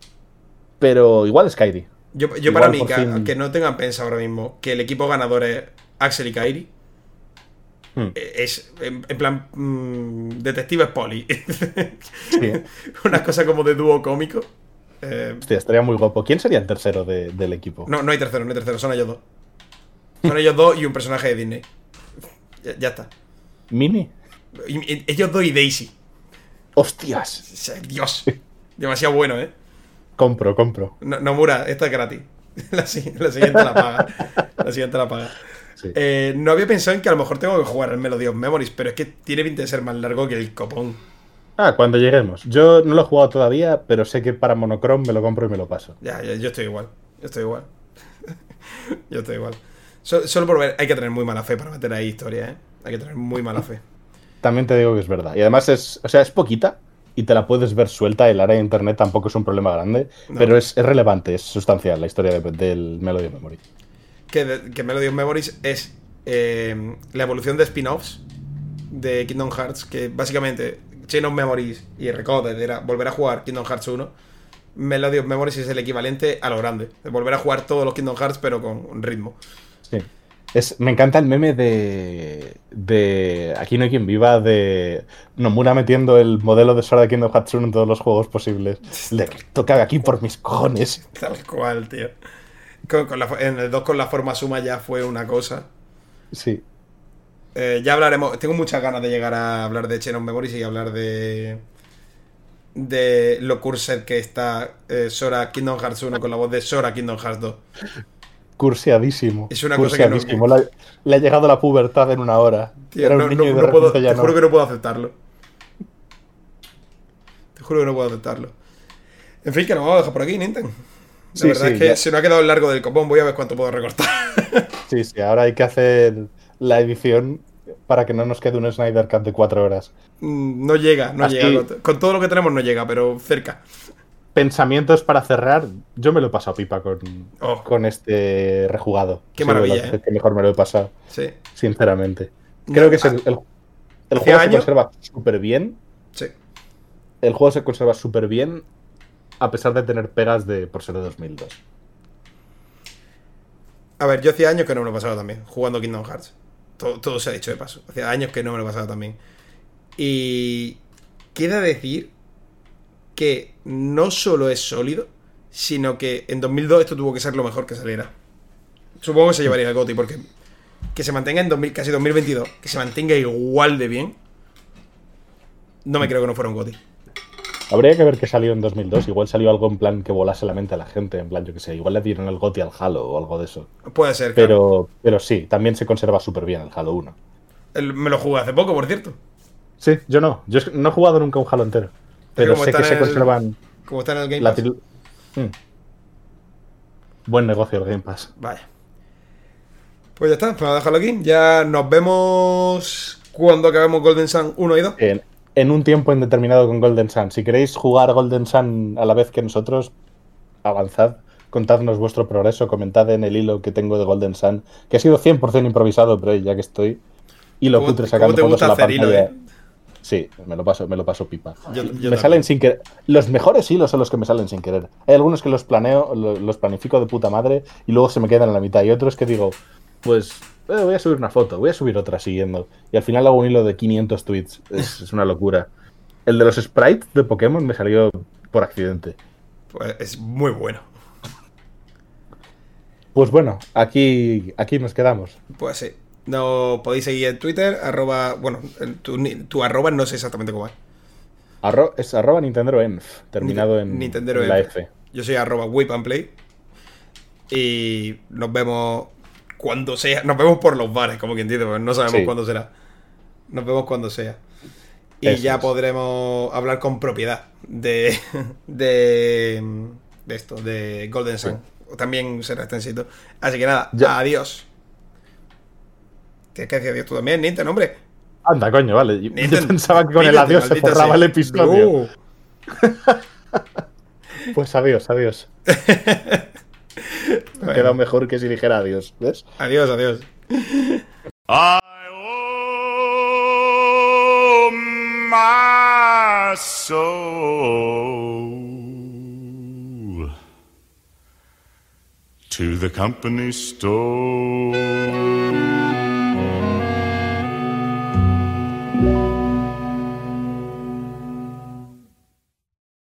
pero igual es Kairi. Yo, para mí, que, no tengan pensado ahora mismo que el equipo ganador es Axel y Kairi. Hmm. Eh, es en, plan mm, detective Poli. sí. Una cosa como de dúo cómico. Eh, Hostia, estaría muy guapo. ¿Quién sería el tercero del equipo? No, no hay tercero, no hay tercero, son ellos dos. Son ellos dos y un personaje de Disney. Ya, está. ¿Mini? ellos dos y Daisy. ¡Hostias! Dios. Demasiado bueno, ¿eh? Compro, compro. No, Nomura, esta es gratis. La, siguiente la paga. La siguiente la paga. Eh, no había pensado en que a lo mejor tengo que jugar al Melody of Memories, pero es que tiene pinta de ser más largo que el copón. Ah, cuando lleguemos. Yo no lo he jugado todavía, pero sé que para Monochrome me lo compro y me lo paso. Ya, yo estoy igual. Yo estoy igual. yo estoy igual. Solo, por ver, hay que tener muy mala fe para meter ahí historia, ¿eh? Hay que tener muy mala fe. También te digo que es verdad. Y además es, o sea, es poquita y te la puedes ver suelta. El área de internet tampoco es un problema grande, pero es, relevante, es sustancial la historia del Melody of Memories. Que, que Melody of Memories es eh, la evolución de spin-offs de Kingdom Hearts, que básicamente Chain of Memories y Recoded era volver a jugar Kingdom Hearts 1. Melody of Memories es el equivalente a lo grande, de volver a jugar todos los Kingdom Hearts pero con ritmo. Sí. Es, me encanta el meme de, de Aquí no hay quien viva, de Nomura metiendo el modelo de Sora de Kingdom Hearts 1 en todos los juegos posibles. Le toca aquí por mis cojones. Tal cual, tío. en el 2 con la forma suma ya fue una cosa. Sí. Eh, ya hablaremos. Tengo muchas ganas de llegar a hablar de Chain Memories y hablar de. De lo cursed que está eh, Sora Kingdom Hearts 1 con la voz de Sora Kingdom Hearts 2. Curseadísimo. Es una cosa que no. Le, ha llegado la pubertad en una hora. Era un niño y de puedo, Te juro que no puedo aceptarlo. Te juro que no puedo aceptarlo. En fin, que nos vamos a dejar por aquí, Nintendo. La verdad es que se nos ha quedado el largo del copón. Voy a ver cuánto puedo recortar. sí, sí, ahora hay que hacer la edición para que no nos quede un Snyder Cut de cuatro horas. Mm, no llega, no llega. Con todo lo que tenemos no llega, pero cerca. Pensamientos para cerrar. Yo me lo he pasado pipa con, oh. con este rejugado. Qué maravilla. ¿eh? Que mejor me lo he pasado. Sí. Sinceramente. Creo que es el, el, juego se conserva súper bien. Sí. El juego se conserva súper bien a pesar de tener pegas de por ser de 2002. A ver, yo hacía años que no me lo pasaba también, jugando Kingdom Hearts. Todo, se ha dicho de paso. Hacía años que no me lo pasaba también. Y queda decir que no solo es sólido, sino que en 2002 esto tuvo que ser lo mejor que saliera. Supongo que se llevaría el GOTI porque que se mantenga en 2000, casi 2022, que se mantenga igual de bien, no me creo que no fuera un GOTI. Habría que ver qué salió en 2002. Igual salió algo en plan que volase la mente a la gente. En plan, yo que sé. Igual le dieron el GOTI al Halo o algo de eso. Puede ser, pero, pero sí, también se conserva súper bien el Halo 1. me lo jugué hace poco, por cierto. Sí, yo no. Yo no he jugado nunca un Halo entero. Pero sé que se conservan. Como está en el Game Pass. Mm. Buen negocio el Game Pass. Vaya. Pues ya está, pues a dejarlo aquí. Ya nos vemos cuando acabemos Golden Sun 1 y 2 en un tiempo indeterminado con Golden Sun. Si queréis jugar Golden Sun a la vez que nosotros, avanzad, contadnos vuestro progreso, comentad en el hilo que tengo de Golden Sun, que ha sido 100% improvisado, pero ya que estoy, y lo putre sacando fotos a la pantalla. Eh? Sí, me lo paso, me lo paso pipa. me salen sin querer. Los mejores hilos son los que me salen sin querer. Hay algunos que los planeo, los planifico de puta madre y luego se me quedan en la mitad. Y otros que digo, pues eh, voy a subir una foto, voy a subir otra siguiendo. Y al final hago un hilo de 500 tweets. Es, una locura. El de los sprites de Pokémon me salió por accidente. Pues es muy bueno. Pues bueno, aquí, aquí nos quedamos. Pues sí. No podéis seguir en Twitter, arroba. Bueno, tu, arroba no sé exactamente cómo es. es arroba Nintendo Enf, terminado en, Nintendo la F. Yo soy arroba Whip and Play. Y nos vemos cuando sea. Nos vemos por los bares, como quien dice, porque no sabemos cuándo será. Nos vemos cuando sea. Y ya podremos hablar con propiedad de, de, de esto, de Golden Sun. También será extensito. Así que nada, adiós. Tienes que decir adiós tú también, Nintendo, hombre. Anda, coño, vale. Yo, pensaba que con el adiós se cerraba el episodio. pues adiós, adiós. Me ha quedado mejor que si dijera adiós, ¿ves? Adiós, adiós. I owe my soul to the company store.